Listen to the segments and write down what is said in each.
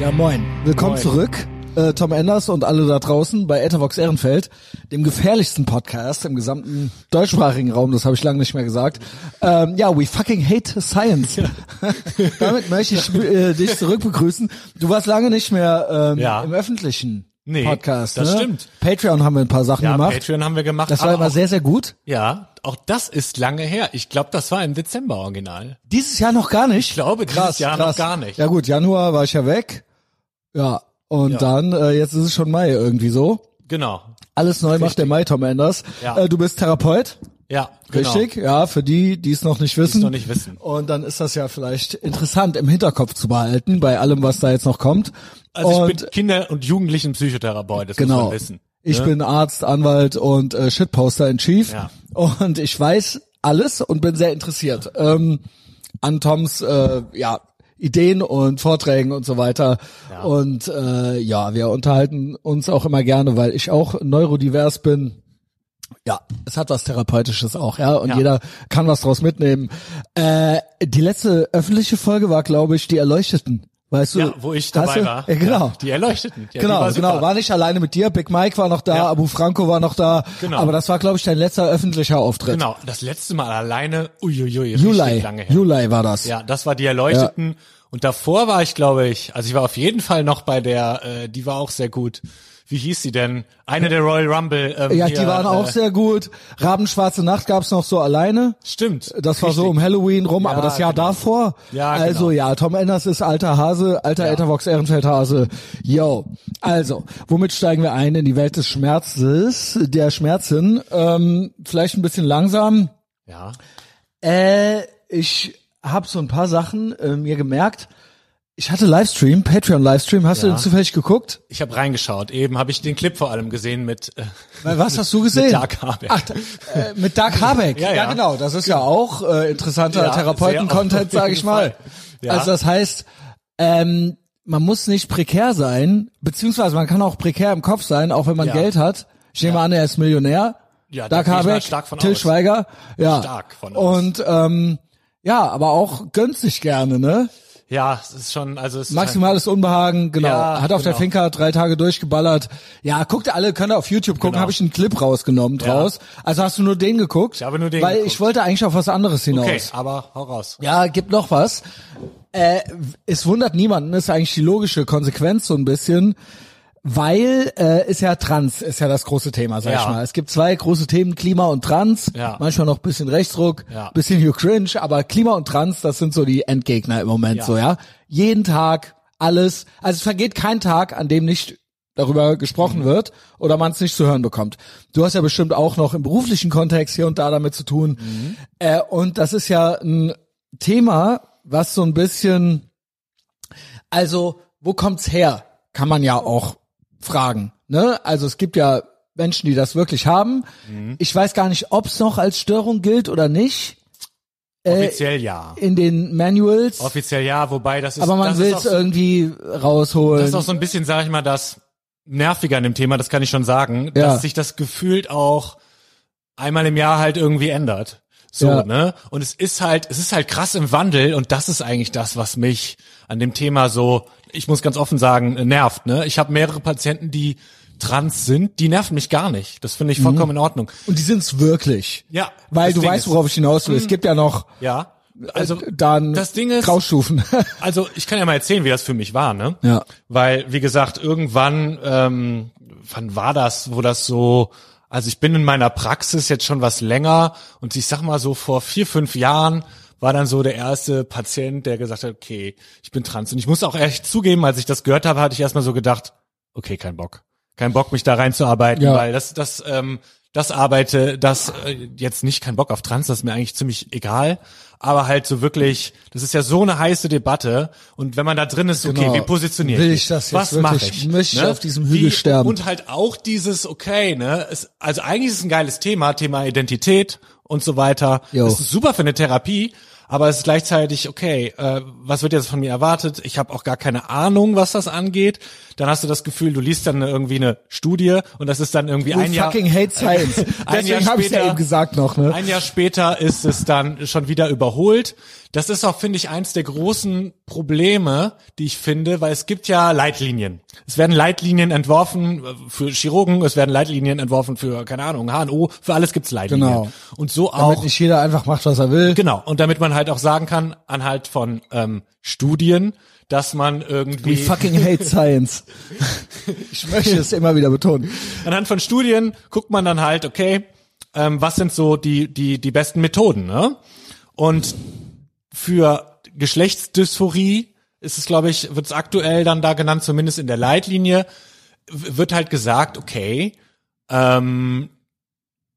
Ja, moin. Willkommen Moin. zurück. Äh, Tom Enders und alle da draußen bei Ethervox Ehrenfeld, dem gefährlichsten Podcast im gesamten deutschsprachigen Raum, das habe ich lange nicht mehr gesagt. Ähm, ja, we fucking hate science. Damit möchte ich äh, dich zurückbegrüßen. Du warst lange nicht mehr ähm, Ja. im öffentlichen Nee, Podcast. das ne? stimmt. Patreon haben wir ein paar Sachen Ja, gemacht. Patreon haben wir gemacht. das war immer sehr, sehr gut. Ja, auch das ist lange her. Ich glaube, das war im Dezember original. Dieses Jahr noch gar nicht. Ich glaube, dieses Jahr noch gar nicht. Ja gut, Januar war ich ja weg. Ja, und Ja. dann, äh, jetzt ist es schon Mai irgendwie so. Genau. Alles neu macht der Mai, Tom Enders. Ja. Äh, du bist Therapeut, Ja, genau. richtig? Ja, für die, die es noch nicht wissen. noch nicht wissen. Und dann ist das ja vielleicht interessant im Hinterkopf zu behalten bei allem, was da jetzt noch kommt. Also und ich bin Kinder- und Jugendlichen Psychotherapeut, das muss genau. man wissen. Ich ne? bin Arzt, Anwalt und äh, Shitposter in Chief. Ja. Und ich weiß alles und bin sehr interessiert ähm, an Toms äh, ja, Ideen und Vorträgen und so weiter. Ja. Und äh, ja, wir unterhalten uns auch immer gerne, weil ich auch neurodivers bin. Ja, es hat was Therapeutisches auch, ja, und Ja. jeder kann was draus mitnehmen. Äh, die letzte öffentliche Folge war, glaube ich, die Erleuchteten. Weißt du? Ja, wo ich dabei du? war. Ja, genau. Ja, die Erleuchteten. Ja, die genau, war super. genau. War nicht alleine mit dir. Big Mike war noch da, Ja. Abu Franco war noch da. Genau. Aber das war, glaube ich, dein letzter öffentlicher Auftritt. Genau, das letzte Mal alleine, uiuiui, Juli. lange her. Juli war das. Ja, das war die Erleuchteten. Und davor war ich, glaube ich, also ich war auf jeden Fall noch bei der, äh, die war auch sehr gut. Wie hieß sie denn? Eine der Royal Rumble. Ähm, Ja, hier, die waren auch äh, sehr gut. Rabenschwarze Nacht gab's noch so alleine. Stimmt. Das war so Richtig. um Halloween rum, Ja, aber das Jahr genau. davor. Ja, Also genau. ja, Tom Enders ist alter Hase, alter Ja. Ethervox Ehrenfeld Hase. Yo. Also, womit steigen wir ein in die Welt des Schmerzes, der Schmerzen? Ähm, vielleicht ein bisschen langsam. Ja. Äh, ich habe so ein paar Sachen äh, mir gemerkt. Ich hatte Livestream, Patreon Livestream. Hast du Ja. den zufällig geguckt? Ich habe reingeschaut. Eben habe ich den Clip vor allem gesehen mit. Äh, Was hast du gesehen? Mit Dark Habeck. Ach, äh, mit Dark Habeck. Ja, ja. genau. Das ist ja auch äh, interessanter Ja, Therapeuten-Content, sage ich mal. Ja. Also das heißt, ähm, man muss nicht prekär sein, beziehungsweise man kann auch prekär im Kopf sein, auch wenn man Ja. Geld hat. Ich nehme an, er ist Millionär. Ja, da Dark Habeck, stark von Till aus. Schweiger. Ja. Stark von aus. Und ähm, ja, aber auch gönnt sich gerne, ne? Ja, es ist schon, also es Maximales Unbehagen, genau. Ja, Hat auf der genau. Finca drei Tage durchgeballert. Ja, guckt alle, könnt ihr auf YouTube gucken, Genau. habe ich einen Clip rausgenommen draus. Also hast du nur den geguckt? Ich habe nur den Weil geguckt. ich wollte eigentlich auf was anderes hinaus. Okay, aber hau raus. Ja, gibt noch was. Äh, es wundert niemanden, ist eigentlich die logische Konsequenz so ein bisschen, weil äh, ist ja Trans, ist ja das große Thema, sag Ja. ich mal. Es gibt zwei große Themen, Klima und Trans. Ja. Manchmal noch bisschen Rechtsruck, Ja. bisschen New Cringe, aber Klima und Trans, das sind so die Endgegner im Moment so, ja. Jeden Tag, alles. Also es vergeht kein Tag, an dem nicht darüber gesprochen wird oder man es nicht zu hören bekommt. Du hast ja bestimmt auch noch im beruflichen Kontext hier und da damit zu tun. Äh, und das ist ja ein Thema, was so ein bisschen, also wo kommt's her? Kann man ja auch fragen. Ne? Also es gibt ja Menschen, die das wirklich haben. Ich weiß gar nicht, ob's noch als Störung gilt oder nicht Offiziell ja. in den Manuals. Offiziell ja, wobei das ist aber man will es irgendwie rausholen. das ist auch so ein bisschen, sag ich mal, das nerviger an dem Thema, das kann ich schon sagen, Ja. dass sich das gefühlt auch einmal im Jahr halt irgendwie ändert. So, Ja. ne? Und es ist halt, es ist halt krass im Wandel und das ist eigentlich das, was mich an dem Thema so, ich muss ganz offen sagen, nervt, ne? Ich habe mehrere Patienten, die trans sind, die nerven mich gar nicht. Das finde ich vollkommen in Ordnung. und die sind's wirklich. Ja. Weil du Ding weißt, worauf ich hinaus will. Es gibt ja noch Ja. Also dann das Ding ist, Graustufen. Also ich kann ja mal erzählen, wie das für mich war, ne? Ja. Weil, wie gesagt, irgendwann, ähm, wann war das, wo das so, also ich bin in meiner Praxis jetzt schon was länger und ich sag mal so vor vier, fünf Jahren war dann so der erste Patient, der gesagt hat, okay, ich bin trans. Und ich muss auch echt zugeben, als ich das gehört habe, hatte ich erstmal so gedacht, okay, kein Bock. Kein Bock, mich da reinzuarbeiten, Ja. weil das, das, ähm, das arbeite, das äh, jetzt nicht kein Bock auf Trans, das ist mir eigentlich ziemlich egal. Aber halt so wirklich, das ist ja so eine heiße Debatte. Und wenn man da drin ist, okay, Genau. wie positioniere Will ich das jetzt Was mache ich? Ne? Möchte ich auf diesem Hügel sterben? Und halt auch dieses, okay, ne, es, also eigentlich ist es ein geiles Thema, Thema Identität und so weiter. Jo. Das ist super für eine Therapie. Aber es ist gleichzeitig, okay, äh, was wird jetzt von mir erwartet? Ich habe auch gar keine Ahnung, was das angeht. Dann hast du das Gefühl, du liest dann irgendwie eine Studie und das ist dann irgendwie You ein Jahr. fucking hate science. Ein Jahr Deswegen habe ich ja später- eben gesagt noch, ne? Ein Jahr später ist es dann schon wieder überholt. Das ist auch, finde ich, eins der großen Probleme, die ich finde, weil es gibt ja Leitlinien. Es werden Leitlinien entworfen äh, für Chirurgen, es werden Leitlinien entworfen für, keine Ahnung, HNO, für alles gibt's Leitlinien. Genau. Und so Damit auch. nicht jeder einfach macht, was er will. Genau. Und damit man halt auch sagen kann, anhand von ähm, Studien, dass man We irgendwie fucking hate science. ich möchte es immer wieder betonen. anhand von Studien guckt man dann halt, okay, ähm, was sind so die, die, die besten Methoden, ne? Und für Geschlechtsdysphorie ist es, glaube ich, wird es aktuell dann da genannt, zumindest in der Leitlinie, wird halt gesagt, okay, ähm,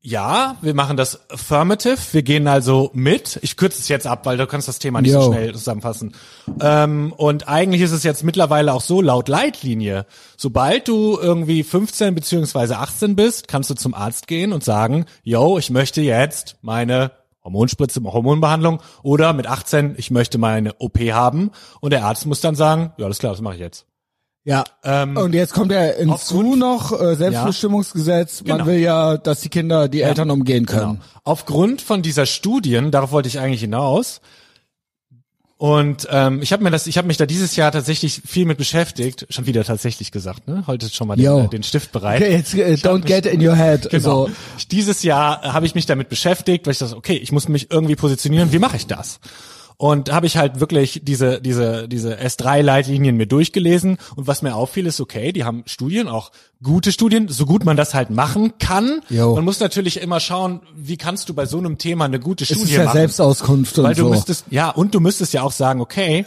ja, wir machen das affirmative, wir gehen also mit. Ich kürze es jetzt ab, weil du kannst das Thema nicht so Yo. schnell zusammenfassen. Ähm, und eigentlich ist es jetzt mittlerweile auch so laut Leitlinie, sobald du irgendwie 15 beziehungsweise 18 bist, kannst du zum Arzt gehen und sagen, yo, ich möchte jetzt meine Hormonspritze, Hormonbehandlung oder mit 18, ich möchte meine OP haben und der Arzt muss dann sagen, ja, alles klar, das mache ich jetzt. Ja. Ähm, Und jetzt kommt ja hinzu noch äh, Selbstbestimmungsgesetz. Man Genau. will ja, dass die Kinder die Eltern umgehen können. Genau. Aufgrund von dieser Studien, darauf wollte ich eigentlich hinaus. Und ähm, ich habe mir das, ich habe mich da dieses Jahr tatsächlich viel mit beschäftigt. Schon wieder tatsächlich gesagt, ne? Heute ist schon mal den, äh, den Stift bereit. Okay, jetzt äh, don't mich- get in your head. Genau. So. Ich, dieses Jahr äh, habe ich mich damit beschäftigt, weil ich dachte, okay, ich muss mich irgendwie positionieren. Wie mache ich das? Und habe ich halt wirklich diese diese diese S3-Leitlinien mir durchgelesen und was mir auffiel ist, okay, die haben Studien, auch gute Studien, so gut man das halt machen kann. Jo. Man muss natürlich immer schauen, wie kannst du bei so einem Thema eine gute Es Studie ist ja machen. Selbstauskunft und Weil du so. müsstest, ja, und du müsstest ja auch sagen, okay,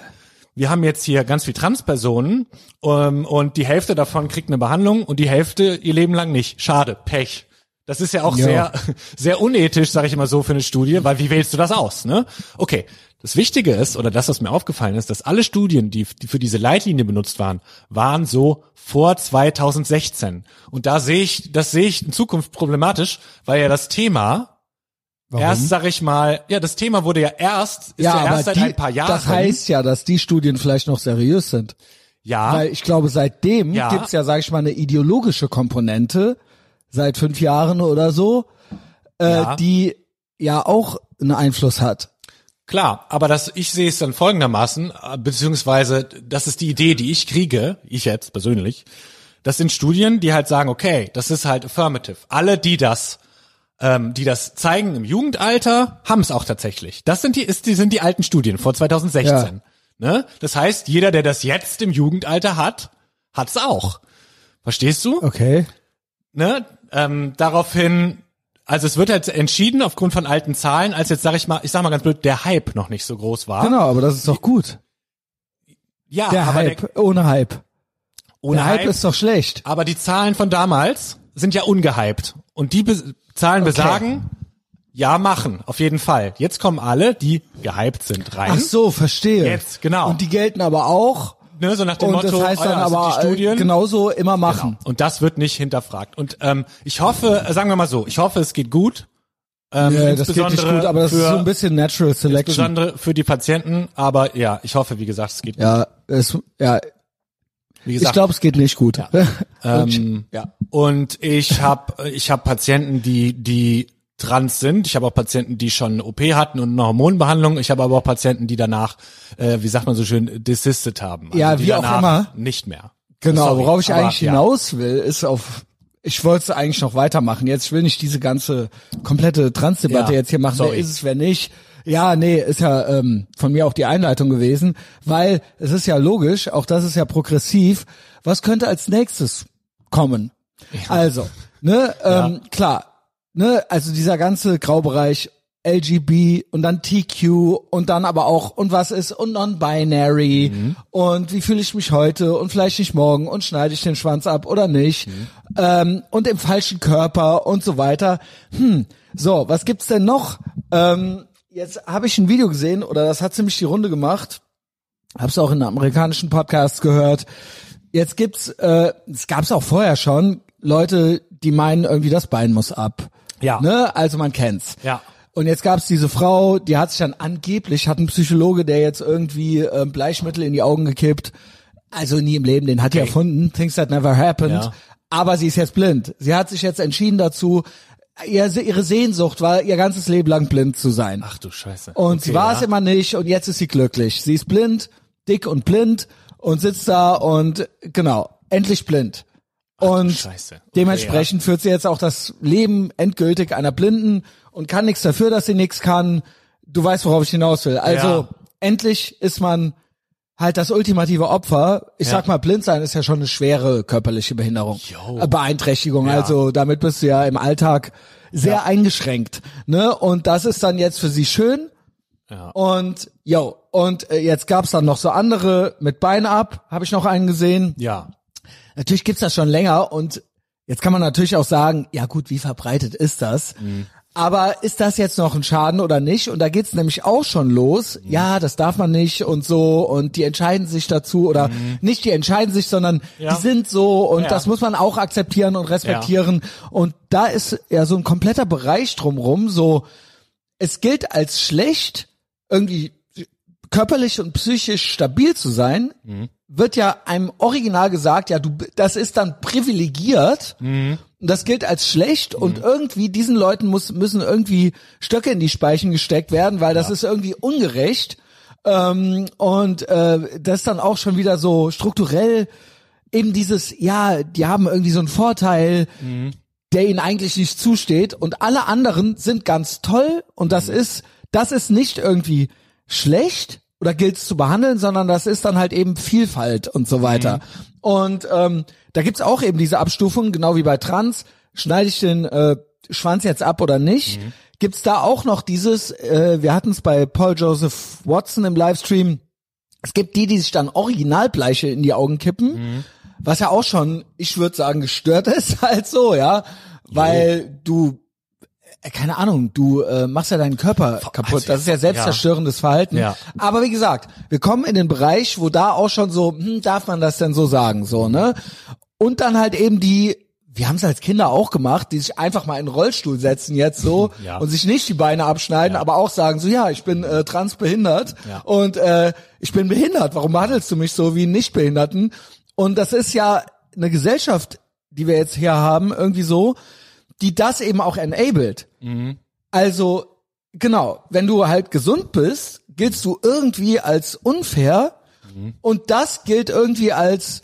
wir haben jetzt hier ganz viel Transpersonen ähm, und die Hälfte davon kriegt eine Behandlung und die Hälfte ihr Leben lang nicht. Schade, Pech. Das ist ja auch Ja. sehr, sehr unethisch, sage ich immer so, für eine Studie, weil wie wählst du das aus, ne? Okay. Das Wichtige ist, oder das, was mir aufgefallen ist, dass alle Studien, die, die für diese Leitlinie benutzt waren, waren so vor 2016. Und da sehe ich, das sehe ich in Zukunft problematisch, weil ja das Thema Erst sag ich mal, ja, das Thema wurde ja erst, ist ja, ja, erst seit die, ein paar Jahren. das heißt ja, dass die Studien vielleicht noch seriös sind. ja, Weil ich glaube, seitdem Ja. gibt's ja, sag ich mal, eine ideologische Komponente, seit fünf Jahren oder so, äh, Ja. die ja auch einen Einfluss hat. Klar, aber das, ich sehe es dann folgendermaßen, äh, beziehungsweise, das ist die Idee, die ich kriege, ich jetzt persönlich, das sind Studien, die halt sagen, okay, das ist halt affirmative. Alle, die das, ähm, die das zeigen im Jugendalter, haben es auch tatsächlich. Das sind die, ist, die sind die alten Studien vor 2016. Ne? Das heißt, jeder, der das jetzt im Jugendalter hat, hat's auch. Verstehst du? Okay. ne, ähm, daraufhin, also es wird halt entschieden aufgrund von alten Zahlen, als jetzt sag ich mal, ich sag mal ganz blöd, der Hype noch nicht so groß war. Genau, aber das ist doch gut. Ja, Der Hype, Der, ohne Hype. ohne der Hype, Hype, ist doch schlecht. aber die Zahlen von damals sind ja ungehypt und die Be Zahlen besagen, ja machen, auf jeden Fall. Jetzt kommen alle, die gehypt sind, rein. Ach so, verstehe. Jetzt, genau. Und die gelten aber auch. Ne, so nach dem Und Motto, das heißt oh dann ja, aber die Studien. genauso immer machen. Und das wird nicht hinterfragt. Und ähm, ich hoffe, äh, sagen wir mal so, ich hoffe, es geht gut. Ähm, Ja, das geht nicht gut, aber das ist für- so ein bisschen Natural Selection. Insbesondere für die Patienten, aber ja, ich hoffe, wie gesagt, es geht. Ja, es, ja, Wie ich gesagt, glaube, es geht nicht gut. ähm, ja. und ich habe ich hab Patienten, die die trans sind. Ich habe auch Patienten, die schon OP hatten und eine Hormonbehandlung. Ich habe aber auch Patienten, die danach, äh, wie sagt man so schön, desisted haben. Also Ja, wie auch immer. Nicht mehr. Genau, Sorry, worauf ich aber, eigentlich ja. hinaus will, ist auf, ich wollte es eigentlich noch weitermachen. Jetzt will nicht diese ganze komplette Transdebatte Ja, jetzt hier machen. sorry. Wer ist es, wer nicht? Ja, nee, ist ja ähm, von mir auch die Einleitung gewesen, weil es ist ja logisch, auch das ist ja progressiv. Was könnte als nächstes kommen? Also, ne, ähm, klar, ne, also dieser ganze Graubereich LGB und dann TQ und dann aber auch und was ist und non-binary und wie fühle ich mich heute und vielleicht nicht morgen und schneide ich den Schwanz ab oder nicht ähm, und im falschen Körper und so weiter. Hm, so, was gibt's denn noch? Ähm, jetzt habe ich ein Video gesehen oder das hat ziemlich die Runde gemacht. Hab's auch in amerikanischen Podcasts gehört. Jetzt gibt's, äh, es gab's auch vorher schon, Leute, die meinen irgendwie das Bein muss ab. Ja. Ne? Also man kennt's. Ja. Und jetzt gab's diese Frau, die hat sich dann angeblich, hat ein Psychologe, der jetzt irgendwie ähm, Bleichmittel in die Augen gekippt. Also nie im Leben, den hat die erfunden. Things that never happened. Ja. Aber sie ist jetzt blind. Sie hat sich jetzt entschieden dazu, ihr, ihre Sehnsucht war, ihr ganzes Leben lang blind zu sein. Ach du Scheiße. Und sie war es immer nicht und jetzt ist sie glücklich. Sie ist blind, dick und blind und sitzt da und genau, endlich blind. Und. Okay, dementsprechend führt sie jetzt auch das Leben endgültig einer Blinden und kann nichts dafür, dass sie nichts kann. Du weißt, worauf ich hinaus will. Also Ja. endlich ist man halt das ultimative Opfer. Ich Ja. sag mal, blind sein ist ja schon eine schwere körperliche Behinderung, äh, Beeinträchtigung. Ja. Also damit bist du ja im Alltag sehr eingeschränkt. Ne? Und das ist dann jetzt für sie schön. Ja. Und yo, und äh, jetzt gab's dann noch so andere mit Bein ab, habe ich noch einen gesehen. Ja. Natürlich gibt's das schon länger und jetzt kann man natürlich auch sagen, ja gut, wie verbreitet ist das? Aber ist das jetzt noch ein Schaden oder nicht? Und da geht's nämlich auch schon los. Ja, das darf man nicht und so. Und die entscheiden sich dazu oder nicht die entscheiden sich, sondern Ja. die sind so und Ja. das muss man auch akzeptieren und respektieren. Und da ist ja so ein kompletter Bereich drumrum, so es gilt als schlecht, irgendwie körperlich und psychisch stabil zu sein, wird ja einem original gesagt, ja, du, das ist dann privilegiert. Und das gilt als schlecht und irgendwie diesen Leuten muss, müssen irgendwie Stöcke in die Speichen gesteckt werden, weil das ist irgendwie ungerecht. Ähm, und äh, das ist dann auch schon wieder so strukturell eben dieses, ja, die haben irgendwie so einen Vorteil, der ihnen eigentlich nicht zusteht. Und alle anderen sind ganz toll und das ist, das ist nicht irgendwie schlecht oder gilt es zu behandeln, sondern das ist dann halt eben Vielfalt und so weiter. Und ähm, da gibt's auch eben diese Abstufungen, genau wie bei Trans, schneide ich den äh, Schwanz jetzt ab oder nicht, gibt's da auch noch dieses, äh, wir hatten es bei Paul Joseph Watson im Livestream, es gibt die, die sich dann Originalbleiche in die Augen kippen, was ja auch schon, ich würde sagen, gestört ist halt so, ja, weil du keine Ahnung, du äh, machst ja deinen Körper kaputt. Das ist ja selbstzerstörendes Verhalten. Ja. Aber wie gesagt, wir kommen in den Bereich, wo da auch schon so, hm, darf man das denn so sagen, so, ne? Und dann halt eben die, wir haben es als Kinder auch gemacht, die sich einfach mal in den Rollstuhl setzen jetzt so Ja. und sich nicht die Beine abschneiden, Ja. aber auch sagen so, ja, ich bin äh, transbehindert Ja. und äh, ich bin behindert. Warum behandelst du mich so wie einen Nichtbehinderten? Und das ist ja eine Gesellschaft, die wir jetzt hier haben, irgendwie so, die das eben auch enabled. Also, genau, wenn du halt gesund bist, giltst du irgendwie als unfair und das gilt irgendwie als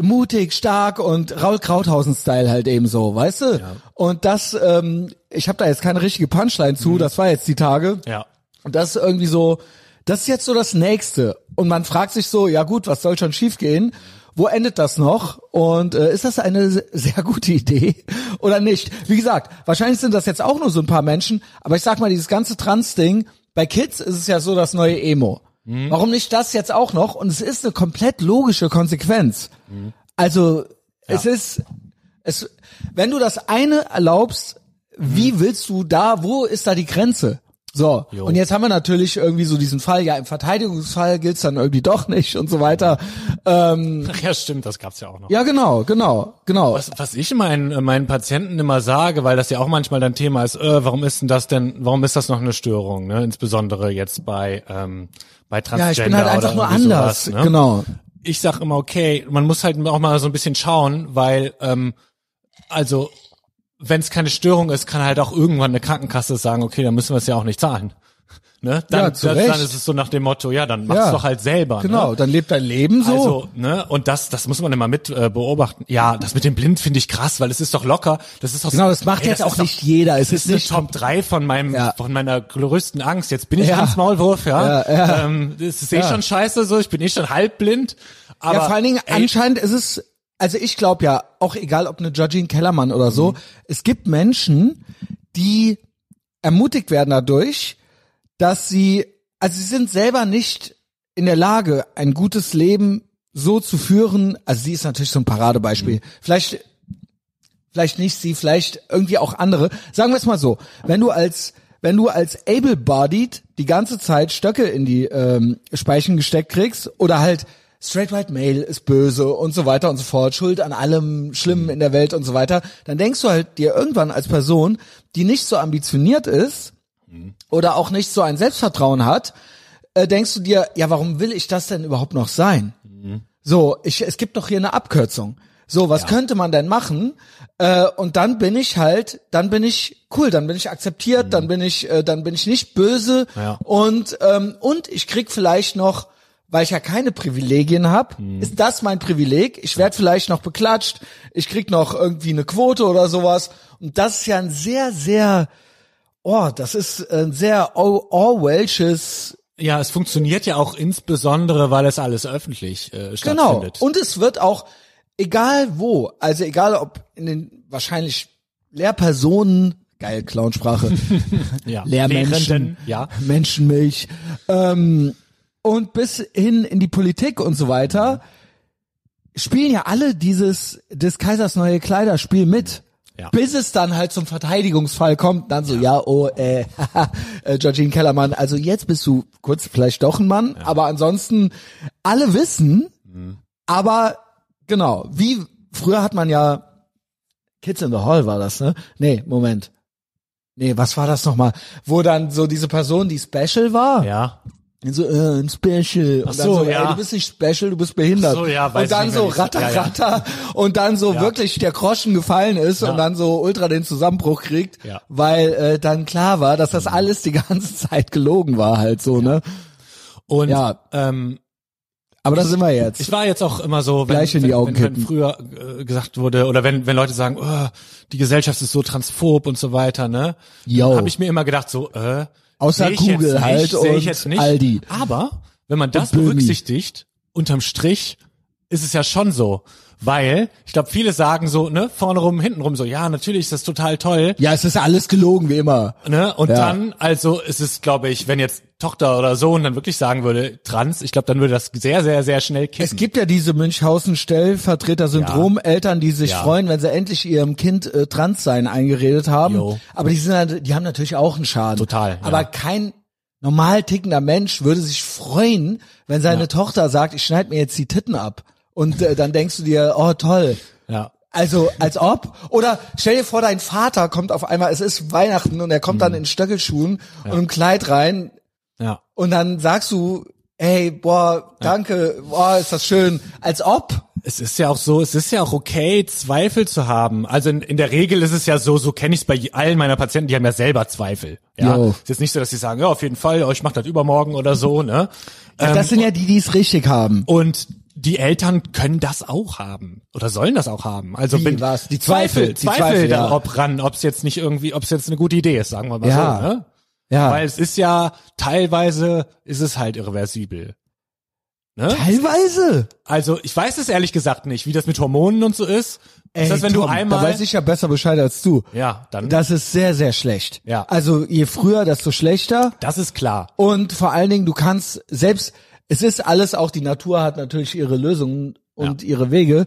mutig, stark und Raul Krauthausen-Style halt eben so, weißt du? Und das, ähm, ich habe da jetzt keine richtige Punchline zu, das war jetzt die Tage. Ja. Und das ist irgendwie so, das ist jetzt so das Nächste. Und man fragt sich so, ja gut, was soll schon schiefgehen? Wo endet das noch? Und äh, ist das eine se- sehr gute Idee oder nicht? Wie gesagt, wahrscheinlich sind das jetzt auch nur so ein paar Menschen, aber ich sag mal, dieses ganze Trans-Ding, bei Kids ist es ja so das neue Emo. Warum nicht das jetzt auch noch? Und es ist eine komplett logische Konsequenz. Also es ist, es, wenn du das eine erlaubst, wie willst du da, wo ist da die Grenze? So, Jo. und jetzt haben wir natürlich irgendwie so diesen Fall, ja, im Verteidigungsfall gilt's dann irgendwie doch nicht und so weiter. Ähm, Ach ja, stimmt, das gab's ja auch noch. ja, genau, genau, genau. Was, was ich meinen, meinen Patienten immer sage, weil das ja auch manchmal dann Thema ist, äh, warum ist denn das denn, warum ist das noch eine Störung, ne? Insbesondere jetzt bei, ähm, bei Transgender Ja, ich bin halt einfach nur anders, sowas, ne? genau. Ich sag immer, okay, man muss halt auch mal so ein bisschen schauen, weil, ähm, also, wenn es keine Störung ist, kann halt auch irgendwann eine Krankenkasse sagen, okay, dann müssen wir es ja auch nicht zahlen. Ne? Dann, Ja, zu dann, dann ist es so nach dem Motto, ja, dann mach's Ja. doch halt selber. Genau, Ne? dann lebt dein Leben so. Also, ne, und das, das muss man immer mit äh, beobachten. Ja, das mit dem Blind finde ich krass, weil es ist doch locker. Das ist doch genau, das macht ey, jetzt das auch ist doch- nicht jeder. Es Das ist nicht Top 3 von meinem, Ja. von meiner größten Angst. Jetzt bin ich Ja. Maulwurf, ja. Ja, ja. Ähm, das ist eh schon scheiße so, ich bin eh schon halbblind. Aber, ja, vor allen Dingen ey, anscheinend ist es, also ich glaube ja, auch egal ob eine Georgine Kellermann oder Mhm. so, es gibt Menschen, die ermutigt werden dadurch, dass sie, also sie sind selber nicht in der Lage, ein gutes Leben so zu führen. Also sie ist natürlich so ein Paradebeispiel. Mhm. Vielleicht, vielleicht nicht sie, vielleicht irgendwie auch andere. Sagen wir es mal so, wenn du als wenn du als able-bodied die ganze Zeit Stöcke in die ähm, Speichen gesteckt kriegst oder halt straight white male ist böse und so weiter und so fort, schuld an allem Schlimmen in der Welt und so weiter, dann denkst du halt dir irgendwann als Person, die nicht so ambitioniert ist, oder auch nicht so ein Selbstvertrauen hat, äh, denkst du dir, ja, warum will ich das denn überhaupt noch sein? So, ich, es gibt doch hier eine Abkürzung. So, was könnte man denn machen? Äh, und dann bin ich halt, dann bin ich cool, dann bin ich akzeptiert, dann bin ich, äh, dann bin ich nicht böse Ja. und ähm, und ich krieg vielleicht noch, weil ich ja keine Privilegien habe, ist das mein Privileg? Ich werde vielleicht noch beklatscht, ich krieg noch irgendwie eine Quote oder sowas. Und das ist ja ein sehr, sehr, oh, das ist ein sehr Or- Orwellsches Ja, es funktioniert ja auch insbesondere, weil es alles öffentlich äh, Genau. stattfindet. Und es wird auch, egal wo, also egal ob in den wahrscheinlich Lehrpersonen, geil, Clownsprache, ja. Lehrmenschen, Lehrenden, ja. Menschenmilch, ähm, und bis hin in die Politik und so weiter, spielen ja alle dieses des Kaisers neue Kleiderspiel mit. Ja. Bis es dann halt zum Verteidigungsfall kommt, dann so, ja, oh, äh, äh, Georgine Kellermann, also jetzt bist du kurz vielleicht doch ein Mann, aber ansonsten alle wissen, Mhm. aber genau, wie früher hat man ja Kids in the Hall war das, ne? Nee, Moment. Nee, was war das nochmal? Wo dann so diese Person, die special war, Ja. So, äh, ein Special. Ach und dann so, so, ja. ey, du bist nicht special, du bist behindert. Ach so, ja, weiß und dann so ratter, ja, ja. ratter. Und dann so Ja. wirklich der Groschen gefallen ist und dann so ultra den Zusammenbruch kriegt, Ja. weil äh, dann klar war, dass das alles die ganze Zeit gelogen war halt so, ne? Und Ja. ähm, Aber da sind wir jetzt. Ich war jetzt auch immer so, wenn, Gleich in die Augen wenn, wenn früher äh, gesagt wurde oder wenn wenn Leute sagen, oh, die Gesellschaft ist so transphob und so weiter, ne? Yo. Habe ich mir immer gedacht so, äh, Außer Google halt nicht, seh und ich jetzt nicht. Aldi. Aber wenn man das berücksichtigt, unterm Strich ist es ja schon so, weil ich glaube, viele sagen so, ne, vorne rum, hinten rum so, ja, natürlich ist das total toll, ja, es ist alles gelogen, wie immer. ne? Und Ja. dann, also ist es, glaube ich, wenn jetzt Tochter oder Sohn dann wirklich sagen würde, trans, ich glaube, dann würde das sehr, sehr, sehr schnell kippen. Es gibt ja diese Münchhausen-Stellvertreter-Syndrom, Eltern, die sich Ja. freuen, wenn sie endlich ihrem Kind äh, Transsein eingeredet haben. Jo. Aber die sind halt, die haben natürlich auch einen Schaden. Total, ja. Aber kein normal tickender Mensch würde sich freuen, wenn seine Tochter sagt, ich schneide mir jetzt die Titten ab. Und äh, dann denkst du dir, oh toll. ja. Also als ob. Oder stell dir vor, dein Vater kommt auf einmal, es ist Weihnachten und er kommt Mhm. dann in Stöckelschuhen und im Kleid rein Ja. und dann sagst du, ey, boah, danke, boah, ist das schön. Als ob. Es ist ja auch so, es ist ja auch okay, Zweifel zu haben. Also in, in der Regel ist es ja so, so kenne ich es bei allen meiner Patienten, die haben ja selber Zweifel. Ja, Jo. es ist jetzt nicht so, dass sie sagen, ja, auf jeden Fall, oh, ich mach das übermorgen oder so, ne? Ähm, das sind ja die, die es richtig haben. und die Eltern können das auch haben oder sollen das auch haben. Also Wie, wenn was? Die Zweifel, Zweifel, die Zweifel, Zweifel, ja. darauf ran, ob es jetzt nicht irgendwie, ob es jetzt eine gute Idee ist, sagen wir mal Ja. so. Ne? Ja. Weil es ist ja teilweise ist es halt irreversibel. Ne? Teilweise. Also ich weiß es ehrlich gesagt nicht, wie das mit Hormonen und so ist. Ey, das, wenn Tom, du einmal Da weiß ich ja besser Bescheid als du. Ja, dann. Das ist sehr, sehr schlecht. Ja. Also je früher, desto schlechter. das ist klar. Und vor allen Dingen, du kannst selbst, es ist alles auch, die Natur hat natürlich ihre Lösungen und ihre Wege.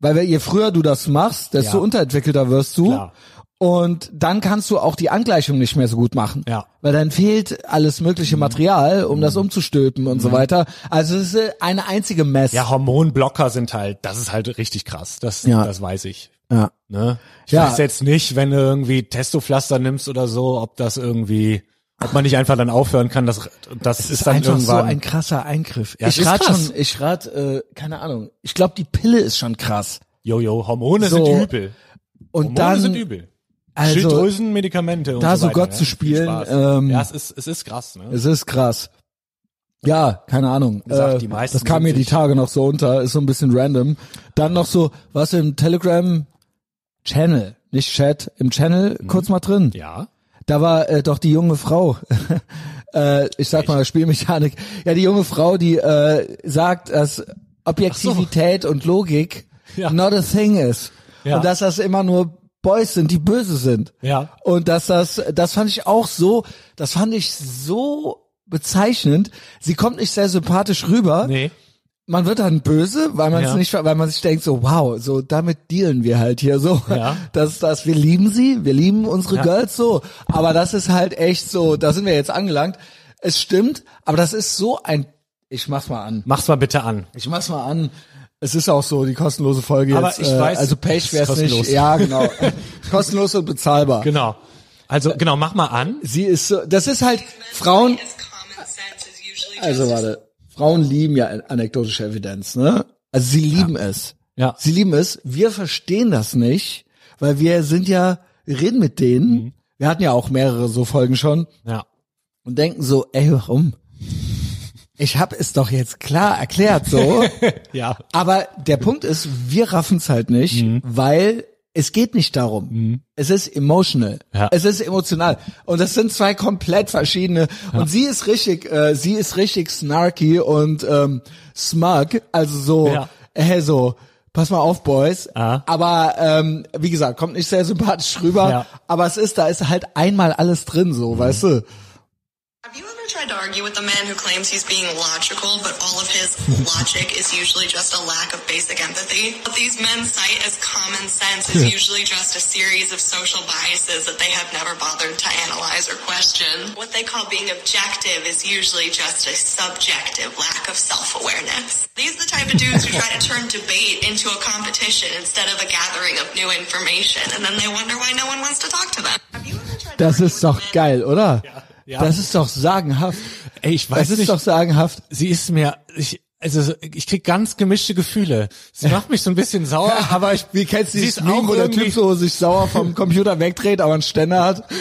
Weil je früher du das machst, desto Ja. unterentwickelter wirst du. Klar. Und dann kannst du auch die Angleichung nicht mehr so gut machen. Ja. Mhm. Weil dann fehlt alles mögliche Material, um das umzustülpen und so weiter. Also es ist eine einzige Mess. Ja, Hormonblocker sind halt, das ist halt richtig krass. Das, Ja. das weiß ich. ja. Ne? Ich Ja. weiß jetzt nicht, wenn du irgendwie Testopflaster nimmst oder so, ob das irgendwie, ob man nicht einfach dann aufhören kann, das, das ist, ist dann einfach so irgendwann. ein krasser Eingriff. Ja, ich ist rat krass. schon, ich rat, äh, keine Ahnung. Ich glaube, die Pille ist schon krass. Jojo, Hormone So, sind übel. Und Hormone dann, sind übel. also, Schilddrüsenmedikamente und da so so weiter, Gott ja. zu Viel spielen, ähm, ja, es ist, es ist krass, ne? es ist krass. Ja, keine Ahnung. gesagt, äh, das kam mir die Tage noch so unter, ist so ein bisschen random. Dann noch so, was im Telegram Channel, nicht Chat, im Channel kurz mal drin. Ja. Da war äh, doch die junge Frau, äh, ich sag mal Spielmechanik, ja die junge Frau, die äh, sagt, dass Objektivität und Logik Ja. not a thing ist. Ja. Und dass das immer nur Boys sind, die böse sind. Ja. Und dass das, das fand ich auch so, das fand ich so bezeichnend. Sie kommt nicht sehr sympathisch rüber. Nee. Man wird dann böse, weil man es Ja. nicht, weil man sich denkt so, wow, so damit dealen wir halt hier so. Ja. Das, das, wir lieben sie, wir lieben unsere Ja. Girls so. Aber das ist halt echt so, da sind wir jetzt angelangt. Es stimmt, aber das ist so ein, ich mach's mal an. Mach's mal bitte an. Ich mach's mal an. Es ist auch so die kostenlose Folge Aber jetzt. ich äh, weiß, also es Pech wär's kostenlos. nicht. Ja, genau. kostenlos und bezahlbar. Genau. Also genau, mach mal an. Sie ist so, das ist halt Frauen, also warte, Frauen lieben ja anekdotische Evidenz, ne? Also sie lieben es. Ja. Sie lieben es. Wir verstehen das nicht, weil wir sind ja, wir reden mit denen. Mhm. Wir hatten ja auch mehrere so Folgen schon Ja. und denken so, ey, warum? Ich habe es doch jetzt klar erklärt so. Ja. Aber der Punkt ist, wir raffen's halt nicht, Mhm. weil es geht nicht darum. Es ist emotional. Ja. Es ist emotional. Und das sind zwei komplett verschiedene. Und sie ist richtig, äh, sie ist richtig snarky und ähm, smug. Also so, Ja. hey, so, pass mal auf, Boys. Ah. Aber ähm, wie gesagt, kommt nicht sehr sympathisch rüber. Ja. Aber es ist, da ist halt einmal alles drin, so, weißt du? Have you ever tried to argue with a man who claims he's being logical, but all of his logic is usually just a lack of basic empathy? What these men cite as common sense is usually just a series of social biases that they have never bothered to analyze or question. What they call being objective is usually just a subjective lack of self-awareness. These are the type of dudes who try to turn debate into a competition instead of a gathering of new information, and then they wonder why no one wants to talk to them. Have you ever tried Das argue ist doch geil, oder? Ja. Ja. Das ist doch sagenhaft. Ey, ich weiß Das ist nicht. doch sagenhaft. sie ist mir, ich, also ich krieg ganz gemischte Gefühle. Sie macht mich so ein bisschen sauer, aber ich, Wie kennst du sie dieses ist Meme, wo der Typ so sich sauer vom Computer wegdreht, aber einen Ständer hat?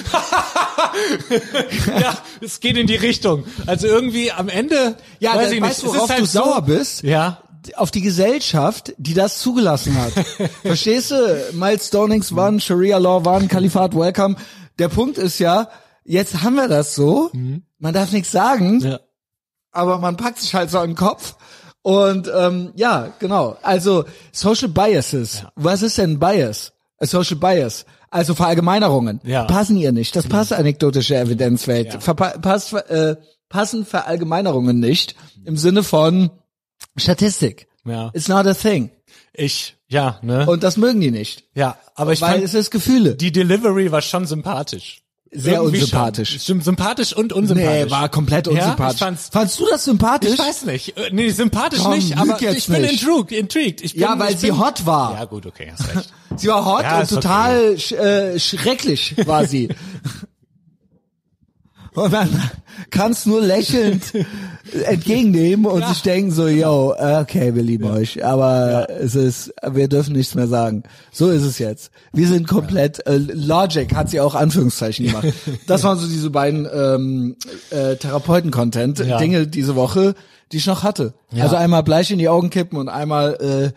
ja, es geht in die Richtung. Also irgendwie am Ende, Ja, weiß ich weißt nicht, worauf ist halt du so, sauer bist? Ja, Auf die Gesellschaft, die das zugelassen hat. Verstehst du? Miles Stonings wann, Sharia Law wann, Kalifat Welcome. Der Punkt ist ja, jetzt haben wir das so, man darf nichts sagen, Mhm. ja. aber man packt sich halt so an den Kopf. Und ähm, ja, genau. Also Social Biases. Was ist denn Bias? A Social Bias. Also Verallgemeinerungen. Ja. Passen ihr nicht. Das passt anekdotische Evidenzwelt. Ja. Passt, äh, passen Verallgemeinerungen nicht im Sinne von Statistik. Ja. It's not a thing. ich, ja, ne, Und das mögen die nicht. ja, aber ich weil fand, es ist Gefühle. die Delivery war schon sympathisch. Sehr unsympathisch. Schon. Stimmt, sympathisch und unsympathisch. Nee, war komplett Ja, unsympathisch. fand's- Fandst du das sympathisch? Ich weiß nicht. Äh, Nee, sympathisch Komm, nicht, aber ich bin nicht. intrigued, intrigued. Ich bin, Ja, weil sie bin, hot war. Ja, gut, okay, hast recht. Sie war hot Ja, und total sch äh, schrecklich war sie. Und dann kannst nur lächelnd entgegennehmen und sich denken so, yo, okay, wir lieben euch, aber es ist, wir dürfen nichts mehr sagen. So ist es jetzt. Wir sind komplett, äh, Logic hat sie auch Anführungszeichen gemacht. Das waren so diese beiden ähm, äh, Therapeuten-Content, Ja. Dinge diese Woche, die ich noch hatte. Ja. Also einmal Bleich in die Augen kippen und einmal äh,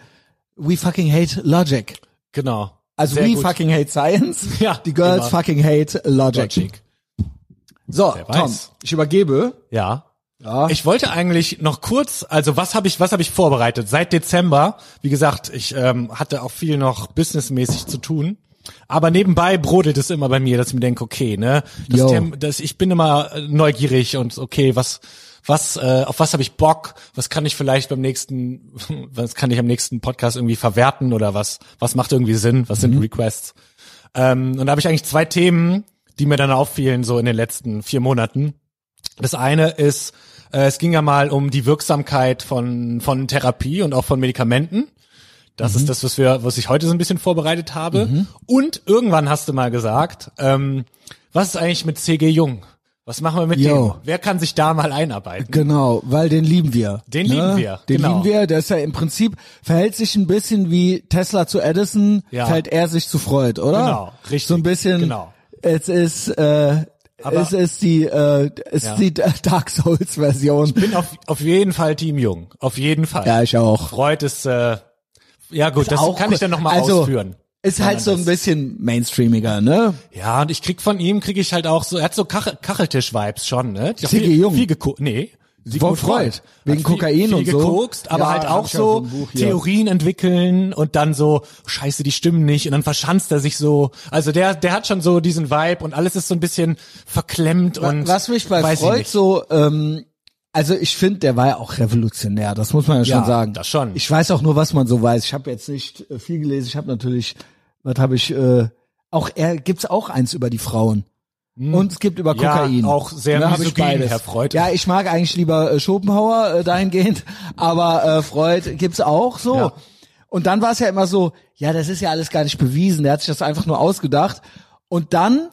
We fucking hate Logic. Genau. Also Sehr we gut. fucking hate science. Ja, Die Girls immer. fucking hate logic. Logic. So, Tom, ich übergebe. Ja. Ja. Ich wollte eigentlich noch kurz, also was habe ich, was habe ich vorbereitet? Seit Dezember, wie gesagt, ich ähm, hatte auch viel noch businessmäßig zu tun. Aber nebenbei brodelt es immer bei mir, dass ich mir denke, okay, ne, das. Thema, das, ich bin immer äh, neugierig und okay, was, was, äh, auf was habe ich Bock? Was kann ich vielleicht beim nächsten, was kann ich am nächsten Podcast irgendwie verwerten oder was, was macht irgendwie Sinn? Was sind Requests? Ähm, und da habe ich eigentlich zwei Themen, die mir dann auffielen so in den letzten vier Monaten. Das eine ist, äh, es ging ja mal um die Wirksamkeit von, von Therapie und auch von Medikamenten. Das ist das, was wir, was ich heute so ein bisschen vorbereitet habe. Und irgendwann hast du mal gesagt, ähm, was ist eigentlich mit CG Jung? Was machen wir mit Yo. dem? Wer kann sich da mal einarbeiten? Genau, weil den lieben wir. Den lieben wir, Den genau. lieben wir. Der ist ja im Prinzip, verhält sich ein bisschen wie Tesla zu Edison, Ja. verhält er sich zu Freud, oder? Genau, richtig, So ein bisschen, genau. Es ist, äh, Aber- es ist die, äh, es Ja. ist die Dark Souls Version. Bin auf, auf jeden Fall Team Jung. Auf jeden Fall. Ja, ich auch. Freud ist, äh, ja gut, das Auch kann cool. ich dann nochmal also, ausführen. Ist halt so ein das- bisschen mainstreamiger, ne? Ja, und ich krieg von ihm, krieg ich halt auch so, er hat so Kachel, Kacheltisch-Vibes schon, ne? C.G. viel, Jung. Viel nee. Sigmund Freud. Wegen Hat viel, Kokain viel und so. gekokst, aber Ja, halt auch so. Theorien entwickeln und dann so, scheiße, die stimmen nicht und dann verschanzt er sich so. Also der, der hat schon so diesen Vibe und alles ist so ein bisschen verklemmt und Was mich bei Freud so, ähm, also ich finde, der war ja auch revolutionär, das muss man ja schon Ja, sagen. das schon. Ich weiß auch nur, was man so weiß. Ich habe jetzt nicht äh, viel gelesen. Ich habe natürlich, was habe ich, äh, auch er gibt's auch eins über die Frauen. Und es gibt über Hm. Ja, Kokain. auch sehr Da hab ich misogyn, beides. Herr Freud. Ja, ich mag eigentlich lieber äh, Schopenhauer äh, dahingehend, aber äh, Freud gibt's auch so. Ja. Und dann war es ja immer so, ja, das ist ja alles gar nicht bewiesen, der hat sich das einfach nur ausgedacht. Und dann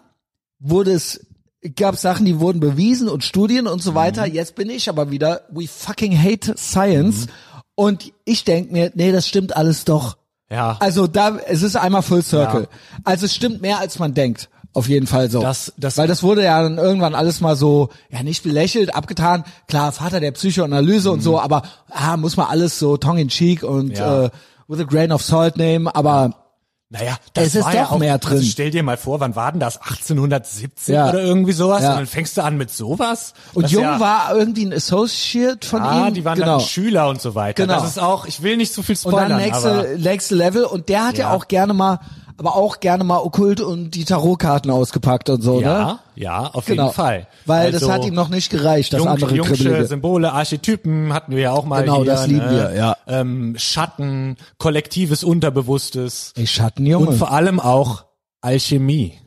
wurde es gab Sachen, die wurden bewiesen und Studien und so weiter. Jetzt bin ich aber wieder, we fucking hate science. Und ich denk mir, nee, das stimmt alles doch. Ja. Also da, es ist einmal Full Circle. Also es stimmt mehr, als man denkt. Auf jeden Fall so. Das- das- Weil das wurde ja dann irgendwann alles mal so, ja nicht belächelt, abgetan. Klar, Vater der Psychoanalyse und so, aber ah, muss man alles so tongue in cheek und Mhm. Ja. äh, with a grain of salt nehmen. Aber Naja, Es ist war ja doch auch, mehr drin. Also stell dir mal vor, wann war denn das? 1870 Ja. oder irgendwie sowas? Ja. Und dann fängst du an mit sowas? und Das Jung ja, war irgendwie ein Associate von Ah, ihm. die waren genau. dann Schüler und so weiter. Genau. Das ist auch, ich will nicht zu viel Und spoilern, dann aber nächste, nächste Level und der hat ja. Ja. auch gerne mal, aber auch gerne mal okkult und die Tarotkarten ausgepackt und so, ne? ja, ja, auf Genau. jeden Fall. Weil das Also, hat ihm noch nicht gereicht, das Jung, andere Jungsche Kribbelige. Symbole, Archetypen hatten wir ja auch mal Genau, hier. das lieben ne? wir, ja. Ähm, Schatten, kollektives Unterbewusstes Ey, Schattenjunge. und vor allem auch Alchemie.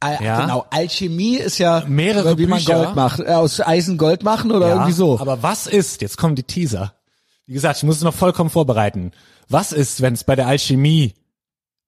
Al Ja. Genau, Alchemie ist ja Mehrere wie man Bücher. Gold macht, äh, aus Eisen Gold machen oder irgendwie so. Aber was ist, jetzt kommen die Teaser. Wie gesagt, ich muss es noch vollkommen vorbereiten. Was ist, wenn es bei der Alchemie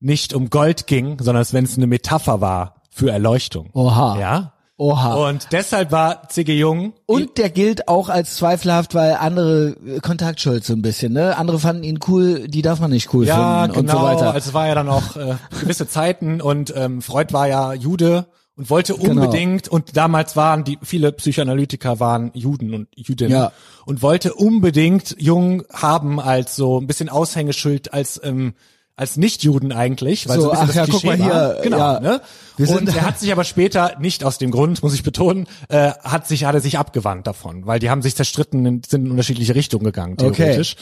nicht um Gold ging, sondern wenn es eine Metapher war für Erleuchtung? Oha. Ja? Oha. Und deshalb war C.G. Jung Und der gilt auch als zweifelhaft, weil andere äh, Kontaktschuld so ein bisschen, ne? Andere fanden ihn cool, die darf man nicht cool Ja, finden genau. und so weiter. Also es war ja dann auch äh, gewisse Zeiten und ähm, Freud war ja Jude und wollte Genau. unbedingt und damals waren die viele Psychoanalytiker waren Juden und Jüdinnen Ja. und wollte unbedingt Jung haben als so ein bisschen Aushängeschild als ähm, als Nicht-Juden eigentlich, weil So, so, ein bisschen ach ja, das guck Klischee mal war. hier, genau, ja. ne? Und er hat sich aber später nicht aus dem Grund, muss ich betonen, äh, hat sich hat er sich abgewandt davon, weil die haben sich zerstritten, in- sind in unterschiedliche Richtungen gegangen Okay. theoretisch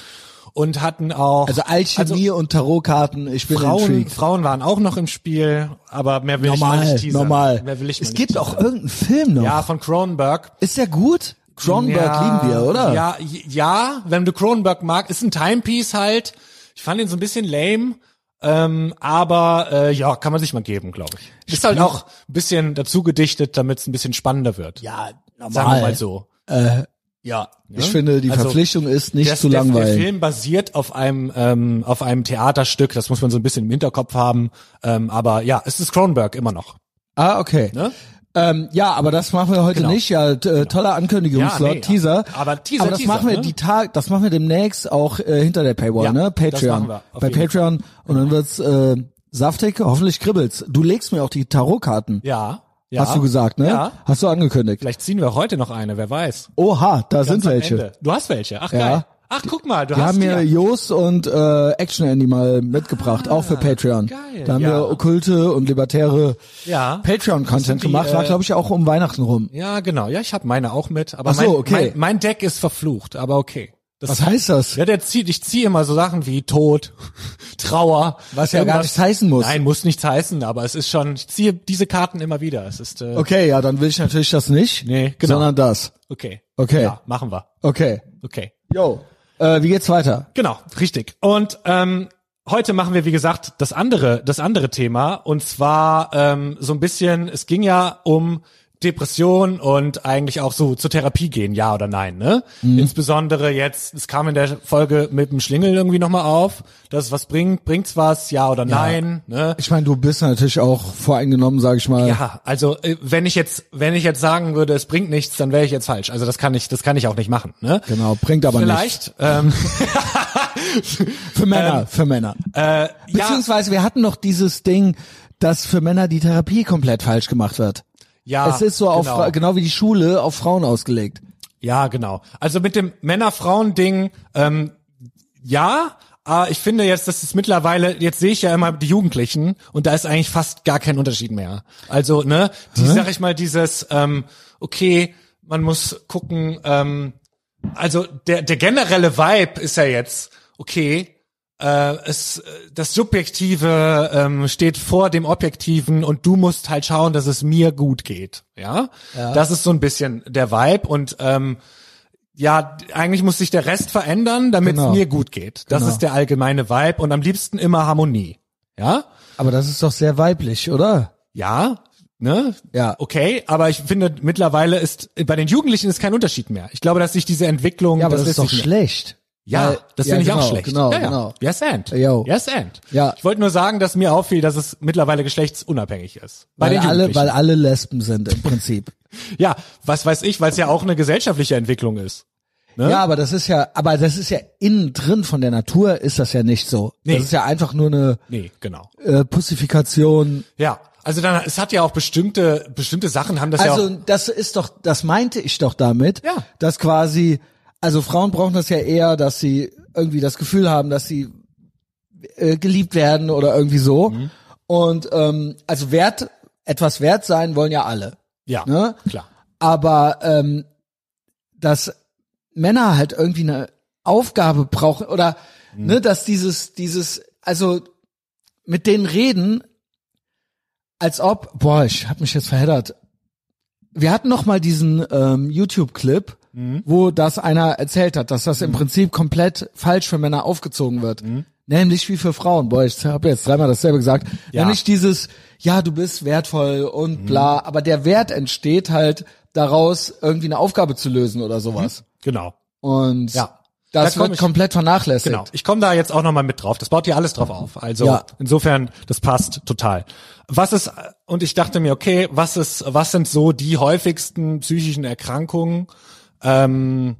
und hatten auch Also Alchemie und Tarotkarten, ich bin Frauen, intrigued. Frauen waren auch noch im Spiel, aber mehr will ich mal Normal, nicht teasern. normal. Mehr will ich mal es gibt auch teasern. irgendeinen Film noch. Ja, von Cronenberg. Ist der gut? Cronenberg ja, lieben wir, oder? Ja, ja, wenn du Cronenberg magst, ist ein Timepiece halt. Ich fand ihn so ein bisschen lame. Ähm, aber äh, ja, kann man sich mal geben, glaube ich. Ist halt auch ein bisschen dazu gedichtet, damit es ein bisschen spannender wird. Ja, normal. Sagen wir mal so. Ja, ich finde, die Also, Verpflichtung ist nicht der, zu der, der. Film basiert auf einem ähm, auf einem Theaterstück, das muss man so ein bisschen im Hinterkopf haben. Ähm, aber ja, es ist Cronenberg immer noch. ah, okay. Ne? Ähm, ja, aber das machen wir heute Genau. nicht. Ja, äh, toller Ankündigungslot, Ja, nee, Teaser. aber Teaser, Aber das Teaser, machen wir ne? die Tag, das machen wir demnächst auch äh, hinter der Paywall, Ja, ne? Patreon. Bei Patreon und dann wird's äh, saftig, hoffentlich kribbelt's. Du legst mir auch die Tarotkarten. Ja. ja. Hast du gesagt, ne? Ja. Hast du angekündigt. Vielleicht ziehen wir heute noch eine, wer weiß. Oha, da sind Ganz am welche. Ende. Du hast welche. Ach Ja. geil. Ach guck mal, du Wir hast haben mir ja. Jost und äh, Action Andy mal mitgebracht, auch für Patreon. Ah, geil, Da haben ja. wir okkulte und libertäre Ja. Patreon-Content die, gemacht, war äh, glaube ich auch um Weihnachten rum. Ja, genau. Ja, ich habe meine auch mit, aber Ach so, mein, okay. mein, mein Deck ist verflucht, aber okay. Das, Was heißt das? Ja, der zieht, ich ziehe immer so Sachen wie Tod, Trauer. Was ja gar nichts heißen muss. Nein, muss nichts heißen, aber es ist schon, ich ziehe diese Karten immer wieder. Es ist, äh, Okay, ja, dann will ich natürlich das nicht, Nee, genau. sondern das. okay. Okay. Ja, machen wir. Okay. Okay. Yo. Äh, wie geht's weiter? Genau, richtig. Und ähm, heute machen wir, wie gesagt, das andere, das andere Thema. Und zwar ähm, so ein bisschen, es ging ja um Depression und eigentlich auch so zur Therapie gehen, ja oder nein, ne? Insbesondere jetzt, es kam in der Folge mit dem Schlingel irgendwie nochmal auf, dass es was bringt, bringt's was, ja oder nein, ne? Ich meine, du bist natürlich auch voreingenommen, sage ich mal. Ja, also äh, wenn ich jetzt, wenn ich jetzt sagen würde, es bringt nichts, dann wäre ich jetzt falsch. Also das kann ich, das kann ich auch nicht machen, ne? Genau, bringt aber nicht. Vielleicht, ähm, Für Männer, für Männer. äh, ja, Beziehungsweise wir hatten noch dieses Ding, dass für Männer die Therapie komplett falsch gemacht wird. Ja, es ist so auf genau. Genau wie die Schule auf Frauen ausgelegt. Ja, genau. Also mit dem Männer-Frauen-Ding, ähm, ja, aber ich finde jetzt, dass es mittlerweile, jetzt sehe ich ja immer die Jugendlichen und da ist eigentlich fast gar kein Unterschied mehr. Also, ne, die, sag ich mal, dieses, ähm, okay, man muss gucken, ähm, also der, der generelle Vibe ist ja jetzt, okay, äh, es, äh, das Subjektive ähm, steht vor dem Objektiven und du musst halt schauen, dass es mir gut geht. Ja, das ist so ein bisschen der Vibe und ähm, ja, eigentlich muss sich der Rest verändern, damit Genau. es mir gut geht. Das Genau. ist der allgemeine Vibe und am liebsten immer Harmonie. Ja, Aber das ist doch sehr weiblich, oder? ja, ne? Ja. Okay, aber ich finde mittlerweile ist bei den Jugendlichen ist kein Unterschied mehr. Ich glaube, dass sich diese Entwicklung, Ja, aber das, lässt ist doch schlecht. Ja, Weil- das ja, finde ich genau, auch schlecht. genau, ja, ja. genau. Yes and. Yo. Yes and. Ja. Ich wollte nur sagen, dass mir auffiel, dass es mittlerweile geschlechtsunabhängig ist. Bei Weil den alle, weil alle Lesben sind im Prinzip. ja, was weiß ich, weil es ja auch eine gesellschaftliche Entwicklung ist. Ne? Ja, aber das ist ja, aber das ist ja innen drin von der Natur ist das ja nicht so. Nee. Das ist ja einfach nur eine Nee, genau. äh, Pussifikation. Ja, also dann, es hat ja auch bestimmte, bestimmte Sachen haben das ja Also das ist doch, das meinte ich doch damit, Ja. dass quasi, also Frauen brauchen das ja eher, dass sie irgendwie das Gefühl haben, dass sie äh, geliebt werden oder irgendwie so. Mhm. Und ähm, also wert, etwas wert sein wollen ja alle. Ja, Ne? klar. aber ähm, dass Männer halt irgendwie eine Aufgabe brauchen oder Mhm. ne, dass dieses dieses also mit denen reden, als ob boah ich habe mich jetzt verheddert. Wir hatten noch mal diesen ähm, YouTube-Clip, Mhm. wo das einer erzählt hat, dass das im Prinzip komplett falsch für Männer aufgezogen wird. Mhm. Nämlich wie für Frauen. Boah, ich habe jetzt dreimal dasselbe gesagt. Ja. Nämlich dieses, ja, du bist wertvoll und Mhm. bla, aber der Wert entsteht halt daraus, irgendwie eine Aufgabe zu lösen oder sowas. Genau. Und Ja. das Da wird ich- komplett vernachlässigt. Genau. Ich komme da jetzt auch nochmal mit drauf. Das baut hier alles drauf auf. Also Ja. insofern, das passt total. Was ist, und ich dachte mir, okay, was ist, was sind so die häufigsten psychischen Erkrankungen? Ähm,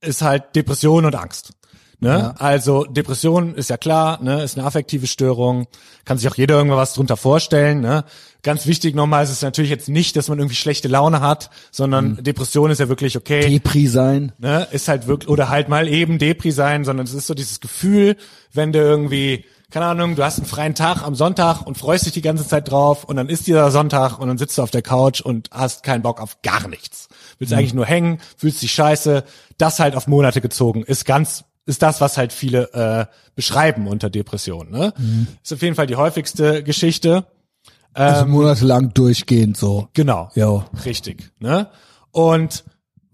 ist halt Depression und Angst. Ne? Ja. Also Depression ist ja klar, ne, ist eine affektive Störung, kann sich auch jeder irgendwas drunter vorstellen. Ne? Ganz wichtig nochmal ist es natürlich jetzt nicht, dass man irgendwie schlechte Laune hat, sondern Depression ist ja wirklich okay Depri sein. ne, ist halt wirklich, oder halt mal eben Depri sein, sondern es ist so dieses Gefühl, wenn du irgendwie, keine Ahnung, du hast einen freien Tag am Sonntag und freust dich die ganze Zeit drauf und dann ist dieser Sonntag und dann sitzt du auf der Couch und hast keinen Bock auf gar nichts. Willst eigentlich nur hängen, fühlst dich scheiße, das halt auf Monate gezogen, ist ganz, ist das, was halt viele äh, beschreiben unter Depression. Ne? Ist auf jeden Fall die häufigste Geschichte. Also Ähm, monatelang durchgehend so. Genau. Jo. Richtig. Ne? Und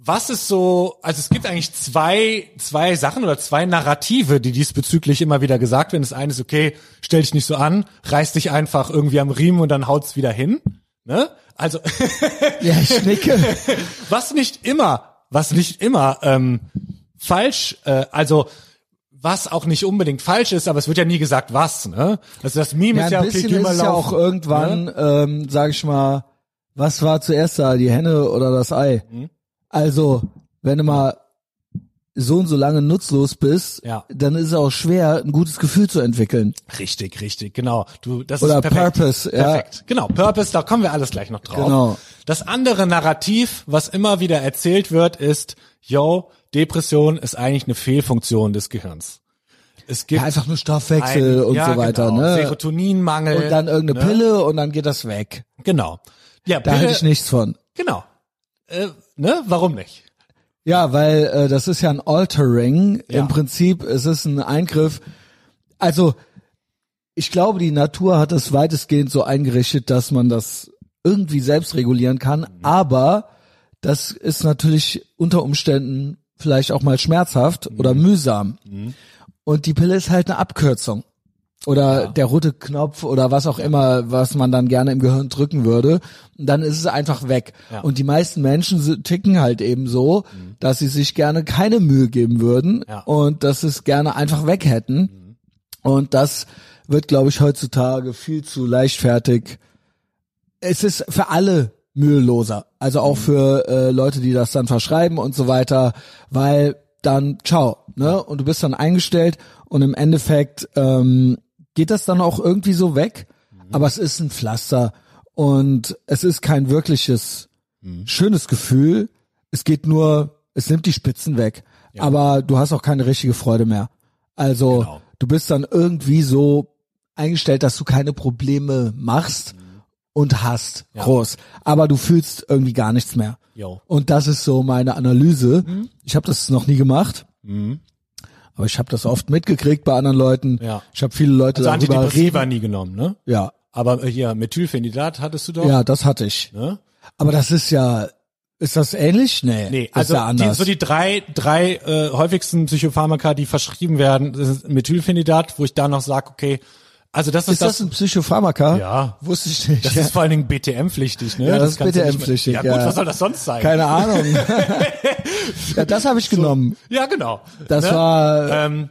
was ist so, also es gibt eigentlich zwei, zwei Sachen oder zwei Narrative, die diesbezüglich immer wieder gesagt werden. Das eine ist, okay, stell dich nicht so an, reiß dich einfach irgendwie am Riemen und dann haut's wieder hin. Ne? Also, Ja, ich nicke. was nicht immer, was nicht immer ähm, falsch, äh, also was auch nicht unbedingt falsch ist, aber es wird ja nie gesagt, was. Ne? Also das Meme Ja, ist ein ja, okay, bisschen geh ist es ja laufen, auch irgendwann, Ne? ähm, sag ich mal, was war zuerst da, die Henne oder das Ei? Mhm. Also, wenn du mal so und so lange nutzlos bist, Ja. dann ist es auch schwer, ein gutes Gefühl zu entwickeln. Richtig, richtig, genau. Du, das Oder ist perfekt. Purpose, ja. Perfekt. Genau, Purpose, da kommen wir alles gleich noch drauf. Genau. Das andere Narrativ, was immer wieder erzählt wird, ist, yo, Depression ist eigentlich eine Fehlfunktion des Gehirns. Es gibt Ja, einfach nur Stoffwechsel ein- und ja, so weiter, genau, ne? Serotoninmangel. Und dann irgendeine ne? Pille und dann geht das weg. Genau. Ja, Da Pille, halte ich nichts von. genau. Äh, ne, warum nicht? Ja, weil äh, das ist ja ein Altering. Ja. Im Prinzip es ist ein Eingriff. Also ich glaube, die Natur hat es weitestgehend so eingerichtet, dass man das irgendwie selbst regulieren kann. Aber das ist natürlich unter Umständen vielleicht auch mal schmerzhaft oder mühsam. Und die Pille ist halt eine Abkürzung. Oder der rote Knopf oder was auch immer, was man dann gerne im Gehirn drücken würde. Dann ist es einfach weg. Ja. Und die meisten Menschen ticken halt eben so, dass sie sich gerne keine Mühe geben würden Ja. und dass sie es gerne einfach weg hätten. Und das wird, glaube ich, heutzutage viel zu leichtfertig. Es ist für alle müheloser. Also auch für äh, Leute, die das dann verschreiben und so weiter, weil dann ciao, ne? Und du bist dann eingestellt und im Endeffekt ähm, geht das dann auch irgendwie so weg, aber es ist ein Pflaster und es ist kein wirkliches schönes Gefühl. Es geht nur, es nimmt die Spitzen weg, aber du hast auch keine richtige Freude mehr. Also Genau. du bist dann irgendwie so eingestellt, dass du keine Probleme machst und hast groß, aber du fühlst irgendwie gar nichts mehr. Jo. Und das ist so meine Analyse. Mhm. Ich habe das noch nie gemacht. Aber ich habe das oft mitgekriegt bei anderen Leuten. Ja. Ich habe viele Leute Also darüber Antidepressiva reden. nie genommen, ne? Ja, Aber äh, hier, Methylphenidat hattest du doch. ja, das hatte ich. Ne? Aber das ist ja, ist das ähnlich? Nee, Nee, also ja die, so die drei, drei äh, häufigsten Psychopharmaka, die verschrieben werden, das ist Methylphenidat, wo ich da noch sage, okay, Also das ist, Ist das ein Psychopharmaka? Ja. Wusste ich nicht. das ist vor allen Dingen BTM-pflichtig, ne? Ja, das ist nicht mehr- BTM-pflichtig, Ja gut, ja. was soll das sonst sein? Keine Ahnung. ja, das habe ich genommen. Ja, genau. Das Ne? war ähm,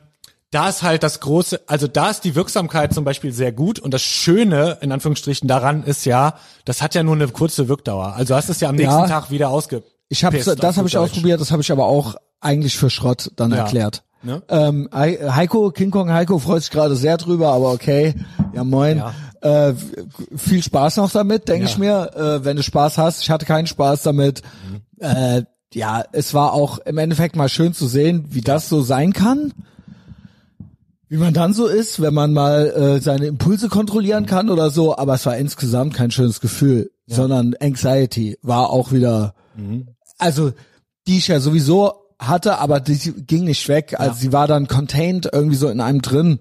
da ist halt das große, also da ist die Wirksamkeit zum Beispiel sehr gut und das Schöne in Anführungsstrichen daran ist ja, das hat ja nur eine kurze Wirkdauer. Also hast es ja am nächsten Ja. Tag wieder ausge. Ich habe pisst, das habe ich ausprobiert, das habe ich aber auch eigentlich für Schrott dann Ja. erklärt. Ne? Ähm, Hei- Heiko, King Kong Heiko freut sich gerade sehr drüber, aber okay. Ja, moin. Ja. Äh, viel Spaß noch damit, denke Ja. ich mir, äh, wenn du Spaß hast. Ich hatte keinen Spaß damit. Mhm. Äh, ja, es war auch im Endeffekt mal schön zu sehen, wie das so sein kann. Wie man dann so ist, wenn man mal äh, seine Impulse kontrollieren kann oder so, aber es war insgesamt kein schönes Gefühl, sondern Anxiety war auch wieder, also die ich ja sowieso hatte, aber die ging nicht weg. Also sie war dann contained irgendwie so in einem drin.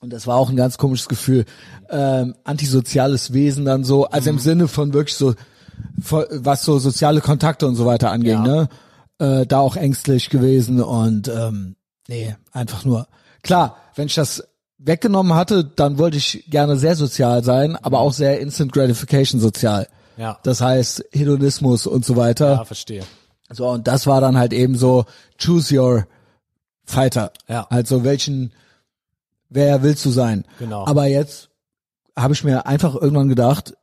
Und das war auch ein ganz komisches Gefühl. Ähm, antisoziales Wesen dann so, also im Sinne von wirklich so, was so soziale Kontakte und so weiter anging, Ja. ne? Äh, da auch ängstlich gewesen und ähm, nee, einfach nur. Klar, wenn ich das weggenommen hatte, dann wollte ich gerne sehr sozial sein, aber auch sehr Instant Gratification sozial. Ja. Das heißt Hedonismus und so weiter. Ja, verstehe. So, und das war dann halt eben so, choose your fighter. Ja. Also welchen, wer willst du sein? Genau. Aber jetzt habe ich mir einfach irgendwann gedacht,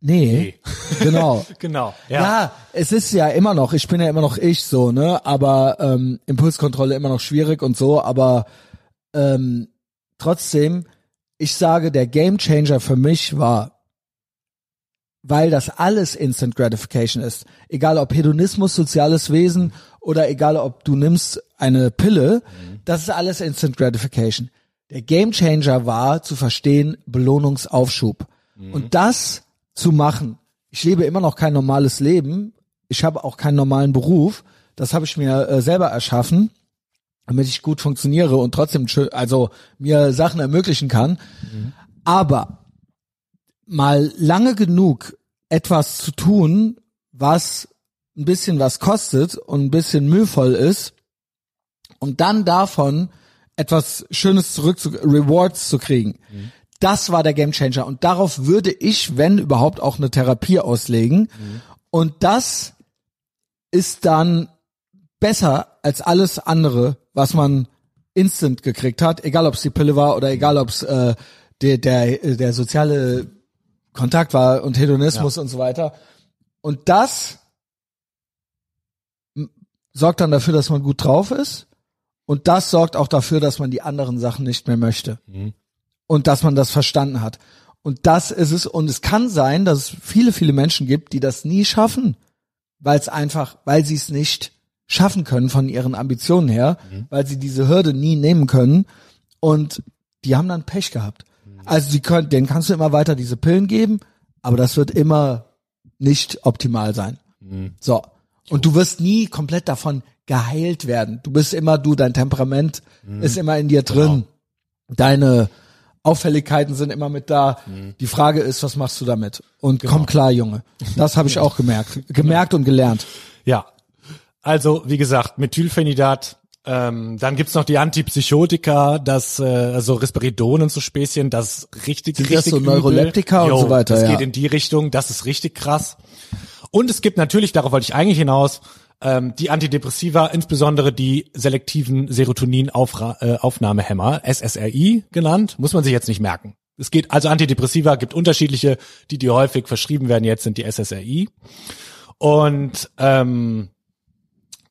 nee, genau. Genau. Ja. Ja. es ist ja immer noch, ich bin ja immer noch ich so, ne? Aber ähm, Impulskontrolle immer noch schwierig und so, aber ähm, trotzdem, ich sage, der Gamechanger für mich war, weil das alles Instant Gratification ist. Egal ob Hedonismus, soziales Wesen oder egal ob du nimmst eine Pille, das ist alles Instant Gratification. Der Gamechanger war zu verstehen Belohnungsaufschub. Und das zu machen. Ich lebe immer noch kein normales Leben. Ich habe auch keinen normalen Beruf. Das habe ich mir äh, selber erschaffen, damit ich gut funktioniere und trotzdem also mir Sachen ermöglichen kann. Aber mal lange genug etwas zu tun, was ein bisschen was kostet und ein bisschen mühevoll ist und dann davon etwas Schönes zurück zu Rewards zu kriegen. Das war der Gamechanger und darauf würde ich, wenn überhaupt, auch eine Therapie auslegen. Und das ist dann besser als alles andere, was man instant gekriegt hat, egal ob es die Pille war oder egal ob es äh, der, der, der soziale Kontakt war und Hedonismus und so weiter. Und das sorgt dann dafür, dass man gut drauf ist. Und das sorgt auch dafür, dass man die anderen Sachen nicht mehr möchte. Und dass man das verstanden hat. Und das ist es. Und es kann sein, dass es viele, viele Menschen gibt, die das nie schaffen, weil es einfach, weil sie es nicht schaffen können von ihren Ambitionen her, weil sie diese Hürde nie nehmen können. Und die haben dann Pech gehabt. Also die können, denen kannst du immer weiter diese Pillen geben, aber das wird immer nicht optimal sein. So. Und du wirst nie komplett davon geheilt werden. Du bist immer du, dein Temperament ist immer in dir drin. Deine Auffälligkeiten sind immer mit da. Die Frage ist, was machst du damit? Und komm klar, Junge. Das habe ich auch gemerkt. Gemerkt und gelernt. Ja. Also, wie gesagt, Methylphenidat, ähm, dann gibt's noch die Antipsychotika, das, äh, also Risperidon und so Späßchen, das ist richtig, Sind das richtig so übel. Neuroleptika und Jo, so weiter, Das ja. geht in die Richtung, das ist richtig krass. Und es gibt natürlich, darauf wollte ich eigentlich hinaus, ähm, die Antidepressiva, insbesondere die selektiven Serotonin-Aufnahmehämmer, SSRI genannt, muss man sich jetzt nicht merken. Es geht, also Antidepressiva gibt unterschiedliche, die, die häufig verschrieben werden jetzt, sind die SSRI. Und ähm,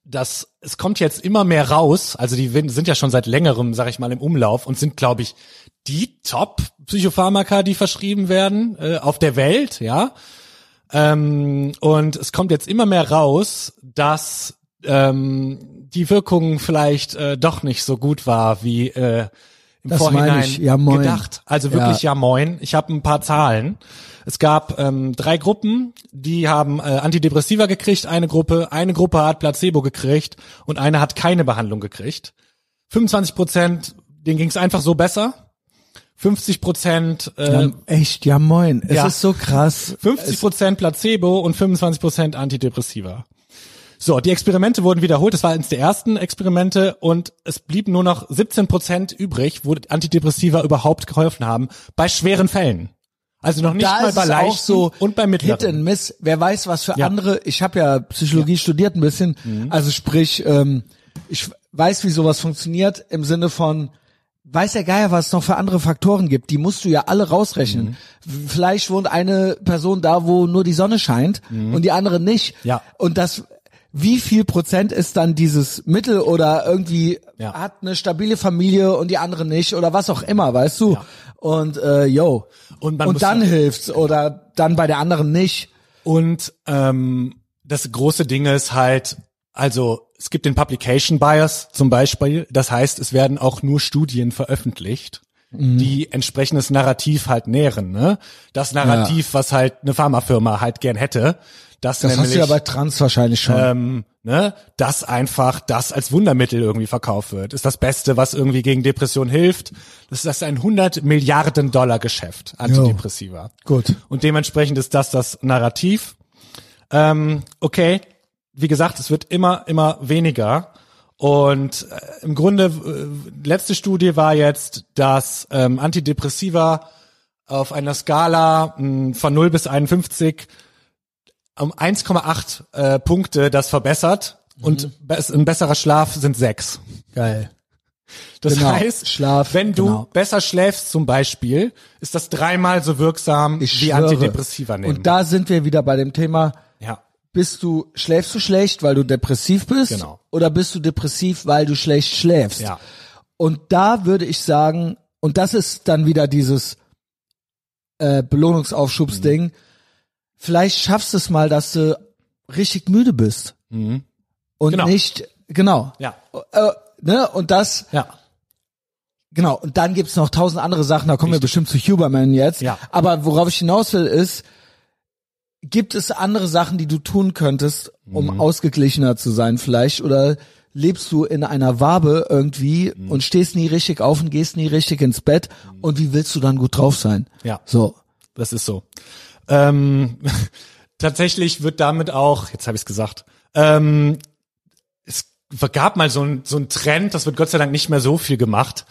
das, es kommt jetzt immer mehr raus, also die sind ja schon seit längerem, sag ich mal, im Umlauf und sind, glaube ich, die Top-Psychopharmaka, die verschrieben werden äh, auf der Welt, ja. Ähm, und es kommt jetzt immer mehr raus, dass ähm, die Wirkung vielleicht äh, doch nicht so gut war, wie äh, im Das Vorhinein. Ja, gedacht. Also wirklich ja, moin. Ich habe ein paar Zahlen. Es gab ähm, drei Gruppen, die haben äh, Antidepressiva gekriegt, eine Gruppe, eine Gruppe hat Placebo gekriegt und eine hat keine Behandlung gekriegt. 25 Prozent, denen ging es einfach so besser. 50 Prozent äh, Ja, echt, ja moin. Es ja. ist so krass. 50 Prozent Placebo und 25 Prozent Antidepressiva. So, die Experimente wurden wiederholt. Das war eines der ersten Experimente und es blieb nur noch 17 Prozent übrig, wo Antidepressiva überhaupt geholfen haben, bei schweren Fällen. Also noch nicht da mal bei auch so und bei mittleren. Hit and Miss. Wer weiß, was für Ja. andere. Ich habe ja Psychologie studiert ein bisschen. Also sprich, ähm, ich weiß, wie sowas funktioniert im Sinne von weiß der Geier, was es noch für andere Faktoren gibt. Die musst du ja alle rausrechnen. Mhm. Vielleicht wohnt eine Person da, wo nur die Sonne scheint und die andere nicht. Mhm. Ja. Und das wie viel Prozent ist dann dieses Mittel oder irgendwie Ja. hat eine stabile Familie und die andere nicht oder was auch immer, weißt du? Ja. Und äh, yo. Und und dann hilft's oder dann bei der anderen nicht. Und ähm, das große Ding ist halt, also es gibt den Publication Bias zum Beispiel. Das heißt, es werden auch nur Studien veröffentlicht, die entsprechendes Narrativ halt nähren. Ne? Das Narrativ, was halt eine Pharmafirma halt gern hätte. Das, Das nämlich, hast du ja bei Trans wahrscheinlich schon. ähm, ne, dass einfach das als Wundermittel irgendwie verkauft wird, ist das Beste, was irgendwie gegen Depression hilft. Das ist ein 100 Milliarden Dollar Geschäft, Antidepressiva. Gut. Und dementsprechend ist das das Narrativ. Ähm, okay, wie gesagt, es wird immer, immer weniger. Und äh, im Grunde, äh, letzte Studie war jetzt, dass ähm, Antidepressiva auf einer Skala mh, von 0 bis 51 um 1,8 äh, Punkte das verbessert und be ein besserer Schlaf sind 6. Geil. Das Genau, heißt, Schlaf, wenn du genau. besser schläfst zum Beispiel, ist das dreimal so wirksam Ich wie schwöre. Antidepressiva nehmen. Und da sind wir wieder bei dem Thema, ja. bist du, schläfst du schlecht, weil du depressiv bist? Genau. Oder bist du depressiv, weil du schlecht schläfst? Ja. Und da würde ich sagen, und das ist dann wieder dieses äh, Belohnungsaufschubsding, Mhm. Vielleicht schaffst du es mal, dass du richtig müde bist. Und Genau. nicht, genau. Ja. Äh, ne? Und das, Ja. genau. Und dann gibt's noch tausend andere Sachen, da kommen wir bestimmt zu Huberman jetzt. Ja. Aber worauf ich hinaus will, ist, gibt es andere Sachen, die du tun könntest, um Mhm. ausgeglichener zu sein vielleicht? Oder lebst du in einer Wabe irgendwie Mhm. und stehst nie richtig auf und gehst nie richtig ins Bett? Und wie willst du dann gut drauf sein? Ja. So. Das ist so. Ähm, tatsächlich wird damit auch, jetzt habe ich es gesagt, ähm, es gab mal so ein, so ein Trend, das wird Gott sei Dank nicht mehr so viel gemacht,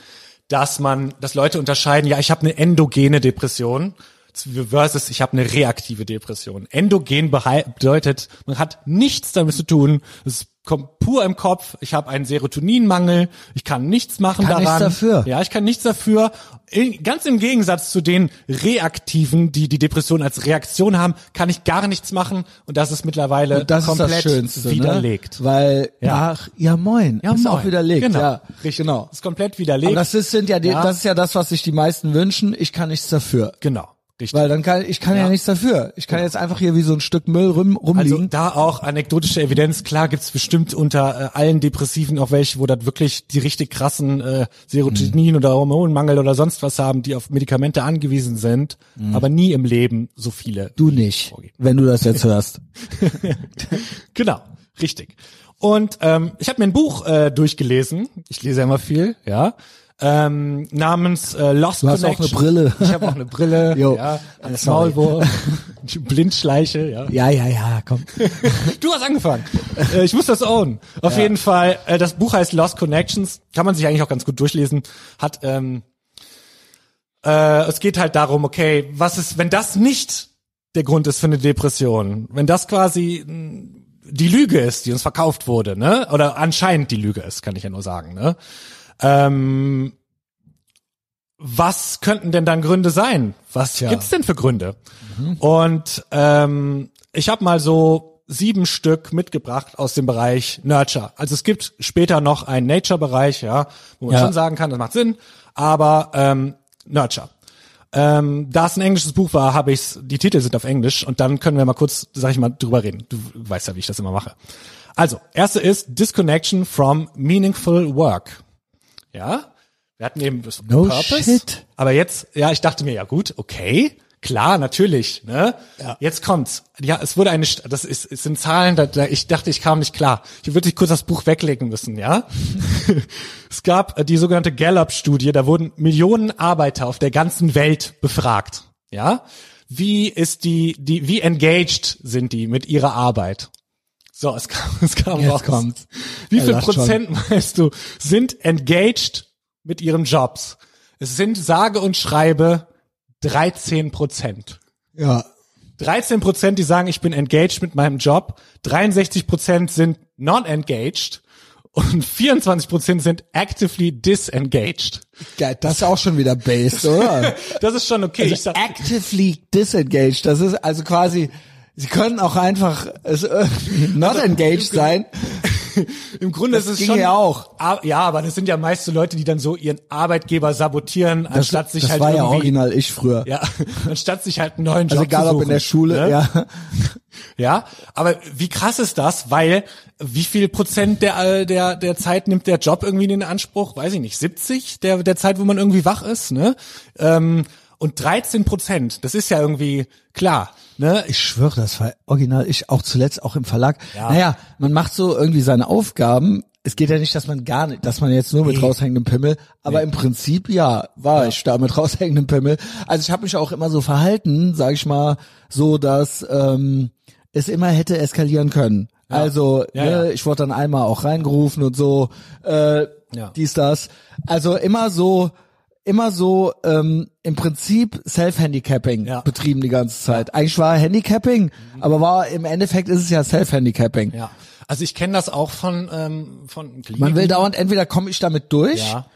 dass man, dass Leute unterscheiden, ja, ich habe eine endogene Depression versus ich habe eine reaktive Depression. Endogen bedeutet, man hat nichts damit zu tun, es kommt pur im Kopf, ich habe einen Serotoninmangel, ich kann nichts machen Kann daran. nichts dafür. Ja, ich kann nichts dafür. In, ganz im Gegensatz zu den Reaktiven, die die Depression als Reaktion haben, kann ich gar nichts machen und das ist mittlerweile Und das ist komplett das Schönste, widerlegt. Ne? Weil, Ja. ach, ja moin, ist moin. auch widerlegt. Genau. Ja, Richtig. genau. Ist komplett widerlegt. Aber das ist, sind ja, die, Ja. das ist ja das, was sich die meisten wünschen. Ich kann nichts dafür. genau. Richtig. Weil dann kann, ich kann ja, Ja. nichts dafür. Ich kann jetzt einfach hier wie so ein Stück Müll rum, rumliegen. Also da auch anekdotische Evidenz, klar gibt's bestimmt unter äh, allen Depressiven auch welche, wo das wirklich die richtig krassen äh, Serotonin oder Hormonmangel oder sonst was haben, die auf Medikamente angewiesen sind, aber nie im Leben so viele. du nicht, wenn du das jetzt hörst. Genau, richtig. Und ähm, ich habe mir ein Buch äh, durchgelesen. Ich lese ja immer viel, ja. Ähm, namens äh, Lost Du hast auch Connection. eine Brille. Ich habe auch eine Brille, Jo. ja, als Sorry. Maulwurf, Blindschleiche, ja. Ja, ja, ja, komm. Du hast angefangen. äh, ich muss das own. Auf jeden Fall, äh, das Buch heißt Lost Connections. Kann man sich eigentlich auch ganz gut durchlesen. Hat, ähm, äh, es geht halt darum, okay, was ist, wenn das nicht der Grund ist für eine Depression, wenn das quasi mh, die Lüge ist, die uns verkauft wurde, ne? Oder anscheinend die Lüge ist, kann ich ja nur sagen, ne? Ähm, was könnten denn dann Gründe sein? Was Tja. gibt's denn für Gründe? Und ähm, ich habe mal so sieben Stück mitgebracht aus dem Bereich Nurture. Also es gibt später noch einen Nature-Bereich, ja, wo man Ja. schon sagen kann, das macht Sinn, aber ähm, Nurture. Ähm, da es ein englisches Buch war, habe ich's. Die Titel sind auf Englisch und dann können wir mal kurz, sag ich mal, drüber reden. Du weißt ja, wie ich das immer mache. Also, erste ist Disconnection from meaningful work. Ja, wir hatten eben das No Purpose. shit. Aber jetzt, ja, ich dachte mir, ja gut, okay, klar, natürlich, ne? Ja. Jetzt kommt's. Ja, es wurde eine, das ist, es sind Zahlen, da, da, ich dachte, ich kam nicht klar. Ich würde kurz das Buch weglegen müssen, ja? es gab äh, die sogenannte Gallup-Studie, da wurden Millionen Arbeiter auf der ganzen Welt befragt, ja? Wie ist die, die, wie engaged sind die mit ihrer Arbeit? So, es kam, es kam Jetzt raus. kommt's. Wie Er viel Prozent meinst du sind engaged mit ihren Jobs? Es sind sage und schreibe 13 Prozent. Ja. 13 Prozent, die sagen, ich bin engaged mit meinem Job. 63 Prozent sind non-engaged. Und 24 Prozent sind actively disengaged. Geil, das ist auch schon wieder based, oder? Das ist schon okay. ich Also sag, actively disengaged. Das ist also quasi, sie können auch einfach irgendwie not engaged sein. Im Grunde Das ist es ging schon ja auch. Ja, aber das sind ja meist so Leute, die dann so ihren Arbeitgeber sabotieren, Das, anstatt sich das halt war ja original ich früher. ja, anstatt sich halt einen neuen Job also egal zu ob suchen, in der Schule, ne? ja. Ja, aber wie krass ist das? Weil wie viel Prozent der äh, der der Zeit nimmt der Job irgendwie in Anspruch? Weiß ich nicht, 70 der der Zeit, wo man irgendwie wach ist, ne? Ähm, und 13 Prozent, das ist ja irgendwie klar, ne? Ich schwöre, das war original ich auch zuletzt auch im Verlag. Ja. Naja, man macht so irgendwie seine Aufgaben. Es geht ja nicht, dass man gar nicht, dass man jetzt nur mit Nee. raushängendem Pimmel, aber im Prinzip ja, war ich da mit raushängendem Pimmel. Also ich habe mich auch immer so verhalten, sag ich mal, so dass ähm, es immer hätte eskalieren können. Also Ja, ne, ja. ich wurde dann einmal auch reingerufen und so, äh, Ja. dies, das. Also immer so, immer so ähm, im Prinzip Self-Handicapping Ja. betrieben die ganze Zeit. Eigentlich war Handicapping, aber war im Endeffekt ist es ja Self-Handicapping. Ja. Also ich kenne das auch von ähm, von Kliniken. Man will dauernd, entweder komme ich damit durch ja.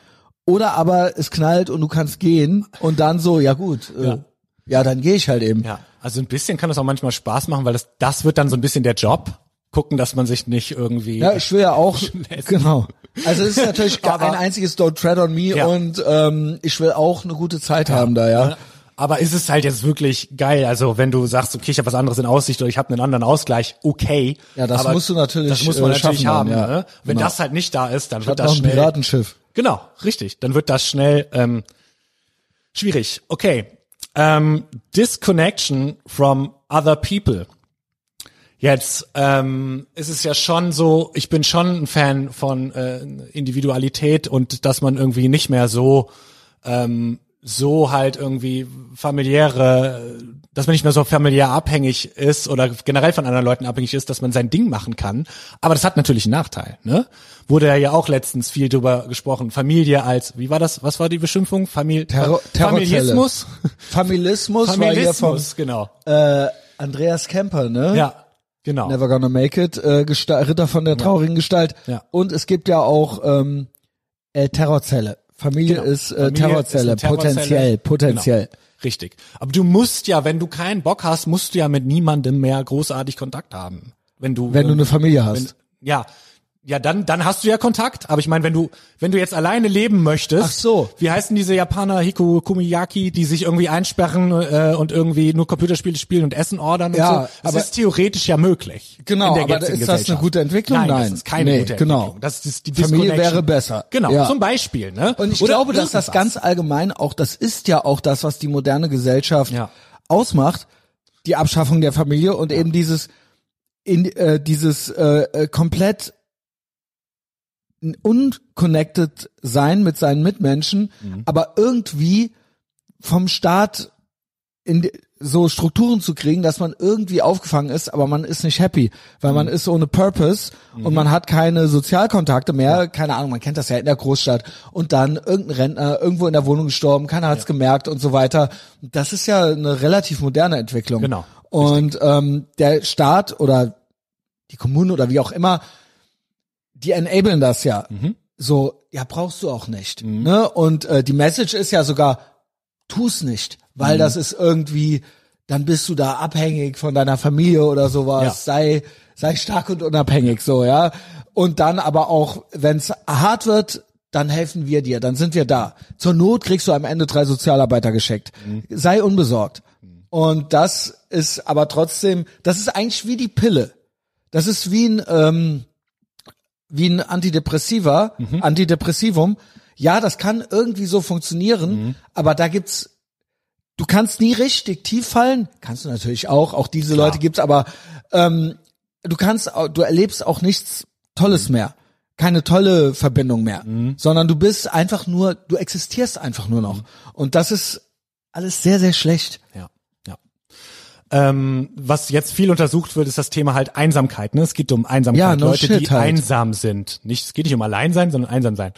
oder aber es knallt und du kannst gehen und dann so, ja gut, äh, Ja. ja. dann gehe ich halt eben. Ja, also ein bisschen kann das auch manchmal Spaß machen, weil das das wird dann so ein bisschen der Job. Gucken, dass man sich nicht irgendwie Ja, ich will ja auch, genau. Also es ist natürlich Aber- ein einziges Don't Tread on Me Ja. und ähm, ich will auch eine gute Zeit haben da, ja. Aber ist es halt jetzt wirklich geil? Also wenn du sagst, okay, ich habe was anderes in Aussicht oder ich habe einen anderen Ausgleich, okay. Ja, das musst du natürlich, Das muss man äh, natürlich haben. dann, ja. Ne? Wenn Genau. das halt nicht da ist, dann Ich wird das ein schnell. Piratenschiff. Genau, richtig. Dann wird das schnell ähm, schwierig. Okay. Ähm, Disconnection from other people. Jetzt ähm, ist es ja schon so, ich bin schon ein Fan von äh, Individualität und dass man irgendwie nicht mehr so ähm, so halt irgendwie familiäre, dass man nicht mehr so familiär abhängig ist oder generell von anderen Leuten abhängig ist, dass man sein Ding machen kann. Aber das hat natürlich einen Nachteil, ne? Wurde ja auch letztens viel drüber gesprochen. Familie als, wie war das? Was war die Beschimpfung? Famili Terror- Terrorzelle. Familismus? Familismus, war hier vom Familismus, genau. äh, Andreas Kemper, ne? Ja, genau. Never Gonna Make It, äh, Gesta Ritter von der traurigen Gestalt. Ja. Und es gibt ja auch ähm, äh, Terrorzelle. Familie Genau. ist äh, Familie Terrorzelle, ist Terrorzelle. potenziell, potenziell. Genau. Richtig. Aber du musst ja, wenn du keinen Bock hast, musst du ja mit niemandem mehr großartig Kontakt haben. Wenn du, Wenn du eine Familie wenn, hast. ja, ja, dann, dann hast du ja Kontakt. Aber ich meine, wenn du, wenn du jetzt alleine leben möchtest, Ach so. wie heißen diese Japaner Hiku Kumiyaki, die sich irgendwie einsperren äh, und irgendwie nur Computerspiele spielen und Essen ordern und Ja, so? Das aber- ist theoretisch ja möglich. Genau, aber ist das eine gute Entwicklung? Nein, Nein. das ist keine Nee, gute genau. Entwicklung. Das ist die Familie wäre besser. Genau, Ja. zum Beispiel. Ne? Und ich Oder glaube, dass das ganz allgemein auch, das ist ja auch das, was die moderne Gesellschaft Ja. ausmacht, die Abschaffung der Familie und eben dieses, in, äh, dieses äh, äh, komplett unconnected sein mit seinen Mitmenschen, Mhm. aber irgendwie vom Staat in so Strukturen zu kriegen, dass man irgendwie aufgefangen ist, aber man ist nicht happy, weil Mhm. man ist ohne Purpose und man hat keine Sozialkontakte mehr, keine Ahnung, man kennt das ja in der Großstadt und dann irgendein Rentner irgendwo in der Wohnung gestorben, keiner hat's gemerkt und so weiter. Das ist ja eine relativ moderne Entwicklung. Genau, Und ähm, der Staat oder die Kommune oder wie auch immer, die enablen das ja. Mhm. So, ja, brauchst du auch nicht. Ne? Und äh, die Message ist ja sogar, tu's nicht, Mhm. weil das ist irgendwie, dann bist du da abhängig von deiner Familie oder sowas. Ja. Sei, sei stark und unabhängig, so, ja. Und dann aber auch, wenn's hart wird, dann helfen wir dir, dann sind wir da. Zur Not kriegst du am Ende drei Sozialarbeiter geschickt. Mhm. Sei unbesorgt. Und das ist aber trotzdem, das ist eigentlich wie die Pille. Das ist wie ein, ähm, wie ein Antidepressiva, Mhm. Antidepressivum. Ja, das kann irgendwie so funktionieren, Mhm. aber da gibt's, du kannst nie richtig tief fallen. Kannst du natürlich auch, auch diese Leute gibt's, aber ähm, du kannst, du erlebst auch nichts Tolles Mhm. mehr. Keine tolle Verbindung mehr, sondern du bist einfach nur, du existierst einfach nur noch. Mhm. Und das ist alles sehr, sehr schlecht. Ja. Ähm, was jetzt viel untersucht wird, ist das Thema halt Einsamkeit. Ne? Es geht um Einsamkeit, Ja, no Leute, die halt. einsam sind. Nicht, es geht nicht um allein sein, sondern einsam sein.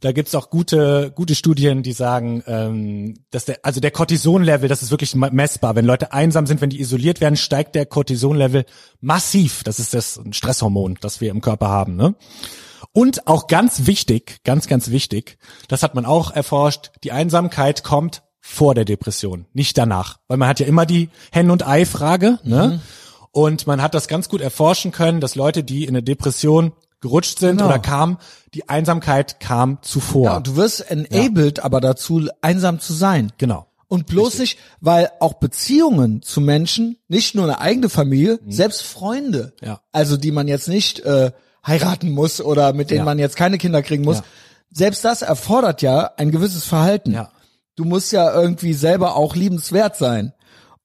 Da gibt's auch gute, gute Studien, die sagen, ähm, dass der, also der Cortisonlevel, das ist wirklich me- messbar. Wenn Leute einsam sind, wenn die isoliert werden, steigt der Cortisonlevel massiv. Das ist das Stresshormon, das wir im Körper haben. Ne? Und auch ganz wichtig, ganz, ganz wichtig, das hat man auch erforscht, die Einsamkeit kommt vor der Depression, nicht danach. Weil man hat ja immer die Hen- und Ei-Frage, ne? Und man hat das ganz gut erforschen können, dass Leute, die in eine Depression gerutscht sind Genau. oder kamen, die Einsamkeit kam zuvor. Ja, und du wirst enabled aber dazu, einsam zu sein. genau. Und bloß nicht, weil auch Beziehungen zu Menschen, nicht nur eine eigene Familie, selbst Freunde, Mhm. Ja. also die man jetzt nicht äh, heiraten muss oder mit denen Ja. man jetzt keine Kinder kriegen muss, Ja. selbst das erfordert ja ein gewisses Verhalten. Ja. Du musst ja irgendwie selber auch liebenswert sein.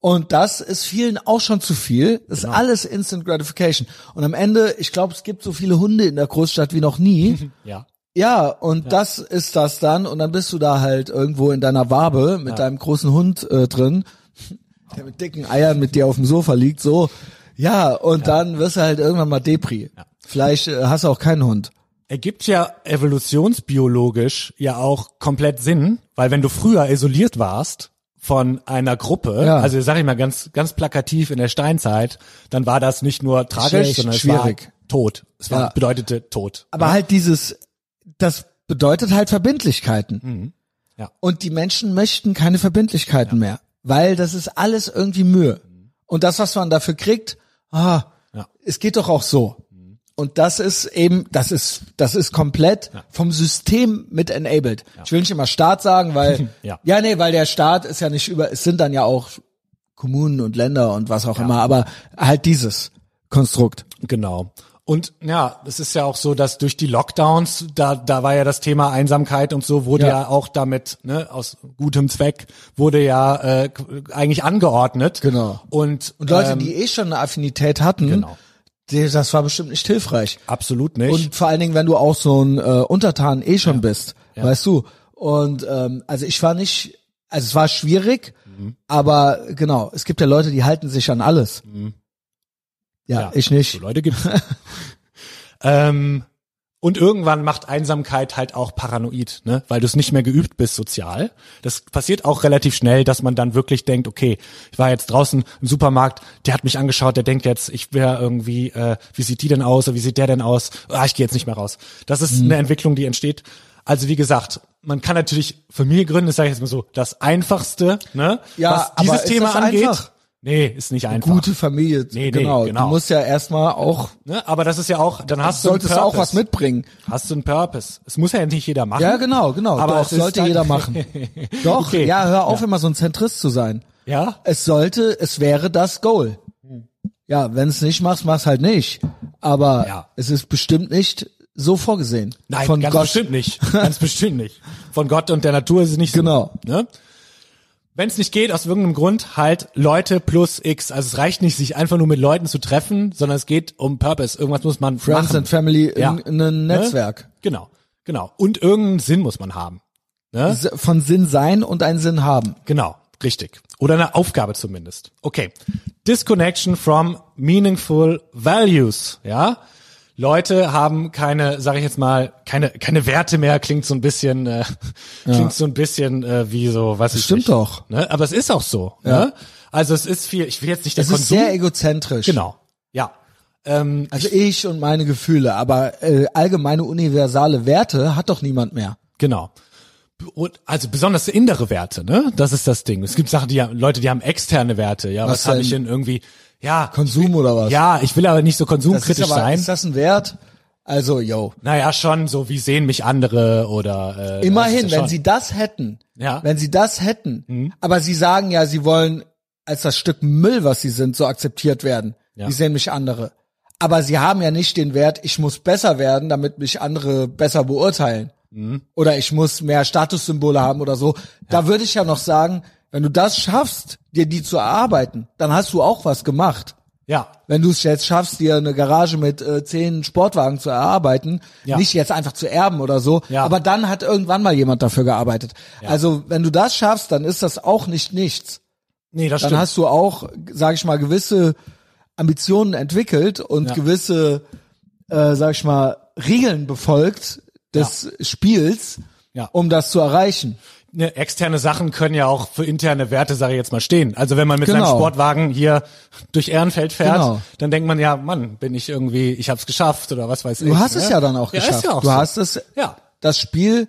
Und das ist vielen auch schon zu viel. Das Genau. ist alles Instant Gratification. Und am Ende, ich glaube, es gibt so viele Hunde in der Großstadt wie noch nie. Ja. Ja, und das ist das dann. Und dann bist du da halt irgendwo in deiner Wabe mit deinem großen Hund äh, drin, der mit dicken Eiern mit dir auf dem Sofa liegt, so. Ja, und dann wirst du halt irgendwann mal Depri. Vielleicht äh, hast du auch keinen Hund. Ergibt ja evolutionsbiologisch ja auch komplett Sinn, weil wenn du früher isoliert warst von einer Gruppe, Ja. also sag ich mal ganz ganz plakativ in der Steinzeit, dann war das nicht nur tragisch, Schlecht, sondern es schwierig. war Tod. Es war Ja. bedeutete Tod. Aber halt dieses, das bedeutet halt Verbindlichkeiten. Mhm. Ja. Und die Menschen möchten keine Verbindlichkeiten mehr, weil das ist alles irgendwie Mühe. Und das, was man dafür kriegt, ah, Ja. es geht doch auch so. Und das ist eben, das ist, das ist komplett vom System mit enabled. Ich will nicht immer Staat sagen, weil, Ja. ja, nee, weil der Staat ist ja nicht über, es sind dann ja auch Kommunen und Länder und was auch immer, aber halt dieses Konstrukt. Genau. Und ja, es ist ja auch so, dass durch die Lockdowns, da, da war ja das Thema Einsamkeit und so, wurde ja, Ja. auch damit, ne, aus gutem Zweck, wurde ja äh, eigentlich angeordnet. Genau. Und, Und Leute, ähm, die eh schon eine Affinität hatten, Genau. Das war bestimmt nicht hilfreich. absolut nicht. Und vor allen Dingen, wenn du auch so ein äh, Untertan eh schon bist, weißt du. Und ähm, also ich war nicht, also es war schwierig, Mhm. aber genau, es gibt ja Leute, die halten sich an alles. Ja, Ja, ich nicht. So Leute gibt's. ähm, und irgendwann macht Einsamkeit halt auch paranoid, ne? weil du es nicht mehr geübt bist sozial. Das passiert auch relativ schnell, dass man dann wirklich denkt, okay, ich war jetzt draußen im Supermarkt, der hat mich angeschaut, der denkt jetzt, ich wäre irgendwie, äh, wie sieht die denn aus oder wie sieht der denn aus? Ah, ich gehe jetzt nicht mehr raus. Das Mhm. ist eine Entwicklung, die entsteht. Also wie gesagt, man kann natürlich Familie gründen, das sage ich jetzt mal so, das Einfachste, ne? Ja, was dieses Thema das angeht. einfach? Nee, ist nicht einfach. Gute Familie, Nee, nee, genau. genau. Du musst ja erstmal auch, Ne? Aber das ist ja auch, dann hast du solltest du auch was mitbringen. Hast du einen Purpose. Es muss ja nicht jeder machen. Ja, genau, genau. Aber Doch, es sollte jeder machen. Doch, Okay. ja, hör auf, immer so ein Zentrist zu sein. Ja? es sollte, es wäre das Goal. Ja, wenn es nicht machst, mach's halt nicht. Aber Ja. es ist bestimmt nicht so vorgesehen. Nein, von ganz Gott. bestimmt nicht. Ganz bestimmt nicht. Von Gott und der Natur ist es nicht so. Genau. Ne? Wenn es nicht geht, aus irgendeinem Grund, halt Leute plus X. Also es reicht nicht, sich einfach nur mit Leuten zu treffen, sondern es geht um Purpose. Irgendwas muss man Friends machen. and Family in, Ja. in einem Ne? Netzwerk. Genau, genau. Und irgendeinen Sinn muss man haben. Ne? Von Sinn sein und einen Sinn haben. Genau, richtig. Oder eine Aufgabe zumindest. Okay. Disconnection from meaningful values, ja? Leute haben keine, sag ich jetzt mal, keine keine Werte mehr, klingt so ein bisschen äh, klingt so ein bisschen äh, wie so, was ich stimmt nicht, doch. Ne? Aber es ist auch so, ne? Also es ist viel, ich will jetzt nicht der Es ist Konsum. sehr egozentrisch. genau. Ja. Ähm, Also ich und meine Gefühle, aber äh, allgemeine universale Werte hat doch niemand mehr. Genau. Und also besonders innere Werte, ne? Das ist das Ding. Es gibt Sachen, die haben, Leute, die haben externe Werte. Ja, was, Was habe ich denn irgendwie? Ja, Konsum oder was? ja, ich will aber nicht so konsumkritisch aber, sein. ist das ein Wert? Also, yo. naja, schon so, wie sehen mich andere oder äh, Immerhin, wenn sie das hätten, Ja. wenn sie das hätten, aber sie sagen ja, sie wollen als das Stück Müll, was sie sind, so akzeptiert werden. Ja. Wie sehen mich andere? Aber sie haben ja nicht den Wert, ich muss besser werden, damit mich andere besser beurteilen. Oder ich muss mehr Statussymbole haben oder so. Da würde ich ja noch sagen, wenn du das schaffst, dir die zu erarbeiten, dann hast du auch was gemacht. ja, Wenn du es jetzt schaffst, dir eine Garage mit äh, zehn Sportwagen zu erarbeiten, Ja. nicht jetzt einfach zu erben oder so, Ja. aber dann hat irgendwann mal jemand dafür gearbeitet. Also wenn du das schaffst, dann ist das auch nicht nichts. Nee, das dann stimmt. hast du auch, sag ich mal, gewisse Ambitionen entwickelt und Ja. gewisse, äh, sag ich mal, Regeln befolgt des Spiels, Ja. um das zu erreichen. Ne, externe Sachen können ja auch für interne Werte, sage ich jetzt mal, stehen. Also wenn man mit Genau. seinem Sportwagen hier durch Ehrenfeld fährt, Genau. dann denkt man ja, Mann, bin ich irgendwie, ich hab's geschafft oder was weiß ich. Du hast ne? es ja dann auch ja, geschafft. Ja auch du so. hast es, Ja. das Spiel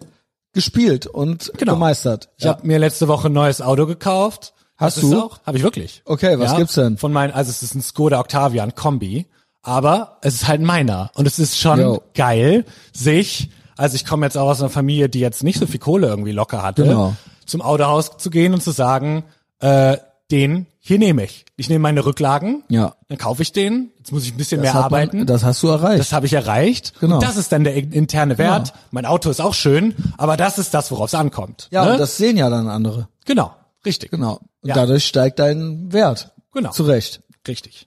gespielt und Genau. gemeistert. Ich habe mir letzte Woche ein neues Auto gekauft. Hast das du? Auch, habe ich wirklich. Okay, was gibt's denn? Von meinen, also es ist ein Skoda Octavian Kombi, aber es ist halt meiner und es ist schon Jo. geil, sich, also ich komme jetzt auch aus einer Familie, die jetzt nicht so viel Kohle irgendwie locker hatte, Genau. zum Autohaus zu gehen und zu sagen, äh, den hier nehme ich. Ich nehme meine Rücklagen, Ja. dann kaufe ich den. Jetzt muss ich ein bisschen Das mehr hat man- arbeiten. das hast du erreicht. Das habe ich erreicht. Genau. Und das ist dann der interne Wert. Mein Auto ist auch schön, aber das ist das, worauf es ankommt. ja, ne? und das sehen ja dann andere. genau, richtig. Genau. Und Ja. dadurch steigt dein Wert. Genau. Zu Recht. Richtig.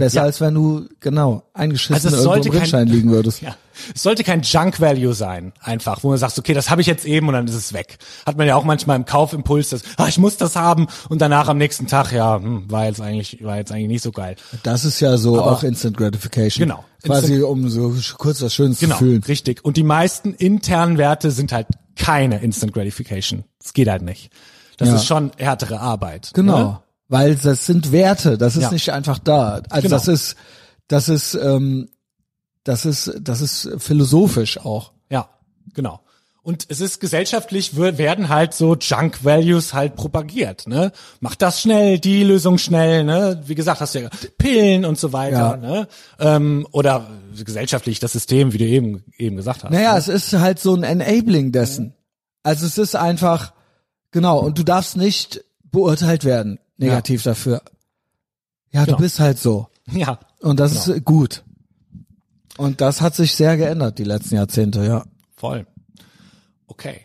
Besser Ja. als wenn du, genau, eingeschissen Also es irgendwo sollte im kein- Rindschein liegen würdest. Ja. Es sollte kein Junk Value sein, einfach, wo man sagt, okay, das habe ich jetzt eben und dann ist es weg. Hat man ja auch manchmal im Kaufimpuls, dass, ah, ich muss das haben und danach am nächsten Tag, ja, hm, war jetzt eigentlich, war jetzt eigentlich nicht so geil. Das ist ja so Aber- auch Instant Gratification. Genau. Quasi um so kurz was Schönes Genau, zu fühlen. richtig. Und die meisten internen Werte sind halt keine Instant Gratification. Das geht halt nicht. Das Ja. ist schon härtere Arbeit. Genau. Ne? Weil das sind Werte, das ist Ja. nicht einfach da. Also Genau. das ist, das ist, ähm, das ist, das ist philosophisch auch. Ja, genau. Und es ist gesellschaftlich werden halt so Junk Values halt propagiert, ne? Mach das schnell, die Lösung schnell, ne? Wie gesagt, hast du ja Pillen und so weiter, Ja. ne? Ähm, oder gesellschaftlich das System, wie du eben eben gesagt hast. Naja, es ist halt so ein Enabling dessen. Also es ist einfach, genau, und du darfst nicht beurteilt werden, negativ dafür. Ja, Genau. du bist halt so. Ja, Und das Genau. ist gut. Und das hat sich sehr geändert, die letzten Jahrzehnte, ja. voll. Okay.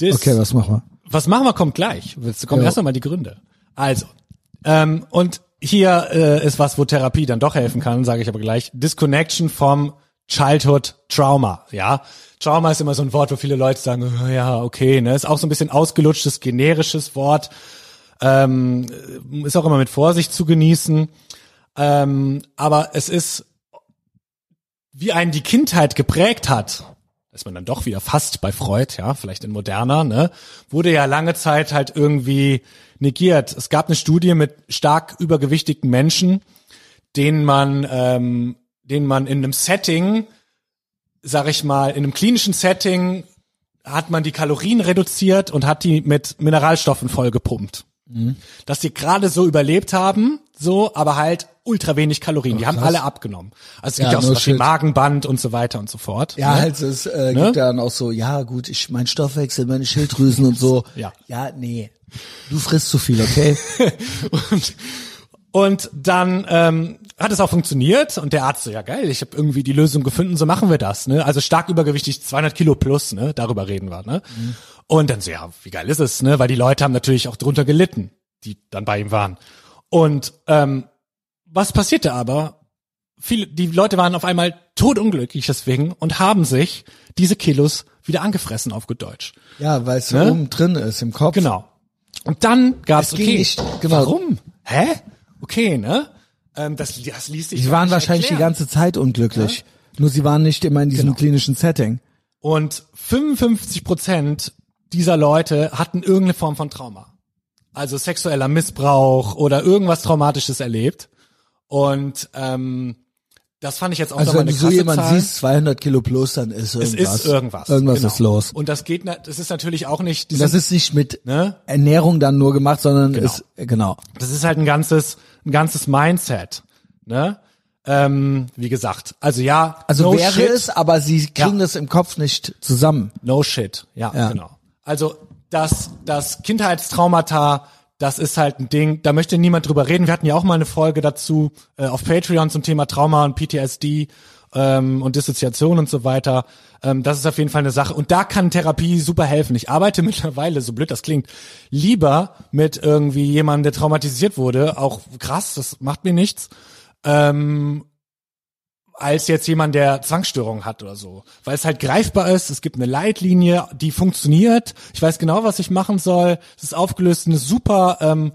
Das, Okay, was machen wir? was machen wir, kommt gleich. Willst du kommen Ja. erst noch mal die Gründe. Also, ähm, und hier äh, ist was, wo Therapie dann doch helfen kann, sage ich aber gleich. Disconnection vom Childhood Trauma, ja. Trauma ist immer so ein Wort, wo viele Leute sagen, oh, ja, okay, ne, ist auch so ein bisschen ausgelutschtes, generisches Wort, ähm, ist auch immer mit Vorsicht zu genießen, ähm, aber es ist, wie einen die Kindheit geprägt hat, ist man dann doch wieder fast bei Freud, ja, vielleicht in moderner, ne, wurde ja lange Zeit halt irgendwie negiert. Es gab eine Studie mit stark übergewichtigen Menschen, denen man, ähm, denen man in einem Setting, sag ich mal, in einem klinischen Setting hat man die Kalorien reduziert und hat die mit Mineralstoffen vollgepumpt. Dass die gerade so überlebt haben, so, aber halt ultra wenig Kalorien. die haben alle abgenommen. Also es gibt Ja, ja auch so was wie. Magenband und so weiter und so fort. Ja, ne? halt, es äh, Ne? gibt ja dann auch so, ja gut, ich mein Stoffwechsel, meine Schilddrüsen und so. Ja. Ja, nee. Du frisst zu viel, okay? Und, und dann ähm, hat es auch funktioniert und der Arzt so, ja geil, ich habe irgendwie die Lösung gefunden, so machen wir das. Ne? Also stark übergewichtig, 200 Kilo plus, ne? darüber reden wir. Ne? Und dann so, ja, wie geil ist es, ne? weil die Leute haben natürlich auch drunter gelitten, die dann bei ihm waren. Und ähm, was passierte aber? Viele, die Leute waren auf einmal todunglücklich deswegen und haben sich diese Kilos wieder angefressen auf gut Deutsch. Ja, weil es Ne? oben drin ist im Kopf. Genau. Und dann gab's Es okay. nicht- genau. Warum? Hä? Okay, ne? Ähm, das, das ließ sich Sie gar waren wahrscheinlich die erklären. ganze Zeit unglücklich. Nur sie waren nicht immer in diesem Genau. klinischen Setting. Und 55 Prozent dieser Leute hatten irgendeine Form von Trauma. Also sexueller Missbrauch oder irgendwas Traumatisches erlebt. Und ähm, das fand ich jetzt auch Also nochmal wenn eine du so krasse jemand Zahl. siehst, 200 Kilo plus, dann ist es irgendwas. ist irgendwas. Irgendwas genau. ist los. Und das geht, das ist natürlich auch nicht, die Das ist nicht mit ne? Ernährung dann nur gemacht, sondern Genau. ist, äh, genau. Das ist halt ein ganzes, ein ganzes Mindset, ne? Ähm, wie gesagt, also ja, Also no wäre shit, es, aber sie kriegen Ja. das im Kopf nicht zusammen. no shit, ja, Ja. genau. Also das, das Kindheitstraumata, das ist halt ein Ding, da möchte niemand drüber reden. Wir hatten ja auch mal eine Folge dazu äh, auf Patreon zum Thema Trauma und PTSD ähm, und Dissoziation und so weiter. Ähm, das ist auf jeden Fall eine Sache. Und da kann Therapie super helfen. Ich arbeite mittlerweile, so blöd das klingt, lieber mit irgendwie jemandem, der traumatisiert wurde. Auch krass, das macht mir nichts. Ähm, als jetzt jemand, der Zwangsstörungen hat oder so. Weil es halt greifbar ist, es gibt eine Leitlinie, die funktioniert, ich weiß genau, was ich machen soll, es ist aufgelöst, eine super ähm,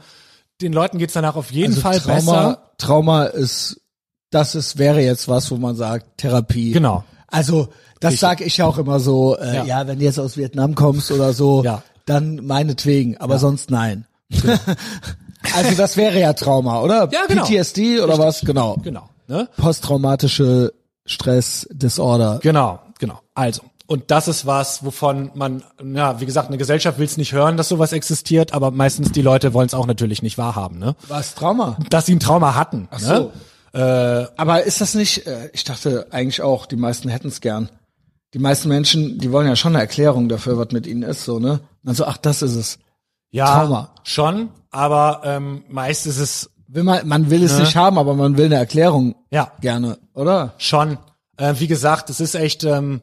den Leuten geht's danach auf jeden Also Fall Trauma, besser. Trauma ist, das ist, wäre jetzt was, wo man sagt, Therapie. Genau. Also, das Richtig. sage ich auch immer so, äh, Ja. ja. wenn du jetzt aus Vietnam kommst oder so, Ja. dann meinetwegen, aber sonst nein. also das wäre ja Trauma, oder? Ja, genau. PTSD oder was? Genau. Genau. Ne? Posttraumatische Stress Disorder. Genau, genau. Also. Und das ist was, wovon man, ja, wie gesagt, eine Gesellschaft will es nicht hören, dass sowas existiert, aber meistens die Leute wollen es auch natürlich nicht wahrhaben, ne? Was Trauma? Dass sie ein Trauma hatten. Ach so. Ne? Aber ist das nicht, äh, ich dachte eigentlich auch, die meisten hätten es gern. Die meisten Menschen, die wollen ja schon eine Erklärung dafür, was mit ihnen ist, so, ne? Also, ach, das ist es. Ja, Trauma. schon, aber ähm, meist ist es Will man, man will es nicht haben, aber man will eine Erklärung ja gerne, oder? schon. Äh, wie gesagt, es ist echt. Ähm,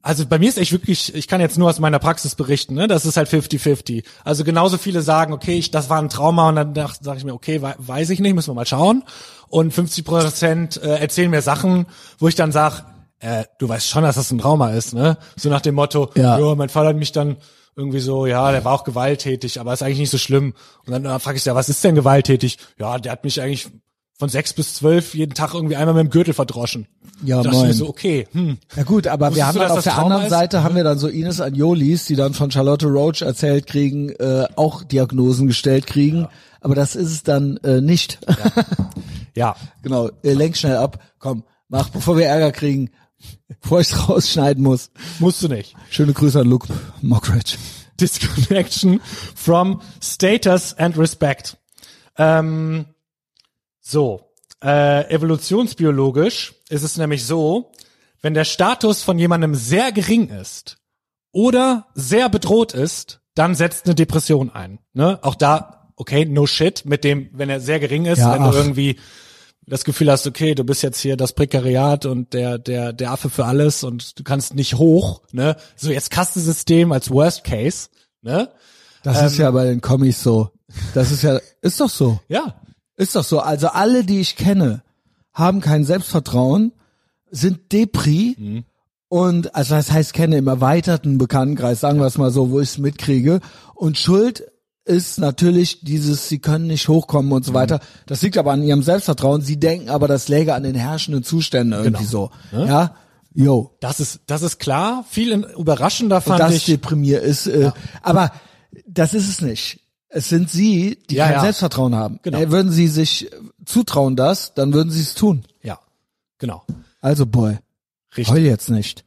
also bei mir ist echt wirklich, ich kann jetzt nur aus meiner Praxis berichten, ne? Das ist halt 50-50. Also genauso viele sagen, okay, ich, das war ein Trauma und dann sage ich mir, okay, wei- weiß ich nicht, müssen wir mal schauen. Und 50 Prozent äh, erzählen mir Sachen, wo ich dann sag, äh, du weißt schon, dass das ein Trauma ist, ne? So nach dem Motto, Ja. ja, mein Vater hat mich dann irgendwie so, ja, der war auch gewalttätig, aber ist eigentlich nicht so schlimm. Und dann äh, frage ich ja, was ist denn gewalttätig? Ja, der hat mich eigentlich von sechs bis zwölf jeden Tag irgendwie einmal mit dem Gürtel verdroschen. Ja, da moin. so, okay, hm, Ja gut, aber wir haben du, dann auf der Trauma anderen ist? Seite haben wir dann so Ines Agnolis, die dann von Charlotte Roach erzählt kriegen, äh, auch Diagnosen gestellt kriegen, aber das ist es dann äh, nicht. ja, genau, äh, lenk schnell ab, komm, mach, bevor wir Ärger kriegen, bevor ich rausschneiden muss. musst du nicht. Schöne Grüße an Luke Mockridge. Disconnection from status and respect. Ähm, so, äh, evolutionsbiologisch ist es nämlich so, wenn der Status von jemandem sehr gering ist oder sehr bedroht ist, dann setzt eine Depression ein. Ne? Auch da, okay, no shit, mit dem, wenn er sehr gering ist, Ja, wenn ach. du irgendwie das Gefühl hast, okay, du bist jetzt hier das Prekariat und der, der, der Affe für alles und du kannst nicht hoch, ne? So jetzt Kastensystem als Worst Case, ne? Das ist ja bei den Kommis so. Das ist ja, ist doch so. Ja. Ist doch so. Also alle, die ich kenne, haben kein Selbstvertrauen, sind Depri und, also das heißt, kenne im erweiterten Bekanntenkreis, sagen wir es mal so, wo ich es mitkriege. Und Schuld ist natürlich dieses, sie können nicht hochkommen und so weiter. Das liegt aber an ihrem Selbstvertrauen. Sie denken aber, das läge an den herrschenden Zuständen irgendwie so. Ja, yo. Das ist, das ist klar. Viel überraschender Und fand das ich. deprimiert ist. Äh, Aber das ist es nicht. Es sind sie, die Ja, kein ja. Selbstvertrauen haben. Genau. Äh, würden sie sich zutrauen das, dann würden sie es tun. Ja, genau. Also Boy, Richtig. heul jetzt nicht.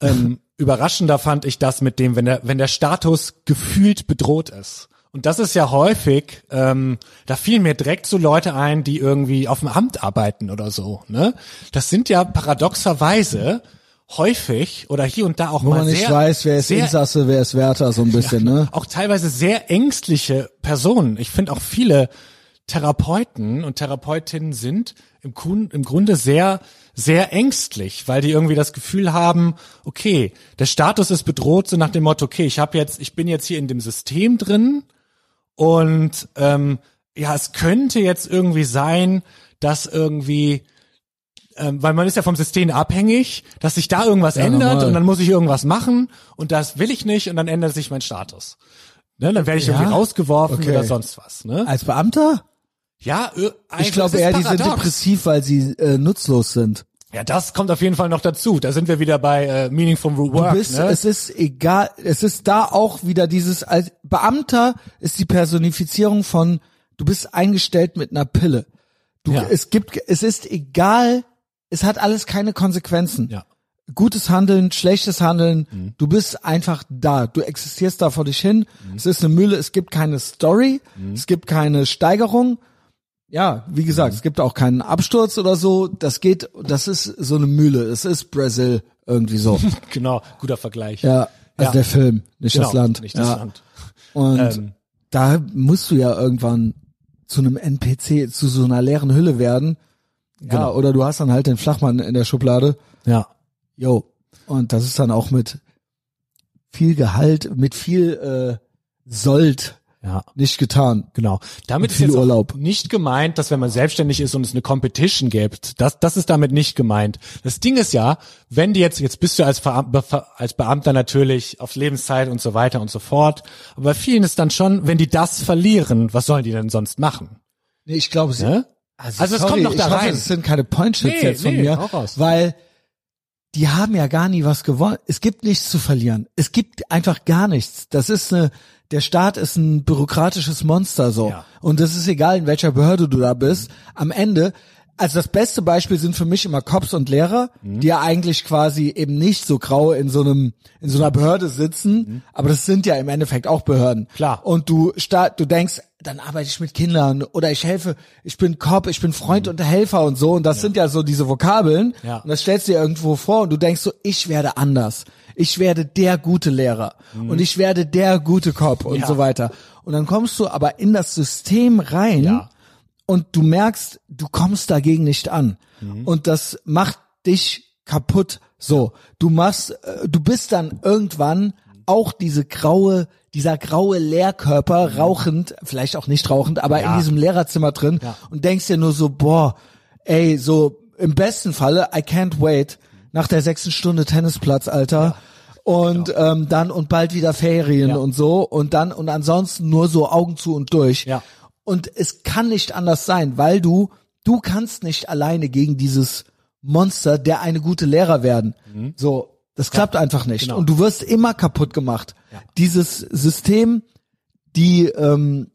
ähm, überraschender fand ich das mit dem, wenn der, wenn der Status gefühlt bedroht ist. Und das ist ja häufig, ähm, da fielen mir direkt so Leute ein, die irgendwie auf dem Amt arbeiten oder so. Ne? Das sind ja paradoxerweise häufig oder hier und da auch Wo mal man nicht sehr, weiß, wer ist sehr, Insasse, wer ist Wärter, so ein bisschen, ne? auch teilweise sehr ängstliche Personen. Ich finde auch viele Therapeuten und Therapeutinnen sind im, im Grunde sehr, sehr ängstlich, weil die irgendwie das Gefühl haben, okay, der Status ist bedroht, so nach dem Motto, okay, ich habe jetzt, ich bin jetzt hier in dem System drin und ähm, ja, es könnte jetzt irgendwie sein, dass irgendwie ähm, weil man ist ja vom System abhängig, dass sich da irgendwas Ja, ändert normal. und dann muss ich irgendwas machen und das will ich nicht und dann ändert sich mein Status. Ne, dann werde ich Ja? irgendwie rausgeworfen Okay. oder sonst was. Ne? Als Beamter? Ja, ö- Ich also glaube eher, die sind depressiv, weil sie äh, nutzlos sind. Ja, das kommt auf jeden Fall noch dazu. Da sind wir wieder bei äh, Meaningful Work. Du bist, ne? es ist egal, es ist da auch wieder dieses, als Beamter ist die Personifizierung von, du bist eingestellt mit einer Pille. Du, Ja. es gibt, es ist egal, es hat alles keine Konsequenzen. Ja. Gutes Handeln, schlechtes Handeln, du bist einfach da, du existierst da vor dich hin, es ist eine Mühle, es gibt keine Story, es gibt keine Steigerung, ja, wie gesagt, es gibt auch keinen Absturz oder so, das geht, das ist so eine Mühle, es ist Brasil irgendwie so. genau, guter Vergleich. Ja, also Ja. der Film, nicht genau, das Land. Nicht das ja. Land. Und Ähm. da musst du ja irgendwann zu einem NPC, zu so einer leeren Hülle werden. Ja, Genau. oder du hast dann halt den Flachmann in der Schublade. Ja. Jo. Und das ist dann auch mit viel Gehalt, mit viel äh, Sold Ja. nicht getan. Genau. Damit ist viel jetzt Urlaub. Nicht gemeint, dass wenn man selbstständig ist und es eine Competition gibt, das, das ist damit nicht gemeint. Das Ding ist ja, wenn die jetzt, jetzt bist du als, Befa- als Beamter natürlich auf Lebenszeit und so weiter und so fort. Aber bei vielen ist dann schon, wenn die das verlieren, was sollen die denn sonst machen? Nee, ich glaube, sie, Ne? Also, Also es sorry, kommt noch da ich hoffe, rein. Es sind keine Pointshits Nee, jetzt von nee, mir, weil die haben ja gar nie was gewonnen. Es gibt nichts zu verlieren. Es gibt einfach gar nichts. Das ist eine, der Staat ist ein bürokratisches Monster so. Ja. Und das ist egal, in welcher Behörde du da bist. Am Ende, also das beste Beispiel sind für mich immer Cops und Lehrer, Mhm. die ja eigentlich quasi eben nicht so grau in so einem, in so einer Behörde sitzen, aber das sind ja im Endeffekt auch Behörden. Mhm. Klar. Und du start, du denkst, dann arbeite ich mit Kindern oder ich helfe, ich bin Cop, ich bin Freund und Helfer und so und das sind ja so diese Vokabeln Ja. und das stellst du dir irgendwo vor und du denkst so, ich werde anders. Ich werde der gute Lehrer und ich werde der gute Cop und Mhm. Ja. so weiter. Und dann kommst du aber in das System rein Ja. Und du merkst, du kommst dagegen nicht an. Mhm. Und das macht dich kaputt. So, du machst, äh, du bist dann irgendwann auch diese graue, dieser graue Lehrkörper, rauchend, vielleicht auch nicht rauchend, aber Mhm. Ja. in diesem Lehrerzimmer drin Ja. und denkst dir nur so, boah, ey, so im besten Falle, I can't wait, nach der sechsten Stunde Tennisplatz, Alter. Und ähm, dann und bald wieder Ferien Ja. und so und dann und ansonsten nur so Augen zu und durch. Ja. Und es kann nicht anders sein, weil du, du kannst nicht alleine gegen dieses Monster, der eine gute Lehrer werden. So, das klappt einfach nicht. Mhm. Genau. Und du wirst immer kaputt gemacht. Dieses System, die ähm,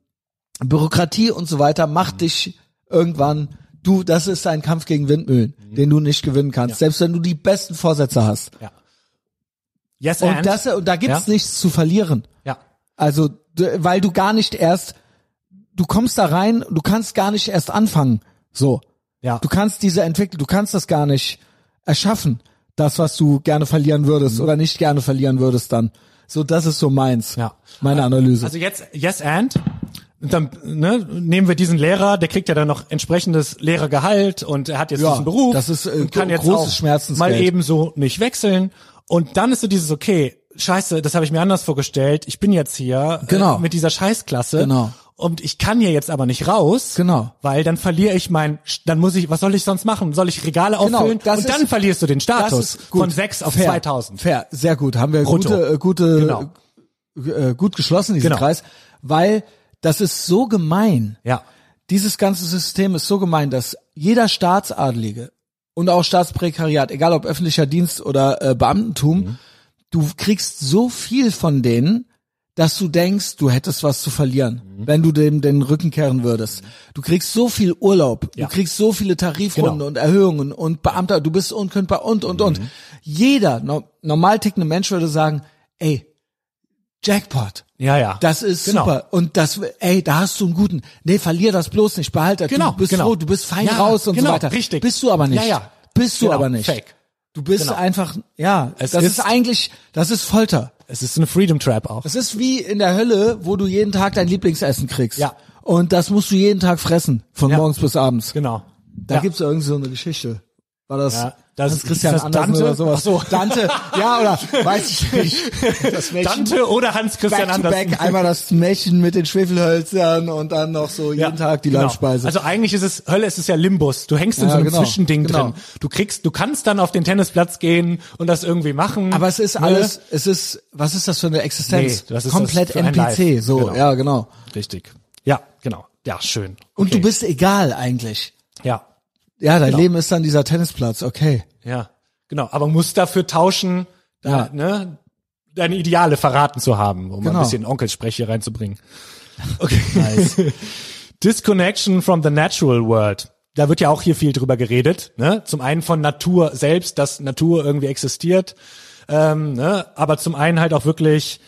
Bürokratie und so weiter macht Mhm. dich irgendwann, du, das ist ein Kampf gegen Windmühlen, den du nicht gewinnen kannst, selbst wenn du die besten Vorsätze hast. Ja. Yes Und das, und da gibt's Ja. nichts zu verlieren. ja. Also, weil du gar nicht erst, du kommst da rein, du kannst gar nicht erst anfangen. So. Ja. Du kannst diese Entwicklung, du kannst das gar nicht erschaffen. Das, was du gerne verlieren Mhm. würdest oder nicht gerne verlieren würdest dann. So, das ist so meins. Ja. Meine Analyse. Also jetzt Yes and. Und dann ne, nehmen wir diesen Lehrer, der kriegt ja dann noch entsprechendes Lehrergehalt und er hat jetzt Ja, diesen Beruf das ist, äh, und kann jetzt großes auch Schmerzensgeld. mal eben so nicht wechseln. Und dann ist so dieses okay, Scheiße, das habe ich mir anders vorgestellt. Ich bin jetzt hier Genau. äh, mit dieser Scheißklasse Genau. Und ich kann hier jetzt aber nicht raus. Genau. Weil dann verliere ich mein, dann muss ich, was soll ich sonst machen? Soll ich Regale Genau, auffüllen? und dann ist- verlierst du den Status von 6 auf Fair. 2000. Fair, sehr gut. Haben wir Brutto. gute, äh, gute, Genau. äh, gut geschlossen, diesen Genau. Kreis, weil das ist so gemein. Ja. Dieses ganze System ist so gemein, dass jeder Staatsadlige und auch Staatsprekariat, egal ob öffentlicher Dienst oder äh, Beamtentum, Mhm. du kriegst so viel von denen, dass du denkst, du hättest was zu verlieren, Mhm. wenn du dem den Rücken kehren würdest. Du kriegst so viel Urlaub, Ja. du kriegst so viele Tarifrunden Genau. und Erhöhungen und Beamter, du bist unkündbar und und und. Mhm. Jeder no normal tickende Mensch würde sagen, ey, Jackpot. Ja, ja. Das ist Genau. super. Und das, ey, da hast du einen guten. Nee, verlier das bloß nicht. Behalte. Genau, Du bist genau. froh, du bist fein Ja, raus und genau, so weiter. richtig. Bist du aber nicht. Ja, ja. Bist du Genau, aber nicht. fake. Du bist Genau. einfach, ja, Es das ist- ist, eigentlich, das ist Folter. Es ist eine Freedom Trap auch. Das ist wie in der Hölle, wo du jeden Tag dein Lieblingsessen kriegst. Ja. Und das musst du jeden Tag fressen, von Ja. morgens bis abends. Genau. Da ja. gibt's irgendwie so eine Geschichte. War das, Ja, das- Hans Christian ist das Andersen Dante? oder sowas? Ach so. Dante, ja, oder weiß ich nicht. Das Mädchen Dante oder Hans Christian back to Andersen. back, einmal das Mädchen mit den Schwefelhölzern und dann noch so jeden Tag die genau. Leibspeise. Also eigentlich ist es, Hölle ist es ja Limbus. Du hängst in Ja, so einem genau, Zwischending genau. drin. Du kriegst, du kannst dann auf den Tennisplatz gehen und das irgendwie machen. aber es ist ne? alles, es ist, was ist das für eine Existenz? Nee, das ist Komplett das NPC, so, Genau. ja, genau. Richtig. Ja, genau. Ja, schön. Und Okay. du bist egal eigentlich. Ja. Ja, dein Genau. Leben ist dann dieser Tennisplatz, okay. Ja. Genau. Aber musst dafür tauschen, da, Ja. ne, deine Ideale verraten zu haben, um Genau. ein bisschen Onkelsprech hier reinzubringen. Okay. Disconnection from the natural world. Da wird ja auch hier viel drüber geredet. Ne? Zum einen von Natur selbst, dass Natur irgendwie existiert, ähm, ne? aber zum einen halt auch wirklich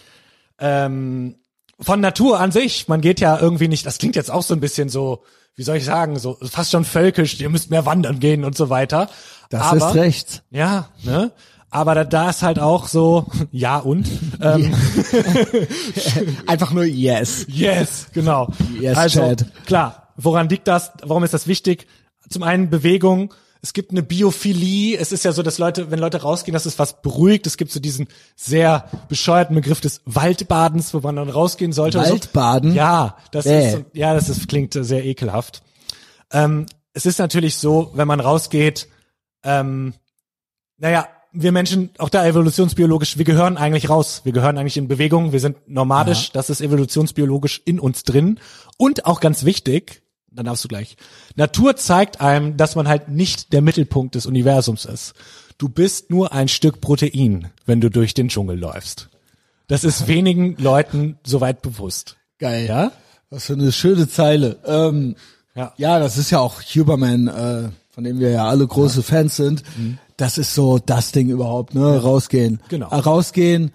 ähm, von Natur an sich. Man geht ja irgendwie nicht, das klingt jetzt auch so ein bisschen so, wie soll ich sagen, so fast schon völkisch, ihr müsst mehr wandern gehen und so weiter. Das aber, ist recht. Ja, ne? Aber da, da ist halt auch so, ja und? Ähm, Einfach nur yes. Yes, genau. Yes, also Chad. klar, woran liegt das? Warum ist das wichtig? Zum einen Bewegung, es gibt eine Biophilie. Es ist ja so, dass Leute, wenn Leute rausgehen, dass es was beruhigt. Es gibt so diesen sehr bescheuerten Begriff des Waldbadens, wo man dann rausgehen sollte. Waldbaden? So. Ja, das Bäh. ist, ja, das ist, klingt sehr ekelhaft. Ähm, es ist natürlich so, wenn man rausgeht, ähm, naja, wir Menschen, auch da evolutionsbiologisch, wir gehören eigentlich raus. Wir gehören eigentlich in Bewegung. Wir sind nomadisch. Das ist evolutionsbiologisch in uns drin. Und auch ganz wichtig, dann darfst du gleich. Natur zeigt einem, dass man halt nicht der Mittelpunkt des Universums ist. Du bist nur ein Stück Protein, wenn du durch den Dschungel läufst. Das ist wenigen Leuten soweit bewusst. Geil. Ja? Was für eine schöne Zeile. Ähm, Ja. ja, das ist ja auch Huberman, äh, von dem wir ja alle große Fans sind. Das ist so das Ding überhaupt, ne? Rausgehen. Genau. Äh, rausgehen,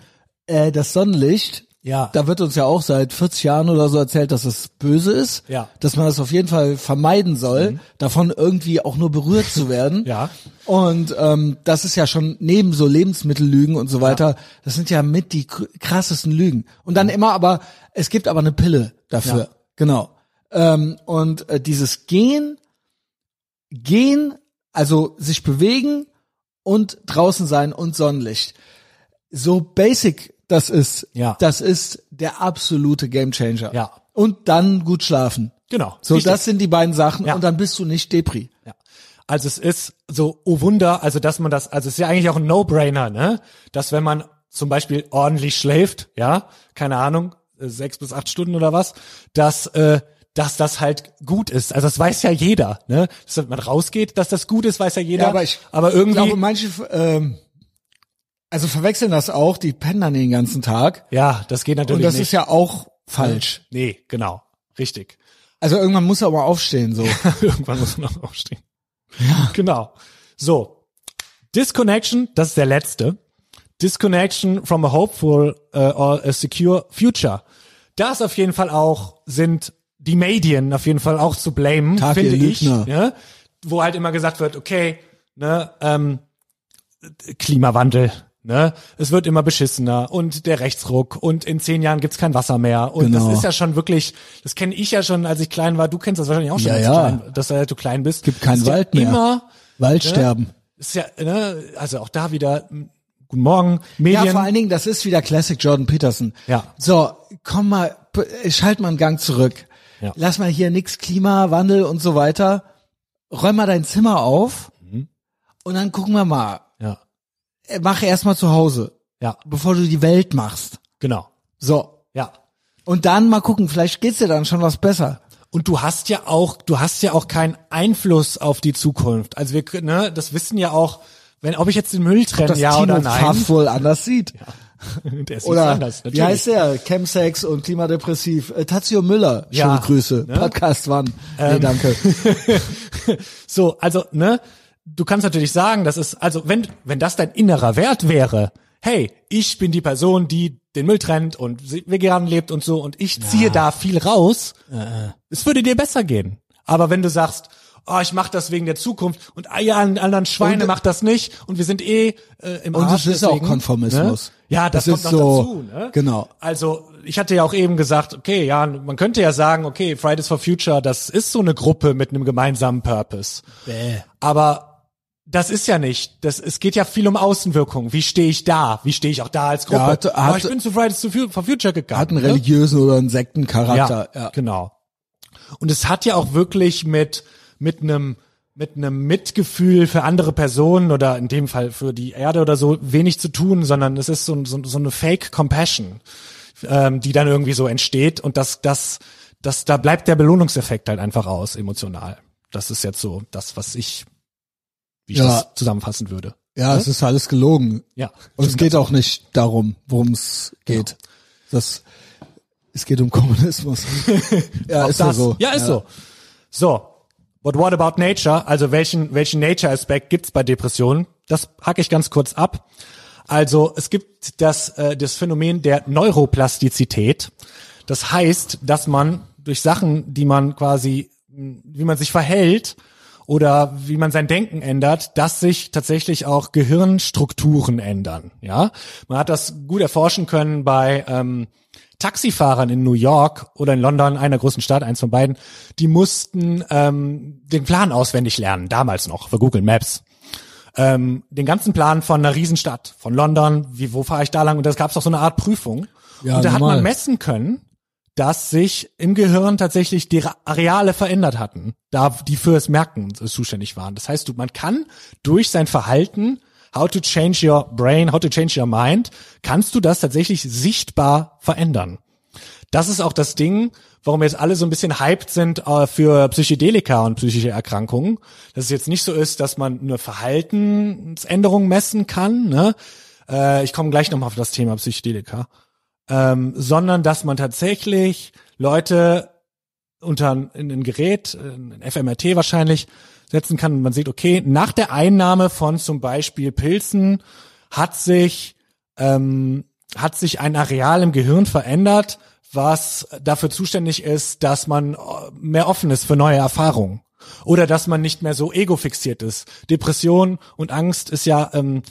äh, das Sonnenlicht. Ja. Da wird uns ja auch seit 40 Jahren oder so erzählt, dass es böse ist. Ja. Mhm. Dass man das auf jeden Fall vermeiden soll, davon irgendwie auch nur berührt zu werden. Ja. Und ähm, das ist ja schon neben so Lebensmittellügen und so weiter, das sind ja mit die krassesten Lügen. Und dann immer aber, es gibt aber eine Pille dafür. Ja. Genau. Ähm, und äh, dieses Gehen, Gehen, also sich bewegen und draußen sein und Sonnenlicht. So basic das ist, Ja. das ist der absolute Gamechanger. Ja. Und dann gut schlafen. Genau. So, Richtig. das sind die beiden Sachen Ja. und dann bist du nicht Depri. Ja. Also es ist so, oh Wunder, also dass man das, also es ist ja eigentlich auch ein No-Brainer, ne? Dass wenn man zum Beispiel ordentlich schläft, ja, keine Ahnung, äh, sechs bis acht Stunden oder was, dass, äh, dass das halt gut ist. Also das weiß ja jeder, ne? Dass wenn man rausgeht, dass das gut ist, weiß ja jeder. Ja, aber ich aber irgendwie, Ich glaube, manche, ähm, also verwechseln das auch, die pennen dann den ganzen Tag. ja, das geht natürlich Und das nicht. ist ja auch falsch. nee, genau, richtig. Also irgendwann muss er aber aufstehen, so. Irgendwann muss man noch aufstehen. Ja. Genau. So. Disconnection, das ist der letzte. Disconnection from a hopeful uh, or a secure future. Das auf jeden Fall auch sind die Medien auf jeden Fall auch zu blamen, Tag, finde ich. Ja? Wo halt immer gesagt wird, okay, ne, ähm, Klimawandel, ne, es wird immer beschissener und der Rechtsruck und in zehn Jahren gibt's kein Wasser mehr und Genau. das ist ja schon wirklich, das kenne ich ja schon, als ich klein war. Du kennst das wahrscheinlich auch schon, Ja, als ja. Klein, dass du klein bist. Gibt keinen Ist ja Wald mehr. Immer, Waldsterben. ist ja, ne, also auch da wieder. Guten Morgen, Medien. Ja, vor allen Dingen, das ist wieder Classic Jordan Peterson. Ja. So, komm mal, schalt mal einen Gang zurück. Ja. Lass mal hier nix Klimawandel und so weiter. Räum mal dein Zimmer auf Mhm. und dann gucken wir mal. Ja, Äh, Mach erst mal zu Hause, ja, bevor du die Welt machst. genau, So. ja. Und dann mal gucken, vielleicht geht's dir dann schon was besser. Und du hast ja auch, du hast ja auch keinen Einfluss auf die Zukunft. Also wir, können, ne, das wissen ja auch, wenn, ob ich jetzt den Müll trenne, ja Tino oder nein. Pfaff wohl anders sieht. Der sieht's Oder anders, wie natürlich. heißt der? Chemsex und klimadepressiv. Äh, Tazio Müller. Schöne Ja, Grüße. ne? Podcast? Ähm. Nee, danke. So, also, ne, du kannst natürlich sagen, das ist, also, wenn, wenn das dein innerer Wert wäre, hey, ich bin die Person, die den Müll trennt und vegan lebt und so und ich ziehe da viel raus, es würde dir besser gehen. Aber wenn du sagst, oh, ich mache das wegen der Zukunft und ja, an anderen Schweine Und- macht das nicht und wir sind eh äh, im Und Arsch es ist auch deswegen, Konformismus. Ne? Ja, das, Das kommt ist noch so- dazu. Ne? genau. Also ich hatte ja auch eben gesagt, okay, ja, man könnte ja sagen, okay, Fridays for Future, das ist so eine Gruppe mit einem gemeinsamen Purpose. Aber das ist ja nicht. Das, es geht ja viel um Außenwirkung. Wie stehe ich da? Wie stehe ich auch da als Gruppe? Ja, hat- oh, hat- ich bin zu Fridays for Future gegangen. Hat einen ne? religiösen oder einen Sektencharakter. Ja. genau. Und es hat ja auch wirklich mit mit einem mit einem Mitgefühl für andere Personen oder in dem Fall für die Erde oder so wenig zu tun, sondern es ist so, so, so eine Fake Compassion, ähm, die dann irgendwie so entsteht und das das das da bleibt der Belohnungseffekt halt einfach aus emotional. Das ist jetzt so das, was ich wie ich Ja. das zusammenfassen würde. Ja, es ist alles gelogen. Ja. Und es geht auch nicht darum, worum es geht. Das, es geht um Kommunismus. ja, ist ja das, so. Ja, ist so. So. But what about nature? Also welchen, welchen Nature-Aspekt gibt's bei Depressionen? Das hacke ich ganz kurz ab. Also es gibt das, äh, das Phänomen der Neuroplastizität. Das heißt, dass man durch Sachen, die man quasi, wie man sich verhält oder wie man sein Denken ändert, dass sich tatsächlich auch Gehirnstrukturen ändern. Ja, man hat das gut erforschen können bei ähm, Taxifahrern in New York oder in London, einer großen Stadt, eins von beiden, die mussten ähm, den Plan auswendig lernen, damals noch, für Google Maps. Ähm, den ganzen Plan von einer Riesenstadt, von London, wie, wo fahre ich da lang? Und das gab es auch so eine Art Prüfung. Ja, und da hat normal. man messen können, dass sich im Gehirn tatsächlich die Areale verändert hatten, da die fürs Merken zuständig waren. Das heißt, man kann durch sein Verhalten, how to change your brain, how to change your mind, kannst du das tatsächlich sichtbar verändern. Das ist auch das Ding, warum jetzt alle so ein bisschen hyped sind äh, für Psychedelika und psychische Erkrankungen. Dass es jetzt nicht so ist, dass man eine Verhaltensänderung messen kann. Ne? Äh, ich komme gleich nochmal auf das Thema Psychedelika. Ähm, sondern dass man tatsächlich Leute unter ein, in ein Gerät, ein FMRT wahrscheinlich, setzen kann und man sieht, okay, nach der Einnahme von zum Beispiel Pilzen hat sich ähm, hat sich ein Areal im Gehirn verändert, was dafür zuständig ist, dass man äh, mehr offen ist für neue Erfahrungen oder dass man nicht mehr so ego-fixiert ist. Depression und Angst ist ja ähm, äh,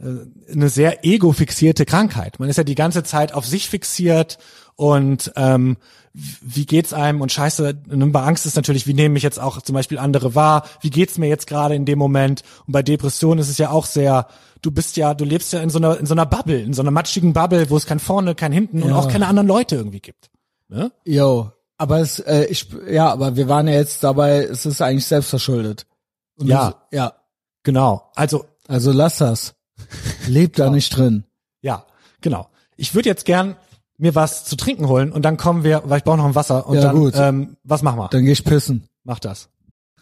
eine sehr ego-fixierte Krankheit. Man ist ja die ganze Zeit auf sich fixiert und ähm, wie geht's einem und scheiße, und bei Angst ist natürlich, wie nehme ich jetzt auch zum Beispiel andere wahr, wie geht's mir jetzt gerade in dem Moment und bei Depression ist es ja auch sehr, du bist ja, du lebst ja in so einer, in so einer Bubble, in so einer matschigen Bubble, wo es kein vorne, kein hinten und Ja. auch keine anderen Leute irgendwie gibt. Ne? Yo, aber es, äh, ich, ja, aber wir waren ja jetzt dabei, es ist eigentlich selbstverschuldet. Und Ja. das- ja. Genau. Also, Also lass das. Leb da nicht drin. ja, genau. Ich würde jetzt gern mir was zu trinken holen und dann kommen wir, weil ich brauche noch ein Wasser und Ja, dann, gut. Ähm, was machen wir? Dann geh ich pissen. Mach das.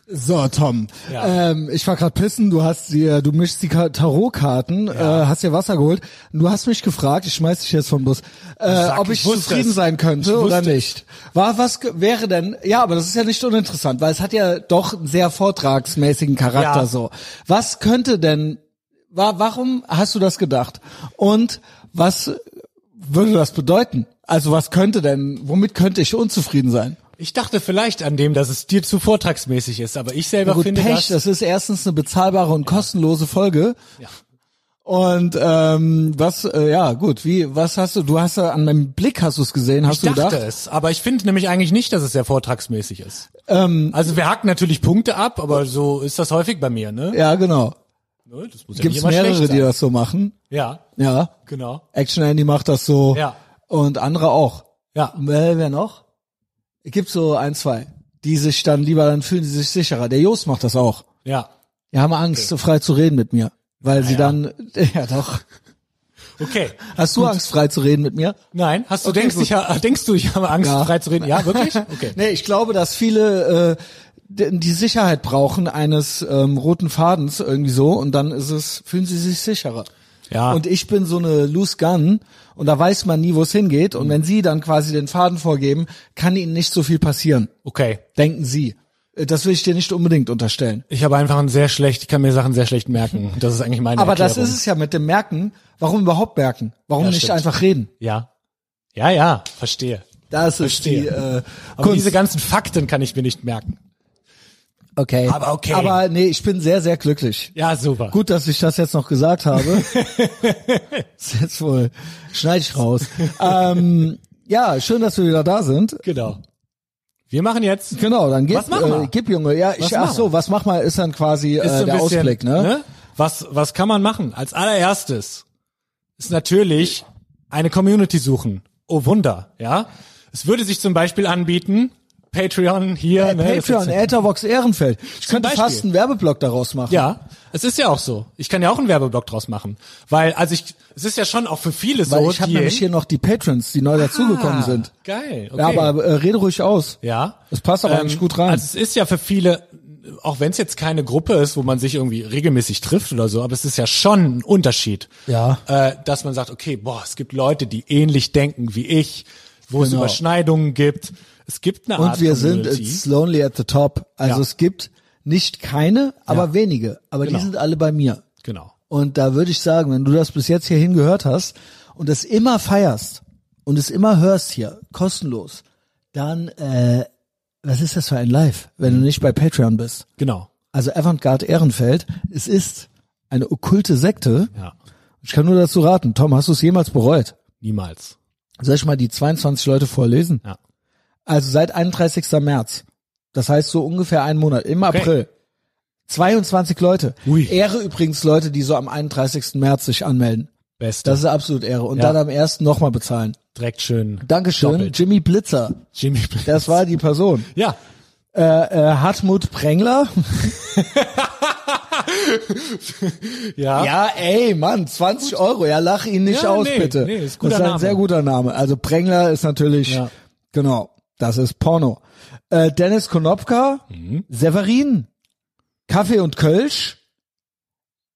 So, Tom. Ja. Ähm, ich war gerade pissen, du hast dir, du mischst die Ka- Tarotkarten, Ja. äh, hast dir Wasser geholt. Du hast mich gefragt, ich schmeiß dich jetzt vom Bus, äh, ob ich ich, zufrieden es. sein könnte oder nicht. War was wäre denn? Ja, aber das ist ja nicht uninteressant, weil es hat ja doch einen sehr vortragsmäßigen Charakter Ja. so. Was könnte denn? Wa warum hast du das gedacht? Und was würde das bedeuten? Also was könnte denn? Womit könnte ich unzufrieden sein? Ich dachte vielleicht an dem, dass es dir zu vortragsmäßig ist, aber ich selber Ja, gut, finde Pech, das. das ist erstens eine bezahlbare und kostenlose Folge. Ja. Und ähm, was, äh, ja gut, wie, was hast du, du hast ja an meinem Blick hast du es gesehen, hast Ich du dachte gedacht? es, aber ich finde nämlich eigentlich nicht, dass es sehr vortragsmäßig ist. Ähm, Also wir hacken natürlich Punkte ab, aber so ist das häufig bei mir, ne? ja, genau. Ne, Das muss ja Gibt's mehrere, die das so machen. Ja, Ja. genau. Action Andy macht das so. Ja. Und andere auch. Ja. Wer, wer noch? Gibt so ein, zwei, die sich dann lieber, dann fühlen sie sich sicherer. Der Jost macht das auch. Ja. Die haben Angst, so frei zu reden mit mir. Weil sie ja. dann, ja doch. Okay. Hast du Angst, frei zu reden mit mir? Nein, hast du Okay, denkst, gut. ich, denkst du, ich habe Angst, Ja. frei zu reden? Ja, wirklich? Okay. Nee, ich glaube, dass viele äh, die Sicherheit brauchen eines ähm, roten Fadens irgendwie so und dann ist es, fühlen sie sich sicherer. Ja. Und ich bin so eine Loose Gun und da weiß man nie, wo es hingeht. Und wenn sie dann quasi den Faden vorgeben, kann ihnen nicht so viel passieren. Okay. Denken sie. Äh, Das will ich dir nicht unbedingt unterstellen. Ich habe einfach ein sehr schlecht, ich kann mir Sachen sehr schlecht merken. Das ist eigentlich meine Aber Erklärung. das ist es ja mit dem Merken. Warum überhaupt merken? Warum Ja, nicht stimmt. einfach reden? Ja. Ja, ja, verstehe. Das ist Verstehe. die äh, Aber Kunst. diese ganzen Fakten kann ich mir nicht merken. Okay. Aber okay. Aber nee, ich bin sehr, sehr glücklich. Ja, super. Gut, dass ich das jetzt noch gesagt habe. ist jetzt wohl, schneide ich raus. ähm, ja, schön, dass wir wieder da sind. Genau. Wir machen jetzt Genau, dann gib, Was machen wir? äh, gib Junge. Ja, Was ich, ach so, was mach mal, ist dann quasi ist äh, der bisschen, Ausblick, ne? Was, was kann man machen? Als allererstes ist natürlich eine Community suchen. Oh Wunder, ja. Es würde sich zum Beispiel anbieten, Patreon hier, Äh, ne, Patreon, Etherbox Ehrenfeld. Ich könnte Beispiel. fast einen Werbeblock daraus machen. Ja, es ist ja auch so. Ich kann ja auch einen Werbeblock draus machen, weil also ich, es ist ja schon auch für viele Weil so, ich habe nämlich hier noch die Patrons, die neu dazugekommen Ah, sind. Geil, okay. Ja, aber äh, rede ruhig aus. ja, Das passt aber eigentlich gut rein. Also es ist ja für viele, auch wenn es jetzt keine Gruppe ist, wo man sich irgendwie regelmäßig trifft oder so, aber es ist ja schon ein Unterschied, Ja. äh, dass man sagt, okay, boah, es gibt Leute, die ähnlich denken wie ich, wo es Genau. Überschneidungen gibt. Es gibt eine Art Und wir sind Community. it's lonely at the top. Also Ja. es gibt nicht keine, aber Ja. wenige. Aber Genau. die sind alle bei mir. Genau. Und da würde ich sagen, wenn du das bis jetzt hierhin gehört hast und es immer feierst und es immer hörst hier, kostenlos, dann, äh, was ist das für ein Live, wenn du nicht bei Patreon bist? Genau. Also Avantgarde Ehrenfeld, es ist eine okkulte Sekte. Ja. Ich kann nur dazu raten. Tom, hast du es jemals bereut? Niemals. Soll ich mal die 22 Leute vorlesen? Ja. Also seit 31. März. Das heißt so ungefähr einen Monat. Im Okay. April. 22 Leute. Ui. Ehre übrigens Leute, die so am 31. März sich anmelden. Beste. Das ist absolut Ehre. Und Ja. dann am 1. nochmal bezahlen. direkt schön. Dankeschön. Doppelt. Jimmy Blitzer. Jimmy Blitz. Das war die Person. ja. Äh, äh, Hartmut Prengler. Ja. Ja, ey, Mann, 20 Euro. Ja, lach ihn nicht Ja, aus, nee, bitte. nee, ist ein das guter ist ein Name. sehr guter Name. Also Prengler ist natürlich, Ja. genau, das ist Porno. Äh, Dennis Konopka, Mhm. Severin, Kaffee und Kölsch.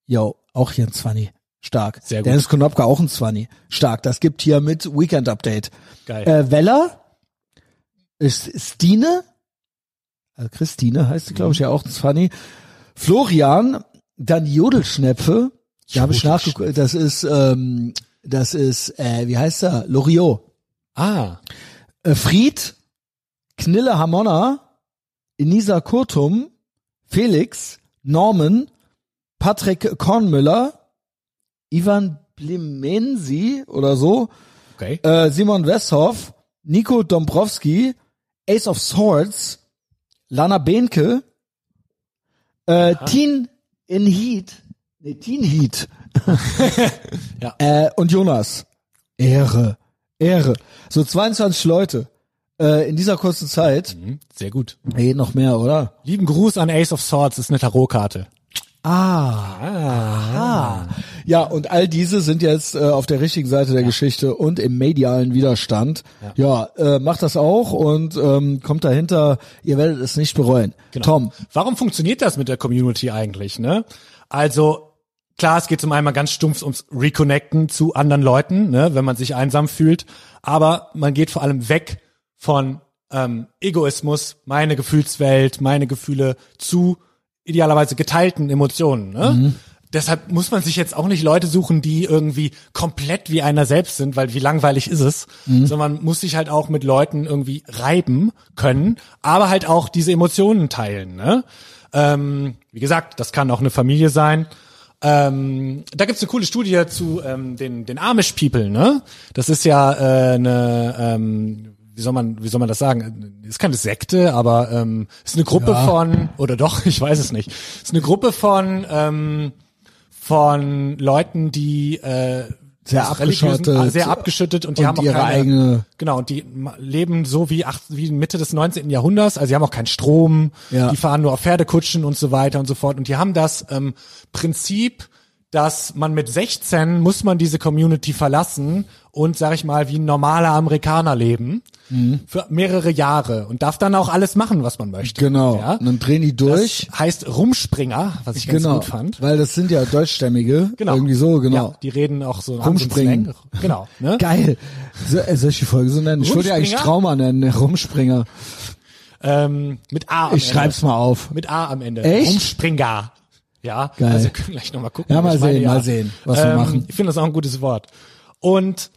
Jo, auch hier ein Zwanni. Stark. Sehr gut. Dennis Konopka auch ein Zwanni. Stark. Das gibt hier mit Weekend Update. Geil. Äh, Weller, ist Stine, also Christine heißt sie, glaube ich, ja auch ein Zwanni. Florian, dann Jodelschnepfe, da habe ich nachgeguckt, das ist, ähm, das ist, äh, wie heißt er? Loriot. ah. Äh, Fried, Knille Hamonna, Inisa Kurtum, Felix, Norman, Patrick Kornmüller, Ivan Blimensi oder so, Okay. äh, Simon Westhoff, Nico Dombrowski, Ace of Swords, Lana Behnke, äh, Teen in Heat, nee, Teen Heat, Ja. äh, und Jonas. Ehre, Ehre. So 22 Leute äh, in dieser kurzen Zeit. Mhm. Sehr gut. Ey, noch mehr, oder? Lieben Gruß an Ace of Swords, ist eine Tarotkarte. Ah. Ja, und all diese sind jetzt äh, auf der richtigen Seite der Geschichte und im medialen Widerstand. Ja, äh, macht das auch und ähm, kommt dahinter, ihr werdet es nicht bereuen. Genau. Tom, Warum funktioniert das mit der Community eigentlich, ne? Also, klar, es geht zum einen mal ganz stumpf ums Reconnecten zu anderen Leuten, ne, wenn man sich einsam fühlt. Aber man geht vor allem weg von ähm, Egoismus, meine Gefühlswelt, meine Gefühle zu idealerweise geteilten Emotionen, ne? Deshalb muss man sich jetzt auch nicht Leute suchen, die irgendwie komplett wie einer selbst sind, weil wie langweilig ist es, sondern man muss sich halt auch mit Leuten irgendwie reiben können, aber halt auch diese Emotionen teilen. Ne? Ähm, wie gesagt, das kann auch eine Familie sein. Ähm, da gibt's eine coole Studie zu ähm, den, den Amish People. Ne? Das ist ja äh, eine ähm, wie soll man, wie soll man das sagen? Ist keine Sekte, aber ähm, ist eine Gruppe von, oder doch, ich weiß es nicht. Ist eine Gruppe von ähm, von Leuten, die äh, Sehr abgeschottet. ah, sehr abgeschüttet und die Und haben auch ihre keine, eigene- genau und die leben so wie ach, wie Mitte des 19. Jahrhunderts, also die haben auch keinen Strom, Ja. die fahren nur auf Pferdekutschen und so weiter und so fort und die haben das ähm, Prinzip dass man mit 16 muss man diese Community verlassen und, sag ich mal, wie ein normaler Amerikaner leben. Mhm. Für mehrere Jahre und darf dann auch alles machen, was man möchte. genau. Ja? Und dann drehen die durch. Das heißt Rumspringer, was ich ganz genau. gut fand. Weil das sind ja Deutschstämmige. Genau. Irgendwie so, genau. Ja, die reden auch so Rumspringen. Genau. Ne? Geil. So, äh, soll ich die Folge so nennen? Ich würde ja eigentlich? Trauma nennen, ne? Rumspringer. Ähm, mit A am Ich Ende. schreib's mal auf. Mit A am Ende. Echt? Rumspringer. Ja, Geil. also wir können gleich nochmal gucken. Ja, mal ich meine, sehen, mal sehen, was wir ähm, machen. Ich finde das auch ein gutes Wort. Und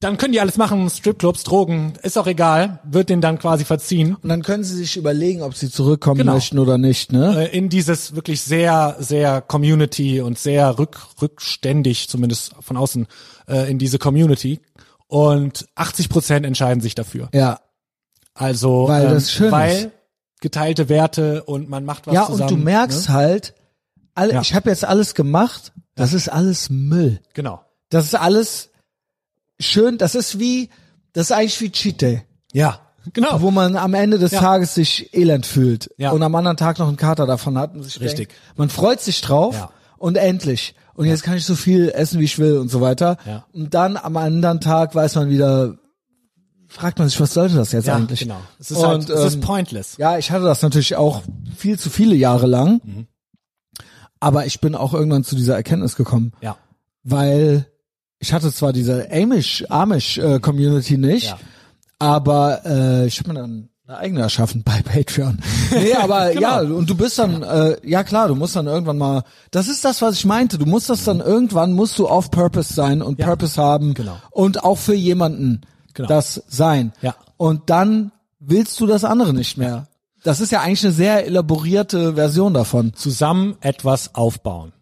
dann können die alles machen, Stripclubs, Drogen, ist auch egal, wird denen dann quasi verziehen. Und dann können sie sich überlegen, ob sie zurückkommen Genau. möchten oder nicht, ne? Äh, in dieses wirklich sehr, sehr Community und sehr rück, rückständig, zumindest von außen, äh, in diese Community. Und 80 Prozent entscheiden sich dafür. Ja. Also, Weil ähm, weil ist. Geteilte Werte und man macht was Ja, zusammen. und du merkst ne? halt, alle, Ja. ich habe jetzt alles gemacht, das ist alles Müll. Genau. Das ist alles schön, das ist wie, das ist eigentlich wie Cheat Day, Ja, genau. wo man am Ende des Ja. Tages sich elend fühlt Ja. und am anderen Tag noch einen Kater davon hat Richtig. denkt, man freut sich drauf Ja. und endlich. Und jetzt kann ich so viel essen, wie ich will und so weiter. Ja. Und dann am anderen Tag weiß man wieder, fragt man sich, was sollte das jetzt ja, eigentlich? genau. Es ist und, halt, es ist ähm, pointless. Ja, ich hatte das natürlich auch viel zu viele Jahre lang. Mhm. Aber ich bin auch irgendwann zu dieser Erkenntnis gekommen, Ja. weil ich hatte zwar diese Amish, Amish äh, Community nicht, Ja. aber äh, ich habe mir dann eine eigene erschaffen bei Patreon. Nee, aber Genau. ja, und du bist dann, äh, ja klar, du musst dann irgendwann mal, das ist das, was ich meinte, du musst das dann irgendwann, musst du auf Purpose sein und Ja. Purpose haben Genau. und auch für jemanden Genau. das sein. Ja. Und dann willst du das andere nicht mehr. Das ist ja eigentlich eine sehr elaborierte Version davon. Zusammen etwas aufbauen.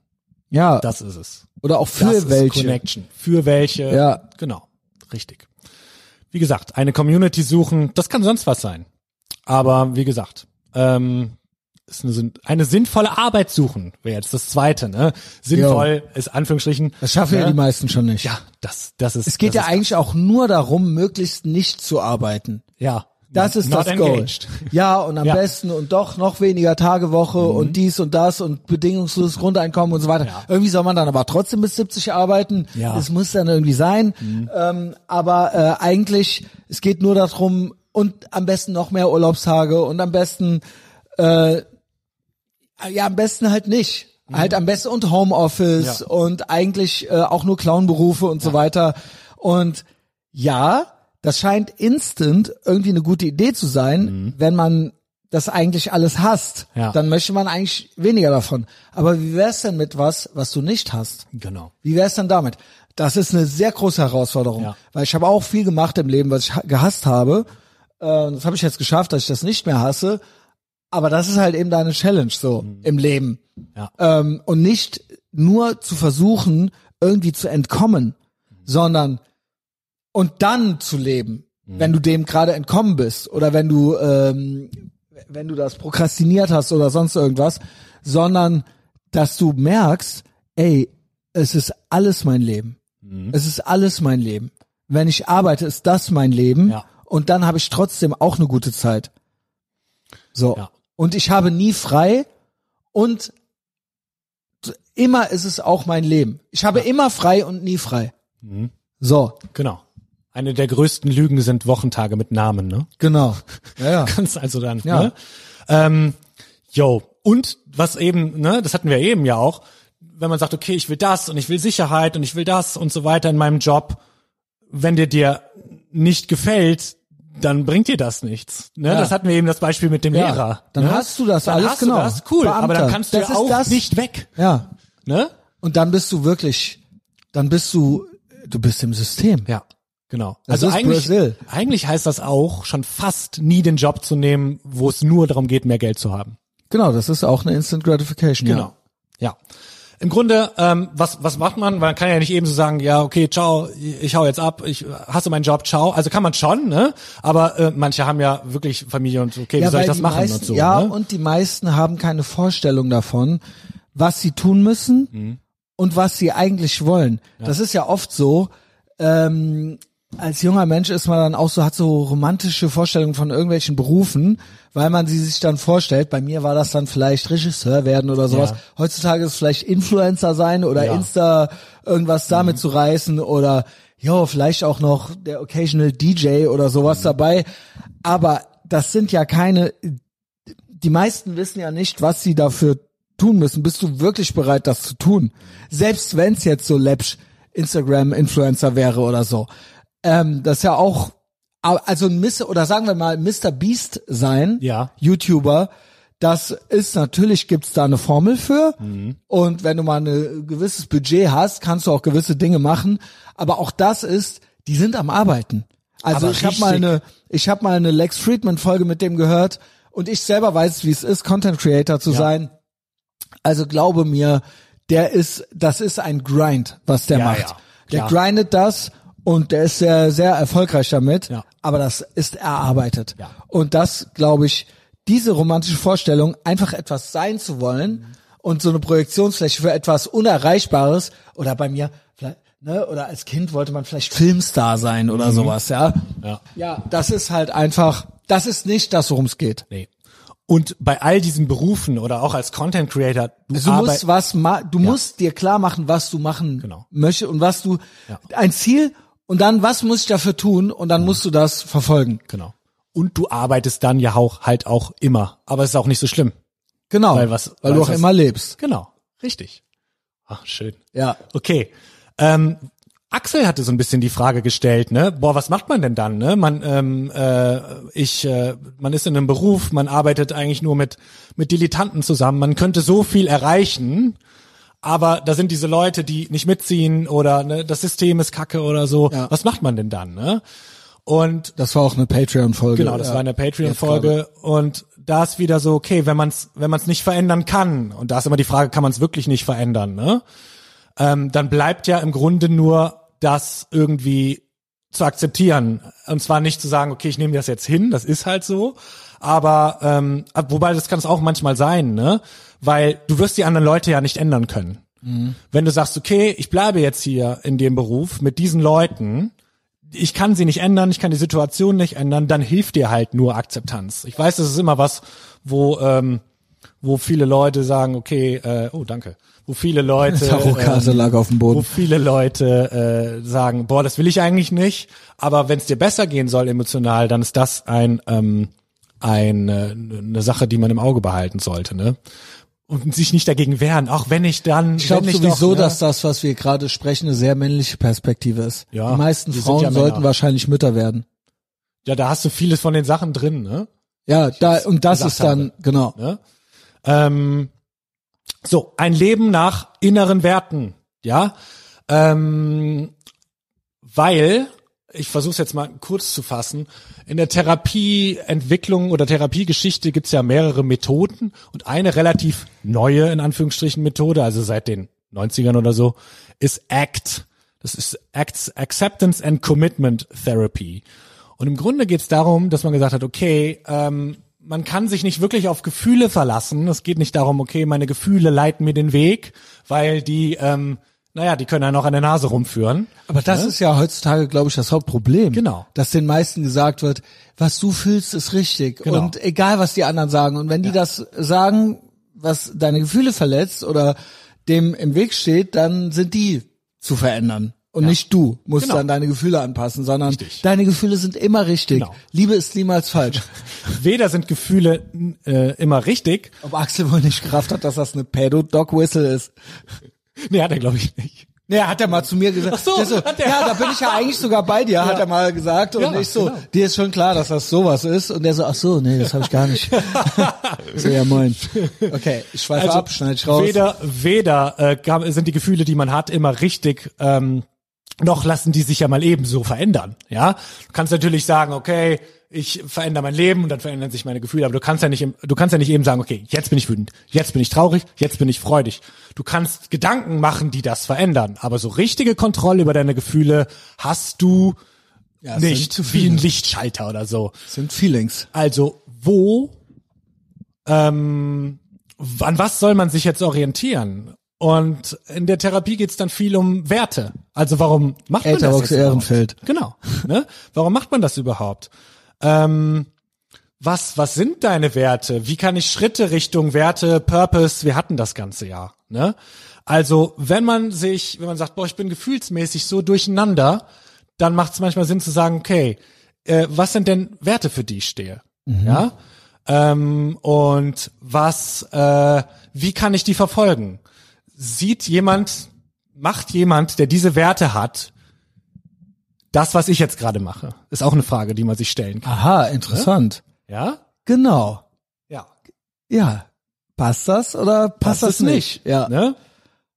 Ja. Das ist es. Oder auch für das welche. Connection. Für welche. Ja. Genau. Richtig. Wie gesagt, eine Community suchen, das kann sonst was sein. Aber wie gesagt, ähm, ist eine, eine sinnvolle Arbeit suchen, wäre jetzt das zweite, ne? Sinnvoll ist Anführungsstrichen. Das schaffen ja ne? die meisten schon nicht. Ja, das, das ist. Es geht das ja eigentlich auch nur darum, möglichst nicht zu arbeiten. ja. Das ist Not das Goal. engaged. Ja, und am Ja. Mhm. besten und doch noch weniger Tagewoche und dies und das und bedingungsloses Grundeinkommen und so weiter. Ja. Irgendwie soll man dann aber trotzdem bis 70 arbeiten. Ja. Mhm. Das muss dann irgendwie sein. Ähm, aber äh, eigentlich, es geht nur darum, und am besten noch mehr Urlaubstage und am besten, äh, ja, am besten halt nicht. Halt am besten und Homeoffice Mhm. Ja. und eigentlich äh, auch nur Clownberufe und so weiter. Und ja, das scheint instant irgendwie eine gute Idee zu sein, wenn man das eigentlich alles hasst. Mhm. Ja. Dann möchte man eigentlich weniger davon. Aber wie wär's denn mit was, was du nicht hast? Genau. Wie wär's dann damit? Das ist eine sehr große Herausforderung, Ja. weil ich habe auch viel gemacht im Leben, was ich ha- gehasst habe. Äh, das habe ich jetzt geschafft, dass ich das nicht mehr hasse. Aber das ist halt eben deine Challenge so im Leben. Ja. Ähm, und nicht nur zu versuchen, irgendwie zu entkommen, sondern und dann zu leben, wenn du dem gerade entkommen bist oder wenn du ähm, wenn du das prokrastiniert hast oder sonst irgendwas, sondern dass du merkst, ey, es ist alles mein Leben. Es ist alles mein Leben. Wenn ich arbeite, ist das mein Leben Ja. und dann habe ich trotzdem auch eine gute Zeit. So. Ja. Und ich habe nie frei und immer ist es auch mein Leben. Ich habe immer frei und nie frei. Mhm. So, Genau. Eine der größten Lügen sind Wochentage mit Namen, ne? genau. Ja, ja. Kannst also dann, Ja. ne? Ähm, yo. Und was eben, ne, das hatten wir eben ja auch, wenn man sagt, okay, ich will das und ich will Sicherheit und ich will das und so weiter in meinem Job, wenn dir dir nicht gefällt, dann bringt dir das nichts. Ne? Ja. Das hatten wir eben das Beispiel mit dem Ja. Lehrer. Dann ne? hast du das dann alles, hast genau. Du das, cool, aber dann Beamter. kannst du Das ja auch das. nicht weg. Ja. Ne? Und dann bist du wirklich, dann bist du, du bist im System. Ja, genau. Das also eigentlich, Brasil. eigentlich heißt das auch, schon fast nie den Job zu nehmen, wo es nur darum geht, mehr Geld zu haben. Genau, das ist auch eine Instant Gratification. Genau. Ja. Im Grunde, ähm, was, was macht man? Man kann ja nicht eben so sagen, ja, okay, ciao, ich hau jetzt ab, ich hasse meinen Job, ciao. Also kann man schon, ne? Aber äh, manche haben ja wirklich Familie und okay, wie soll ich das machen meisten, und so. Ja, ne? und die meisten haben keine Vorstellung davon, was sie tun müssen Mhm. und was sie eigentlich wollen. Das ist ja oft so, ähm, als junger Mensch ist man dann auch so, hat so romantische Vorstellungen von irgendwelchen Berufen, weil man sie sich dann vorstellt. Bei mir war das dann vielleicht Regisseur werden oder sowas. Ja. Heutzutage ist es vielleicht Influencer sein oder Ja. Mhm. Insta irgendwas damit zu reißen oder jo, vielleicht auch noch der occasional DJ oder sowas Mhm. dabei. Aber das sind ja keine, die meisten wissen ja nicht, was sie dafür tun müssen. Bist du wirklich bereit, das zu tun? Selbst wenn es jetzt so läppsch Instagram-Influencer wäre oder so. Ähm, das ist ja auch, also ein Mr. oder sagen wir mal Mr. Beast sein, Ja. YouTuber, das ist natürlich gibt's da eine Formel für und wenn du mal ein gewisses Budget hast, kannst du auch gewisse Dinge machen, aber auch das ist, die sind am Arbeiten. Also Aber ich habe mal eine ich habe mal eine Lex Friedman Folge mit dem gehört und ich selber weiß, wie es ist Content Creator zu sein. Also glaube mir, der ist das ist ein Grind, was der Ja, macht. ja, der grindet das und der ist sehr sehr erfolgreich damit, Ja. aber das ist erarbeitet. Ja. Und das glaube ich, diese romantische Vorstellung, einfach etwas sein zu wollen und so eine Projektionsfläche für etwas Unerreichbares oder bei mir, ne, oder als Kind wollte man vielleicht Filmstar sein oder sowas, ja. Ja. Ja, das ist halt einfach, das ist nicht das, worum es geht. Nee. Und bei all diesen Berufen oder auch als Content Creator, du, Du arbeit- musst was ma du musst dir klar machen, was du machen Genau. möchtest und was du Ja. ein Ziel und dann was muss ich dafür tun und dann musst du das verfolgen. genau. Und du arbeitest dann ja auch halt auch immer, aber es ist auch nicht so schlimm. Genau, Weil was- weil weil du auch was- immer lebst. Genau, richtig. Ach, schön. Ja. Okay. Ähm, Axel hatte so ein bisschen die Frage gestellt, ne? Boah, was macht man denn dann? Ne? Man, ähm, äh, ich, äh, man ist in einem Beruf, man arbeitet eigentlich nur mit mit Dilettanten zusammen. Man könnte so viel erreichen, aber da sind diese Leute, die nicht mitziehen oder ne, das System ist kacke oder so. Ja. Was macht man denn dann? Ne? Und Das war auch eine Patreon-Folge. Genau, das ja. war eine. Patreon-Folge und da ist wieder so, okay, wenn man es wenn man's nicht verändern kann, und da ist immer die Frage, kann man es wirklich nicht verändern, ne? Ähm, dann bleibt ja im Grunde nur das irgendwie zu akzeptieren. Und zwar nicht zu sagen, okay, ich nehme das jetzt hin, das ist halt so. Aber ähm, wobei das kann es auch manchmal sein, ne? Weil du wirst die anderen Leute ja nicht ändern können. Wenn du sagst, okay, ich bleibe jetzt hier in dem Beruf mit diesen Leuten, ich kann sie nicht ändern, ich kann die Situation nicht ändern, dann hilft dir halt nur Akzeptanz. Ich weiß, das ist immer was, wo ähm, wo viele Leute sagen, okay, äh, oh danke, wo viele Leute ähm, lag auf dem wo Boden. viele Leute äh, sagen, boah, das will ich eigentlich nicht, aber wenn es dir besser gehen soll emotional, dann ist das ein ähm, eine, eine Sache, die man im Auge behalten sollte, ne? Und sich nicht dagegen wehren, auch wenn ich dann, Ich glaube sowieso, doch, ne? dass das, was wir gerade sprechen, eine sehr männliche Perspektive ist. Ja, Die meisten Frauen ja sollten wahrscheinlich Mütter werden. ja, da hast du vieles von den Sachen drin, ne? Ja, da und das ist dann genau. ne? Ähm, so, ein Leben nach inneren Werten, ja, ähm, weil ich versuche es jetzt mal kurz zu fassen. In der Therapieentwicklung oder Therapiegeschichte gibt's ja mehrere Methoden und eine relativ neue, in Anführungsstrichen, Methode, also seit den 90ern oder so, ist ACT. Das ist Acceptance and Commitment Therapy. Und im Grunde geht's darum, dass man gesagt hat, okay, ähm, man kann sich nicht wirklich auf Gefühle verlassen. Es geht nicht darum, okay, meine Gefühle leiten mir den Weg, weil die, ähm, naja, die können ja noch an der Nase rumführen. Aber das ist ja heutzutage, glaube ich, das Hauptproblem. Genau. Dass den meisten gesagt wird, was du fühlst, ist richtig. Genau. Und egal, was die anderen sagen. Und wenn die das sagen, was deine Gefühle verletzt oder dem im Weg steht, dann sind die zu verändern. Und nicht du musst Genau. dann deine Gefühle anpassen, sondern Richtig. deine Gefühle sind immer richtig. Genau. Liebe ist niemals falsch. Weder sind Gefühle äh, immer richtig. Ob Axel wohl nicht Kraft hat, dass das eine Pedo-Dog-Whistle ist. Nee, hat er glaube ich nicht. Nee, hat er mal zu mir gesagt. Ach so, Der so, hat er. ja, da bin ich ja eigentlich sogar bei dir, hat er mal gesagt. Und Ja, ich so, genau. dir ist schon klar, dass das sowas ist. Und der so, ach so, nee, das habe ich gar nicht. so, ja, moin. Okay, ich schweife ab, schneid ich raus. Also Weder, weder äh, sind die Gefühle, die man hat, immer richtig, ähm, noch lassen die sich ja mal ebenso verändern. Ja, du kannst natürlich sagen, okay, ich verändere mein Leben und dann verändern sich meine Gefühle, aber du kannst ja nicht, im- du kannst ja nicht eben sagen, okay, jetzt bin ich wütend, jetzt bin ich traurig, jetzt bin ich freudig. Du kannst Gedanken machen, die das verändern, aber so richtige Kontrolle über deine Gefühle hast du Ja, nicht wie ein. Lichtschalter oder so. Das sind Feelings. Also wo, ähm, an was soll man sich jetzt orientieren? Und in der Therapie geht's dann viel um Werte. Also warum macht man das Etherbox jetzt Ehrenfeld. Genau. Ne? Warum macht man das überhaupt? Ähm, was, was sind deine Werte? Wie kann ich Schritte Richtung Werte, Purpose? Wir hatten das ganze Jahr. Ne? Also wenn man sich, wenn man sagt, boah, ich bin gefühlsmäßig so durcheinander, dann macht es manchmal Sinn zu sagen, okay, äh, was sind denn Werte, für die ich stehe? Ja. Ähm, und was, äh, wie kann ich die verfolgen? Sieht jemand, macht jemand, der diese Werte hat, das, was ich jetzt gerade mache? Ist auch eine Frage, die man sich stellen kann. Aha, interessant. Ja? Genau. Ja. Ja. Passt das oder passt, das nicht? Ja. Ne?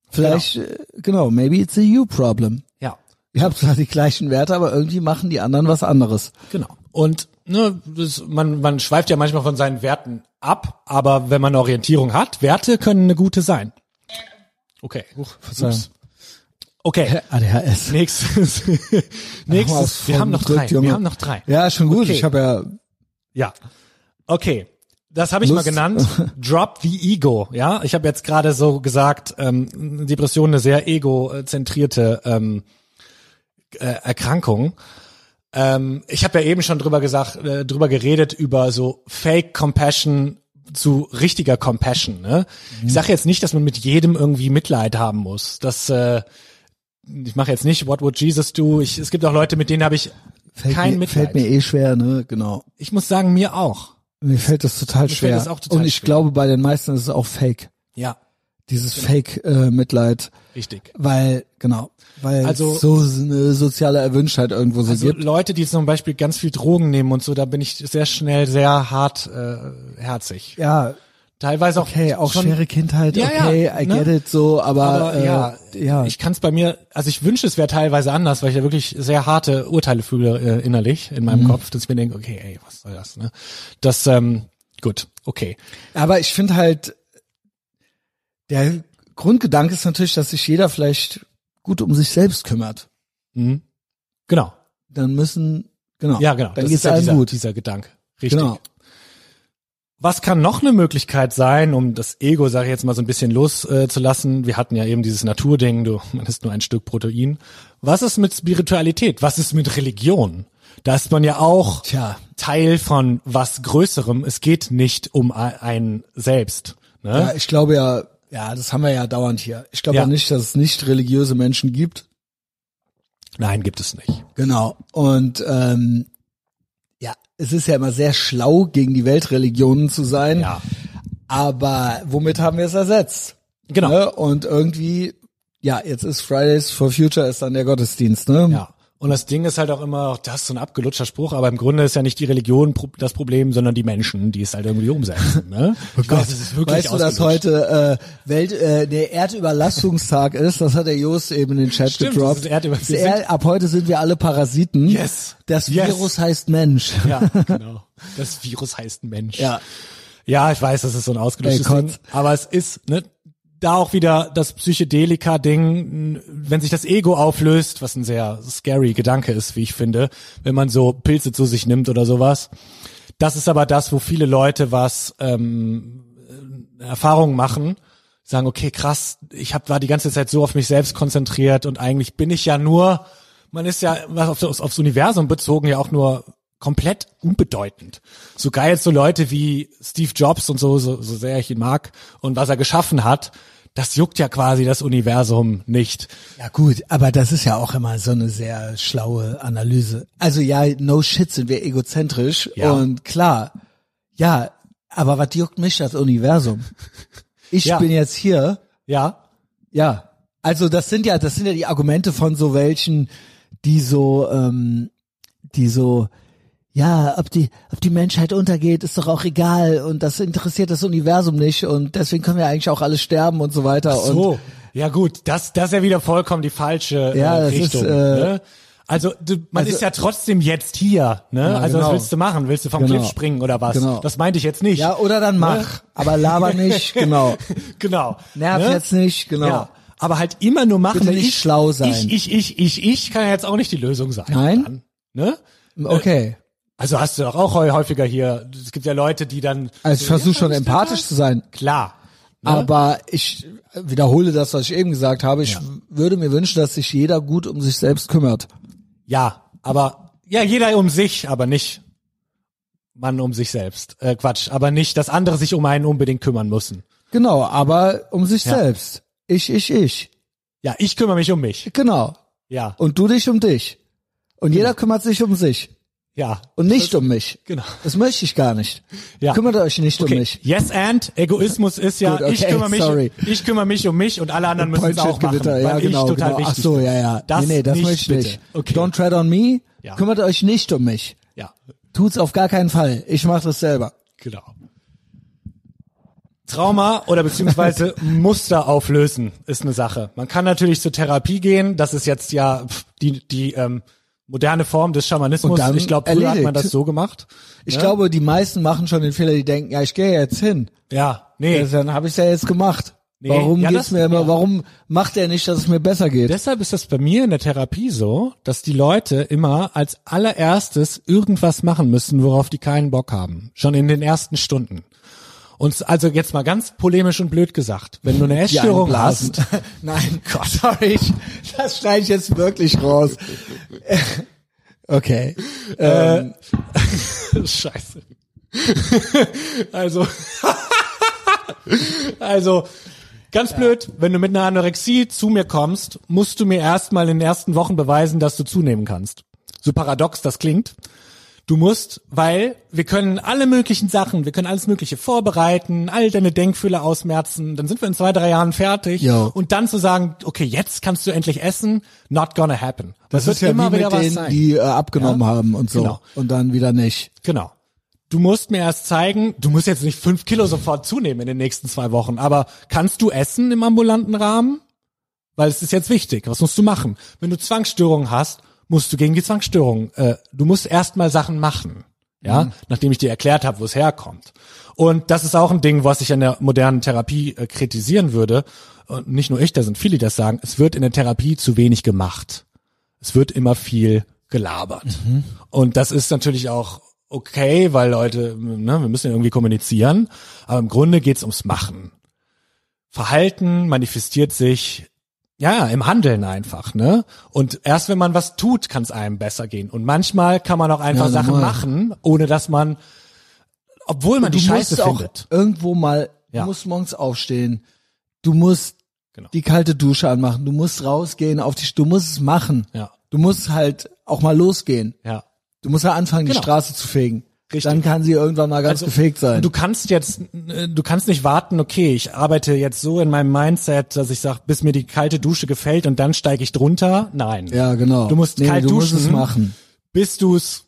Vielleicht, äh, genau, maybe it's a you problem. Ja. Ihr habt zwar die gleichen Werte, aber irgendwie machen die anderen was anderes. Genau. Und ne, das, man, man schweift ja manchmal von seinen Werten ab, aber wenn man eine Orientierung hat, Werte können eine gute sein. Okay. Verzeihung. Ups. Okay. ADHS. Nächstes. Nächstes. Wir haben noch drei. Wir haben noch drei. Ja, schon gut. Okay. Ich habe ja Ja. Okay. Das habe ich Lust? mal genannt. Drop the Ego. Ja, ich habe jetzt gerade so gesagt, ähm, Depression eine sehr egozentrierte ähm, äh, Erkrankung. Ähm, ich habe ja eben schon drüber gesagt, äh, drüber geredet über so Fake Compassion zu richtiger Compassion. Ne? Ich sage jetzt nicht, dass man mit jedem irgendwie Mitleid haben muss. Das äh, ich mache jetzt nicht What would Jesus do. Ich, es gibt auch Leute, mit denen habe ich fällt, kein mir, Mitleid. fällt mir eh schwer, ne? Genau. ich muss sagen, mir auch. Mir fällt das total fällt schwer. das auch total Und ich schwer. glaube, bei den meisten ist es auch Fake. Ja, Dieses Fake-Mitleid. richtig. weil, genau, weil Also- es so eine soziale Erwünschtheit irgendwo so Also gibt. Leute, die zum Beispiel ganz viel Drogen nehmen und so, da bin ich sehr schnell sehr hart äh, herzig. Ja, Teilweise auch okay, auch schon, schwere Kindheit, Ja, okay, ja, I ne? get it so, aber, Aber äh, ja, ja, ich kann es bei mir, also ich wünsche, es wäre teilweise anders, weil ich ja wirklich sehr harte Urteile fühle äh, innerlich in Mhm. meinem Kopf, dass ich mir denke, okay, ey, was soll das, ne? Das, ähm, gut, okay. aber ich finde halt, der Grundgedanke ist natürlich, dass sich jeder vielleicht gut um sich selbst kümmert. Mhm. Genau. dann müssen, genau. Ja, genau. Dann geht's ist ja allen dieser, gut. dieser Gedanke. Richtig. Genau. Was kann noch eine Möglichkeit sein, um das Ego, sage ich jetzt mal, so ein bisschen loszulassen? Äh, zu lassen? Wir hatten ja eben dieses Naturding, du, man ist nur ein Stück Protein. Was ist mit Spiritualität? Was ist mit Religion? Da ist man ja auch Tja. Teil von was Größerem. Es geht nicht um ein- selbst. Ne? Ja, ich glaube ja, ja, das haben wir ja dauernd hier. Ich glaube Ja. ja. nicht, dass es nicht religiöse Menschen gibt. Nein, gibt es nicht. Genau. Und ähm, es ist ja immer sehr schlau, gegen die Weltreligionen zu sein. Ja. Aber womit haben wir es ersetzt? Genau. Ne? Und irgendwie, ja, jetzt ist Fridays for Future ist dann der Gottesdienst, ne? Ja. Und das Ding ist halt auch immer, das ist so ein abgelutschter Spruch, aber im Grunde ist ja nicht die Religion das Problem, sondern die Menschen, die es halt irgendwie umsetzen. Ne? Ich weiß, es ist wirklich weißt du, dass heute äh, Welt äh, der Erdüberlastungstag ist? Das hat der Jost eben in den Chat Stimmt, gedroppt. das ist Das Er ab heute sind wir alle Parasiten. Yes. Das Yes. Virus heißt Mensch. Ja, genau. Das Virus heißt Mensch. Ja. Ja, ich weiß, das ist so ein ausgelöschtes Ding. Aber es ist, ne, da auch wieder das Psychedelika-Ding, wenn sich das Ego auflöst, was ein sehr scary Gedanke ist, wie ich finde, wenn man so Pilze zu sich nimmt oder sowas. Das ist aber das, wo viele Leute was ähm, äh, Erfahrungen machen, sagen, okay, krass, ich hab, war die ganze Zeit so auf mich selbst konzentriert und eigentlich bin ich ja nur, man ist ja was auf, aufs, aufs Universum bezogen ja auch nur komplett unbedeutend. Sogar jetzt so Leute wie Steve Jobs und so, so, so sehr ich ihn mag und was er geschaffen hat, das juckt ja quasi das Universum nicht. Ja gut, aber das ist ja auch immer so eine sehr schlaue Analyse. Also ja, no shit sind wir egozentrisch Ja. und klar, ja, aber was juckt mich das Universum? Ich Ja. bin jetzt hier, Ja, ja. Also das sind ja, das sind ja die Argumente von so welchen, die so, ähm, die so, ja, ob die, ob die Menschheit untergeht, ist doch auch egal und das interessiert das Universum nicht und deswegen können wir eigentlich auch alle sterben und so weiter. Und so. Ja gut, das, das ist ja wieder vollkommen die falsche Ja, äh, das ist, Richtung. äh, ne? Also du, man also- ist ja trotzdem jetzt hier. Ne? Ja, also was genau. willst du machen? Willst du vom Genau. Cliff springen oder was? Genau. Das meinte ich jetzt nicht. Ja, oder dann mach, aber laber nicht, genau. genau. Nerv Ne? jetzt nicht, genau. Ja. Aber halt immer nur machen. Bitte nicht ich, schlau sein. Ich, ich, ich, ich, ich kann ja jetzt auch nicht die Lösung sein. Nein? Dann, ne? Okay. Also hast du doch auch häufiger hier. Es gibt ja Leute, die dann. Also ich versuche schon empathisch zu sein, Klar. Ne? aber ich wiederhole das, was ich eben gesagt habe. Ich würde mir wünschen, dass sich jeder gut um sich selbst kümmert. Ja, aber ja, jeder um sich, aber nicht man um sich selbst. Äh, Quatsch, aber nicht, dass andere sich um einen unbedingt kümmern müssen. Genau, aber um sich Ja. selbst. Ich, ich, ich. Ja, ich kümmere mich um mich. Genau. Ja, Und du dich um dich. Und jeder kümmert sich um sich. Ja, Und nicht um mich. genau. Das möchte ich gar nicht. Ja. Kümmert euch nicht Okay. um mich. Yes and Egoismus ist ja, Gut, okay, ich kümmere mich, sorry. ich kümmere mich um mich und alle anderen müssen es auch machen, Gewitter, ja, genau, genau. Ach so, ja, ja. Das nee, nee, das nicht, möchte ich nicht. Okay. Don't tread on me. Ja. Kümmert euch nicht um mich. Ja, Tut's auf gar keinen Fall. Ich mache das selber. genau. Trauma oder beziehungsweise Muster auflösen ist eine Sache. Man kann natürlich zur Therapie gehen. Das ist jetzt ja die die ähm, moderne Form des Schamanismus. Und Ich glaube, früher hat man das so gemacht. Ich Ja? glaube, die meisten machen schon den Fehler, die denken, ja, ich gehe jetzt hin. Ja, nee. Also, dann habe ich ja jetzt gemacht. Nee. Warum Ja, geht's das- mir immer, ja. warum macht er nicht, dass es mir besser geht? Deshalb ist das bei mir in der Therapie so, dass die Leute immer als allererstes irgendwas machen müssen, worauf die keinen Bock haben. Schon in den ersten Stunden. Und also jetzt mal ganz polemisch und blöd gesagt, wenn du eine Essstörung hast, Nein, Gott, sorry, das schneide ich jetzt wirklich raus. Okay. Ähm, Scheiße. also, also, ganz blöd, wenn du mit einer Anorexie zu mir kommst, musst du mir erstmal in den ersten Wochen beweisen, dass du zunehmen kannst. So paradox das klingt. Du musst, weil wir können alle möglichen Sachen, wir können alles Mögliche vorbereiten, all deine Denkfühler ausmerzen, dann sind wir in zwei, drei Jahren fertig. Jo. Und dann zu sagen, okay, jetzt kannst du endlich essen, not gonna happen. das wird ist ja wie mit denen, sein. die äh, abgenommen Ja? haben und so. Genau. Und dann wieder nicht. Genau. Du musst mir erst zeigen, du musst jetzt nicht fünf Kilo sofort zunehmen in den nächsten zwei Wochen, aber kannst du essen im ambulanten Rahmen? Weil es ist jetzt wichtig. Was musst du machen? Wenn du Zwangsstörungen hast, musst du gegen die Zwangsstörung, äh, du musst erstmal Sachen machen. Ja, nachdem ich dir erklärt habe, wo es herkommt. Und das ist auch ein Ding, was ich an der modernen Therapie äh, kritisieren würde. Und nicht nur ich, da sind viele, die das sagen. Es wird in der Therapie zu wenig gemacht. Es wird immer viel gelabert. Und das ist natürlich auch okay, weil Leute, ne, wir müssen ja irgendwie kommunizieren. Aber im Grunde geht's ums Machen. Verhalten manifestiert sich ja, im Handeln einfach, ne? Und erst wenn man was tut, kann es einem besser gehen. Und manchmal kann man auch einfach Ja, Sachen machen, ohne dass man, obwohl man die Scheiße findet. irgendwo mal, Ja. du musst morgens aufstehen. Du musst Genau. die kalte Dusche anmachen. Du musst rausgehen auf die, du musst es machen. Ja, Du musst halt auch mal losgehen. ja. Du musst ja anfangen, Genau. die Straße zu fegen. Richtig. Dann kann sie irgendwann mal ganz Also, gefegt sein. Du kannst jetzt, äh, du kannst nicht warten, okay, ich arbeite jetzt so in meinem Mindset, dass ich sage, bis mir die kalte Dusche gefällt und dann steige ich drunter. Nein. ja, genau. Du musst nee, kalt du duschen, musst es machen. bis du es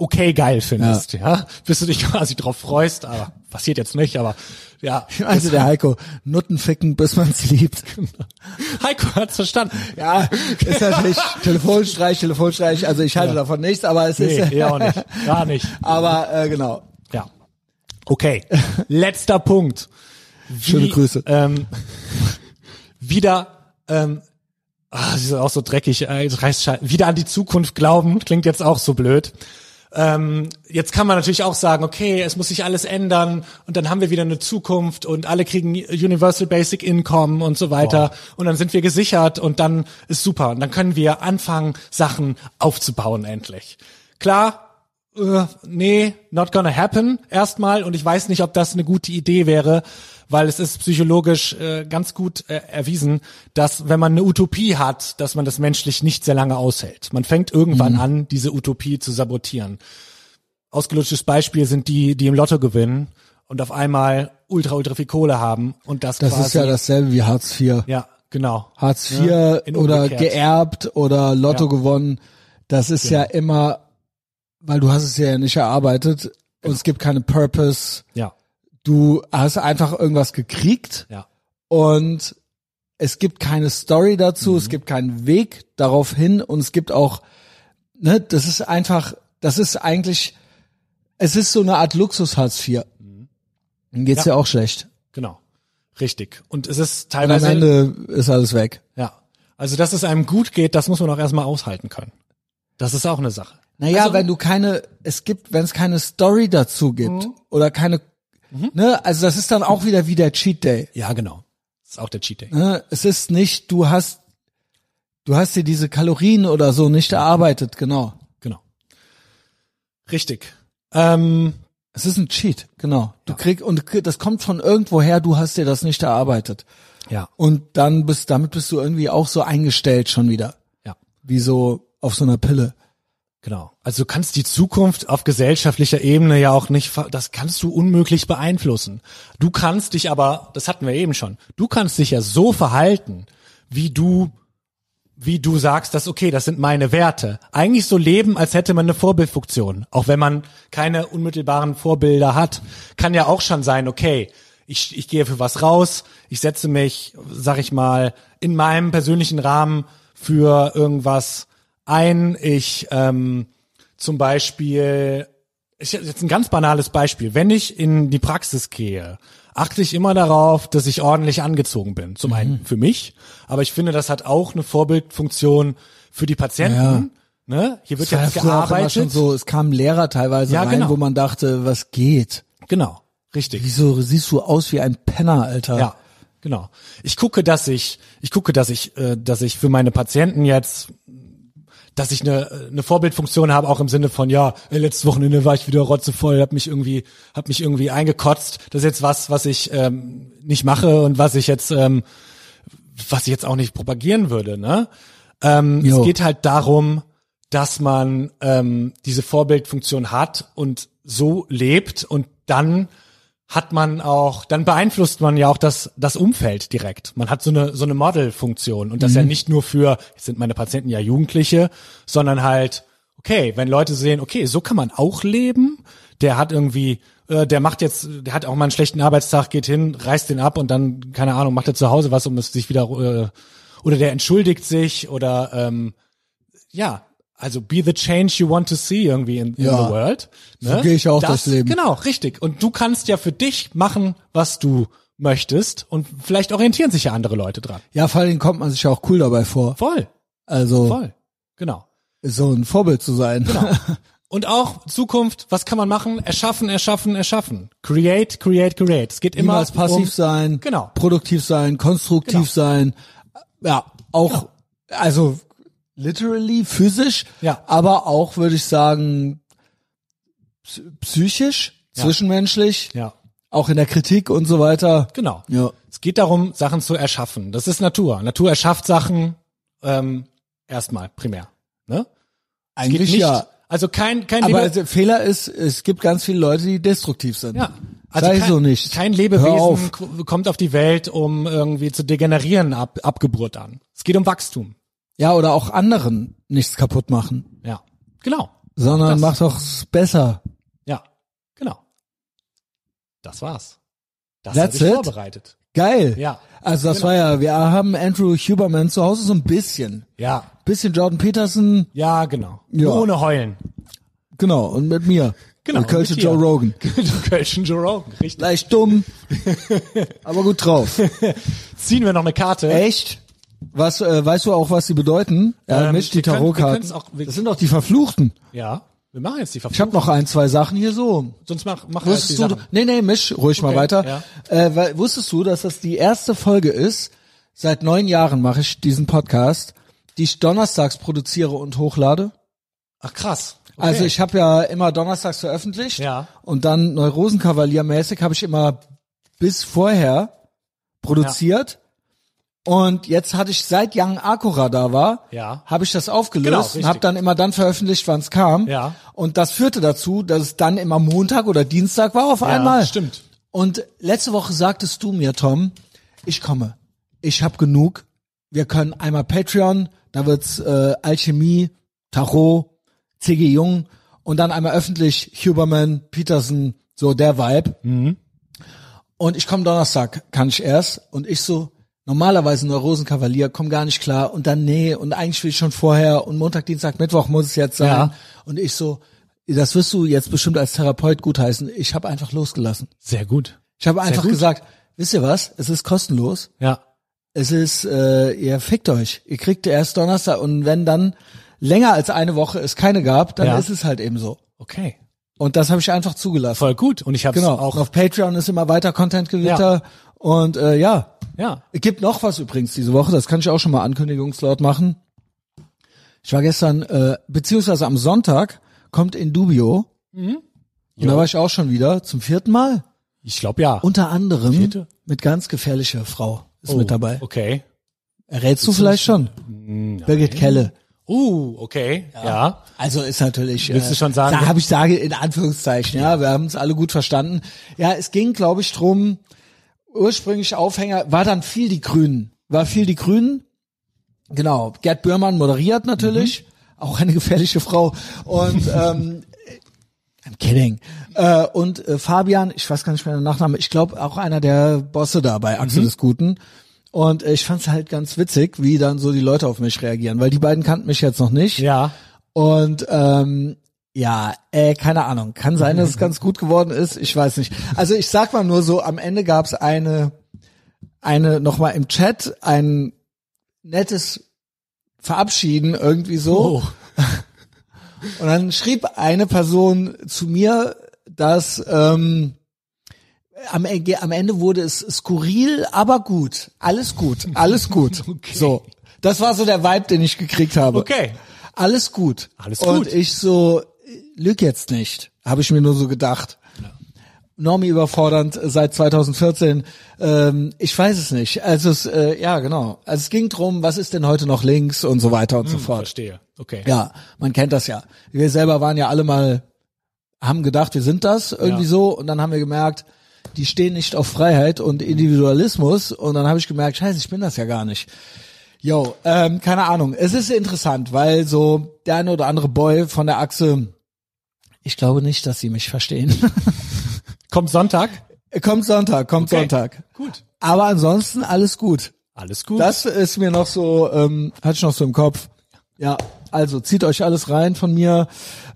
okay geil findest, ja. Bis du dich quasi drauf freust, aber passiert jetzt nicht, aber ja. Also der Heiko, Nutten ficken, bis man's liebt. Heiko hat's verstanden. Ja, ist natürlich Telefonstreich, Telefonstreich. Also ich halte davon nichts, aber es Nee, ist, eher auch nicht. Gar nicht. aber äh, genau. Ja. Okay. Letzter Punkt. Wie, Schöne Grüße. Ähm, wieder, ähm, ah, das ist auch so dreckig, äh, wieder an die Zukunft glauben, klingt jetzt auch so blöd. Ähm, jetzt kann man natürlich auch sagen, okay, es muss sich alles ändern und dann haben wir wieder eine Zukunft und alle kriegen Universal Basic Income und so weiter und dann sind wir gesichert und dann ist super und dann können wir anfangen, Sachen aufzubauen endlich. Klar, äh, nee, not gonna happen erstmal und ich weiß nicht, ob das eine gute Idee wäre, weil es ist psychologisch äh, ganz gut äh, erwiesen, dass wenn man eine Utopie hat, dass man das menschlich nicht sehr lange aushält. Man fängt irgendwann an, diese Utopie zu sabotieren. Ausgelutschtes Beispiel sind die, die im Lotto gewinnen und auf einmal ultra, ultra viel Kohle haben und das, Das quasi, ist ja dasselbe wie Hartz IV. ja, genau. Hartz IV Ja, oder geerbt oder Lotto Ja. gewonnen. Das ist ja immer, weil du hast es ja nicht erarbeitet und es gibt keine Purpose. Ja, Du hast einfach irgendwas gekriegt ja, und es gibt keine Story dazu, Mhm. es gibt keinen Weg darauf hin und es gibt auch, ne, das ist einfach, das ist eigentlich, es ist so eine Art Luxus Hartz IV. Dann geht's ja. Mhm. Ja. auch schlecht. genau. Richtig. Und es ist Und am teilweise Ende ist alles weg. Ja. Also, dass es einem gut geht, das muss man auch erstmal aushalten können. Das ist auch eine Sache. Naja, Also- wenn du keine, es gibt, wenn es keine Story dazu gibt Mhm. oder keine, ne, also das ist dann auch wieder wie der Cheat Day. Ja, genau. Das ist auch der Cheat Day. Ne? Es ist nicht, du hast, du hast dir diese Kalorien oder so nicht erarbeitet, genau. Genau. Richtig. Ähm, Es ist ein Cheat, genau. Du kriegst und das kommt von irgendwoher, du hast dir das nicht erarbeitet. ja, Und dann bist, damit bist du irgendwie auch so eingestellt schon wieder. ja, Wie so auf so einer Pille. Genau. Also du kannst die Zukunft auf gesellschaftlicher Ebene ja auch nicht, das kannst du unmöglich beeinflussen. Du kannst dich aber, das hatten wir eben schon, du kannst dich ja so verhalten, wie du wie du sagst, dass okay, das sind meine Werte. Eigentlich so leben, als hätte man eine Vorbildfunktion. Auch wenn man keine unmittelbaren Vorbilder hat, kann ja auch schon sein, okay, ich, ich gehe für was raus, ich setze mich, sag ich mal, in meinem persönlichen Rahmen für irgendwas ein. Ich ähm, zum Beispiel, ich jetzt ein ganz banales Beispiel. Wenn ich in die Praxis gehe, achte ich immer darauf, dass ich ordentlich angezogen bin. Zum einen für mich, aber ich finde, das hat auch eine Vorbildfunktion für die Patienten. Ne? Hier wird Das jetzt ja gearbeitet. schon so, es kamen Lehrer teilweise Ja, rein, genau. wo man dachte, was geht? Genau, richtig. Wieso siehst du aus wie ein Penner, Alter? Ja, genau. Ich gucke, dass ich, ich gucke, dass ich, äh, dass ich für meine Patienten jetzt, dass ich eine, eine Vorbildfunktion habe, auch im Sinne von, ja, ey, letztes Wochenende war ich wieder rotzevoll, hab mich irgendwie, hab mich irgendwie eingekotzt. Das ist jetzt was, was ich ähm, nicht mache und was ich jetzt, ähm, was ich jetzt auch nicht propagieren würde. Ne? Ähm, Jo. es geht halt darum, dass man ähm, diese Vorbildfunktion hat und so lebt und dann hat man auch, dann beeinflusst man ja auch das, das Umfeld direkt. Man hat so eine, so eine Modelfunktion und das ja nicht nur für, jetzt sind meine Patienten ja Jugendliche, sondern halt, okay, wenn Leute sehen, okay, so kann man auch leben, der hat irgendwie, äh, der macht jetzt, der hat auch mal einen schlechten Arbeitstag, geht hin, reißt den ab und dann, keine Ahnung, macht er zu Hause was, um es sich wieder, äh, oder der entschuldigt sich oder, ähm, ja, also be the change you want to see irgendwie in, in Ja. the world. Ne? So gehe ich auch das, durchs Leben. Genau, richtig. Und du kannst ja für dich machen, was du möchtest und vielleicht orientieren sich ja andere Leute dran. Ja, vor allem kommt man sich ja auch cool dabei vor. Voll, Also, voll, genau. so ein Vorbild zu sein. Genau. Und auch Zukunft, was kann man machen? Erschaffen, erschaffen, erschaffen. Create, create, create. Es geht immer Niemals passiv um, sein, Genau. produktiv sein, konstruktiv Genau. sein. Ja, auch, also literally, physisch, Ja. aber auch, würde ich sagen, psy- psychisch, Ja. zwischenmenschlich, Ja, auch in der Kritik und so weiter. genau. Ja. Es geht darum, Sachen zu erschaffen. Das ist Natur. Natur erschafft Sachen ähm, erstmal primär. Ne? Eigentlich nicht, ja. Also kein kein Aber Lebe Fehler ist, es gibt ganz viele Leute, die destruktiv sind. ja. Also Sei kein, so nicht. Kein Lebewesen auf. kommt auf die Welt, um irgendwie zu degenerieren ab, ab Geburt an. Es geht um Wachstum. Ja, oder auch anderen nichts kaputt machen, Ja, genau. sondern mach doch besser. Ja, genau. Das war's. Das That's ich it? vorbereitet. Geil. Ja. Also das Genau. war ja, wir haben Andrew Huberman zu Hause so ein bisschen. Ja, Bisschen Jordan Peterson, ja, genau. Ja. Ohne heulen. genau, und mit mir. Genau. Und Kölsche. Joe Rogan. du Kölschen Joe Rogan, richtig. Leicht dumm, aber gut drauf. Ziehen wir noch eine Karte. Echt? Was, äh, weißt du auch, was sie bedeuten? Ja, Ähm, Misch, die Tarotkarten. das sind doch die Verfluchten. Ja, wir machen jetzt die Ich Verpflichtung. habe noch ein, zwei Sachen hier so. Sonst mach, mach erst die Wusstest du, Sachen. nee, nee, misch ruhig mal Okay, weiter. ja. Äh, weil, wusstest du, dass das die erste Folge ist, seit neun Jahren mache ich diesen Podcast, die ich donnerstags produziere und hochlade? Ach krass. Okay. Also ich habe ja immer donnerstags veröffentlicht Ja. und dann Neurosenkavaliermäßig habe ich immer bis vorher produziert und jetzt hatte ich seit Young Akura da war, Ja. habe ich das aufgelöst Genau, und habe dann immer dann veröffentlicht, wann es kam. Ja. Und das führte dazu, dass es dann immer Montag oder Dienstag war auf einmal. stimmt. Und letzte Woche sagtest du mir, Tom, ich komme. Ich hab genug. Wir können einmal Patreon, da wird's äh, Alchemie, Tarot, C.G. Jung und dann einmal öffentlich Huberman, Peterson, so der Vibe. Und ich komme Donnerstag, kann ich erst. Und ich so, normalerweise Neurosenkavalier, komm gar nicht klar. Und dann, nee, und eigentlich will ich schon vorher. Und Montag, Dienstag, Mittwoch muss es jetzt sein. Ja. Und ich so, das wirst du jetzt bestimmt als Therapeut gutheißen. Ich habe einfach losgelassen. Sehr gut. Ich habe einfach gesagt, wisst ihr was? Es ist kostenlos. Ja. Es ist, äh, ihr fickt euch. Ihr kriegt erst Donnerstag und wenn dann länger als eine Woche es keine gab, dann Ja. ist es halt eben so. Okay. Und das habe ich einfach zugelassen. Voll gut. Und ich habe Genau. auch. Auf Patreon ist immer weiter Content-Gewitter. Ja. Und äh, ja, Ja. es gibt noch was übrigens diese Woche. Das kann ich auch schon mal ankündigungslaut machen. Ich war gestern, äh, beziehungsweise am Sonntag kommt Indubio. Mhm. Und da war ich auch schon wieder zum vierten Mal. Ich glaube ja. Unter anderem Vierte? mit ganz gefährlicher Frau ist Oh, mit dabei. Okay. Errätst du vielleicht schon? Birgit Kelle. Uh, okay. Ja. Also ist natürlich. Willst du äh, schon sagen- Da habe ich sage in Anführungszeichen. Ja, wir haben es alle gut verstanden. Ja, es ging, glaube ich, drum. Ursprünglich Aufhänger war dann viel die Grünen. War viel die Grünen. Genau. Gerd Böhrmann moderiert natürlich. Auch eine gefährliche Frau. Und ähm, I'm kidding. Äh, und äh, Fabian, ich weiß gar nicht mehr den Nachname, ich glaube auch einer der Bosse da bei Axel des Guten. Und äh, ich fand's halt ganz witzig, wie dann so die Leute auf mich reagieren, weil die beiden kannten mich jetzt noch nicht. Ja. Und ähm, ja, äh, keine Ahnung. Kann sein, dass es ganz gut geworden ist. Ich weiß nicht. Also ich sag mal nur so, am Ende gab's eine, eine nochmal im Chat ein nettes Verabschieden irgendwie so. Oh. Und dann schrieb eine Person zu mir, dass ähm, am, Ende- am Ende wurde es skurril, aber gut. Alles gut, alles gut. Okay. So, das war so der Vibe, den ich gekriegt habe. Okay. Alles gut. Alles Und gut. ich so, lüg jetzt nicht, habe ich mir nur so gedacht. Normi überfordernd seit 2014. Ähm, ich weiß es nicht. Also es, äh, ja genau. Also es ging drum, was ist denn heute noch links und so weiter und so fort. Verstehe. Okay. Ja, man kennt das ja. Wir selber waren ja alle mal, haben gedacht, wir sind das irgendwie Ja. so und dann haben wir gemerkt, die stehen nicht auf Freiheit und Individualismus und dann habe ich gemerkt, scheiße, ich bin das ja gar nicht. Yo, ähm, keine Ahnung. Es ist interessant, weil so der eine oder andere Boy von der Achse, ich glaube nicht, dass sie mich verstehen. Kommt Sonntag? kommt Sonntag, kommt Okay. Sonntag. Gut. Aber ansonsten alles gut. Alles gut. Das ist mir noch so, ähm, hatte ich noch so im Kopf. Ja, also zieht euch alles rein von mir.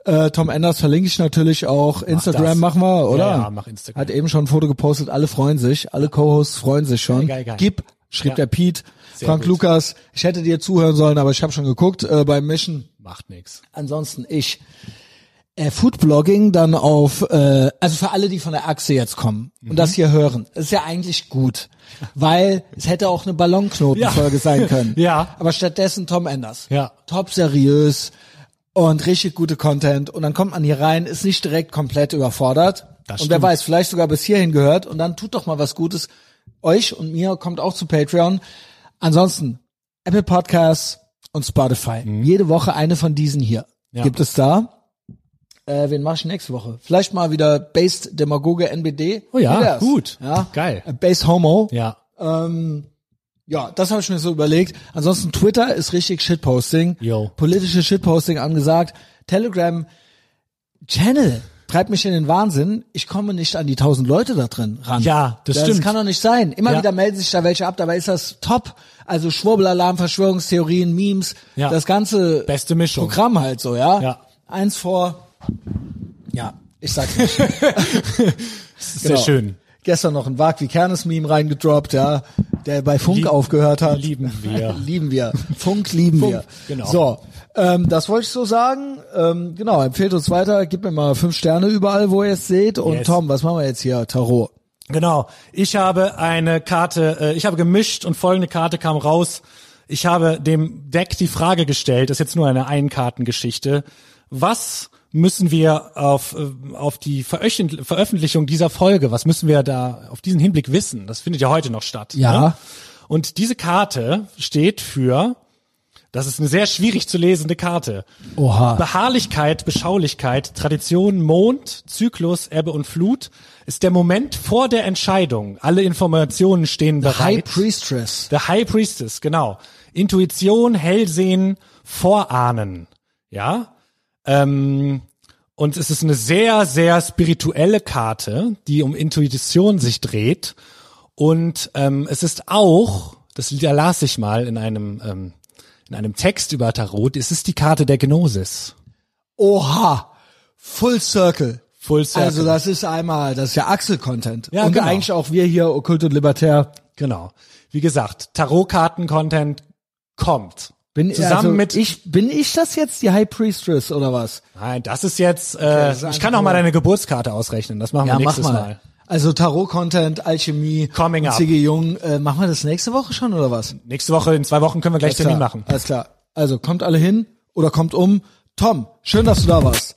Äh, Tom Enders verlinke ich natürlich auch. Instagram das. machen wir, oder? Ja, ja, mach Instagram. Hat eben schon ein Foto gepostet. Alle freuen sich. Alle Co-Hosts freuen sich schon. Geil, geil, geil. Gib schrieb Ja. der Pete, Sehr Frank gut. Lukas. Ich hätte dir zuhören sollen, aber ich habe schon geguckt äh, beim Mission. Macht nix. Ansonsten ich. Äh, Foodblogging dann auf, äh, also für alle, die von der Achse jetzt kommen und das hier hören, ist ja eigentlich gut, weil es hätte auch eine Ballonknotenfolge Ja. sein können. Ja. Aber stattdessen Tom Enders. Ja. Top seriös und richtig gute Content und dann kommt man hier rein, ist nicht direkt komplett überfordert Das und wer stimmt. weiß, vielleicht sogar bis hierhin gehört und dann tut doch mal was Gutes. Euch und mir kommt auch zu Patreon. Ansonsten Apple Podcasts und Spotify. Jede Woche eine von diesen hier. Mhm. Ja. Gibt es da? Äh, wen mache ich nächste Woche? Vielleicht mal wieder Based Demagoge NBD. Oh ja, gut. Ja? Geil. Äh, Based Homo. Ja. Ja, das habe ich mir so überlegt. Ansonsten Twitter ist richtig Shitposting. Yo. Politische Shitposting angesagt. Telegram Channel treibt mich in den Wahnsinn. Ich komme nicht an die tausend Leute da drin ran. Ja, das Das stimmt. kann doch nicht sein. Immer Ja. wieder melden sich da welche ab, dabei ist das top. Also Schwurbelalarm, Verschwörungstheorien, Memes, Ja. das ganze Beste Mischung. Programm halt so, ja. Ja. Eins vor. Ja, ich sag's nicht. Sehr Genau. schön. Gestern noch ein Wag wie Kernes Meme reingedroppt, ja, der bei Funk Lieb- aufgehört hat. lieben wir. lieben wir. Funk lieben Funk, wir. genau. So, ähm, das wollte ich so sagen. Ähm, genau, empfehlt uns weiter, gebt mir mal fünf Sterne überall, wo ihr es seht. Und Yes. Tom, was machen wir jetzt hier? Tarot. Genau. Ich habe eine Karte, äh, ich habe gemischt und folgende Karte kam raus. Ich habe dem Deck die Frage gestellt, das ist jetzt nur eine Einkartengeschichte. Was müssen wir auf, äh, auf die Veröffentlich- Veröffentlichung dieser Folge, was müssen wir da auf diesen Hinblick wissen? Das findet ja heute noch statt. Ja. Ne? Und diese Karte steht für, das ist eine sehr schwierig zu lesende Karte. Oha. Beharrlichkeit, Beschaulichkeit, Tradition, Mond, Zyklus, Ebbe und Flut ist der Moment vor der Entscheidung. Alle Informationen stehen bereit. High Priestess. The High Priestess, genau. Intuition, Hellsehen, Vorahnen. Ja. Ähm, und es ist eine sehr, sehr spirituelle Karte, die um Intuition sich dreht. Und ähm, es ist auch, das las ich mal in einem, ähm, in einem Text über Tarot, es ist die Karte der Gnosis. Oha. Full Circle. Full Circle. Also das ist einmal, das ist ja Axel-Content. Ja, und genau. eigentlich auch wir hier, Okkult und Libertär. Genau. Wie gesagt, Tarotkarten-Content kommt. Bin, Zusammen also mit ich, bin ich das jetzt, die High Priestess oder was? Nein, das ist jetzt. Äh, ist ich kann auch mal deine Geburtskarte ausrechnen. Das machen wir Ja, mach nächstes mal. mal. Also Tarot-Content, Alchemie, Coming up. Ziggy Jung. Äh, machen wir das nächste Woche schon oder was? Nächste Woche, in zwei Wochen können wir gleich Alles Termin klar. machen. Alles klar. Also kommt alle hin oder kommt um. Tom, schön, dass du da warst.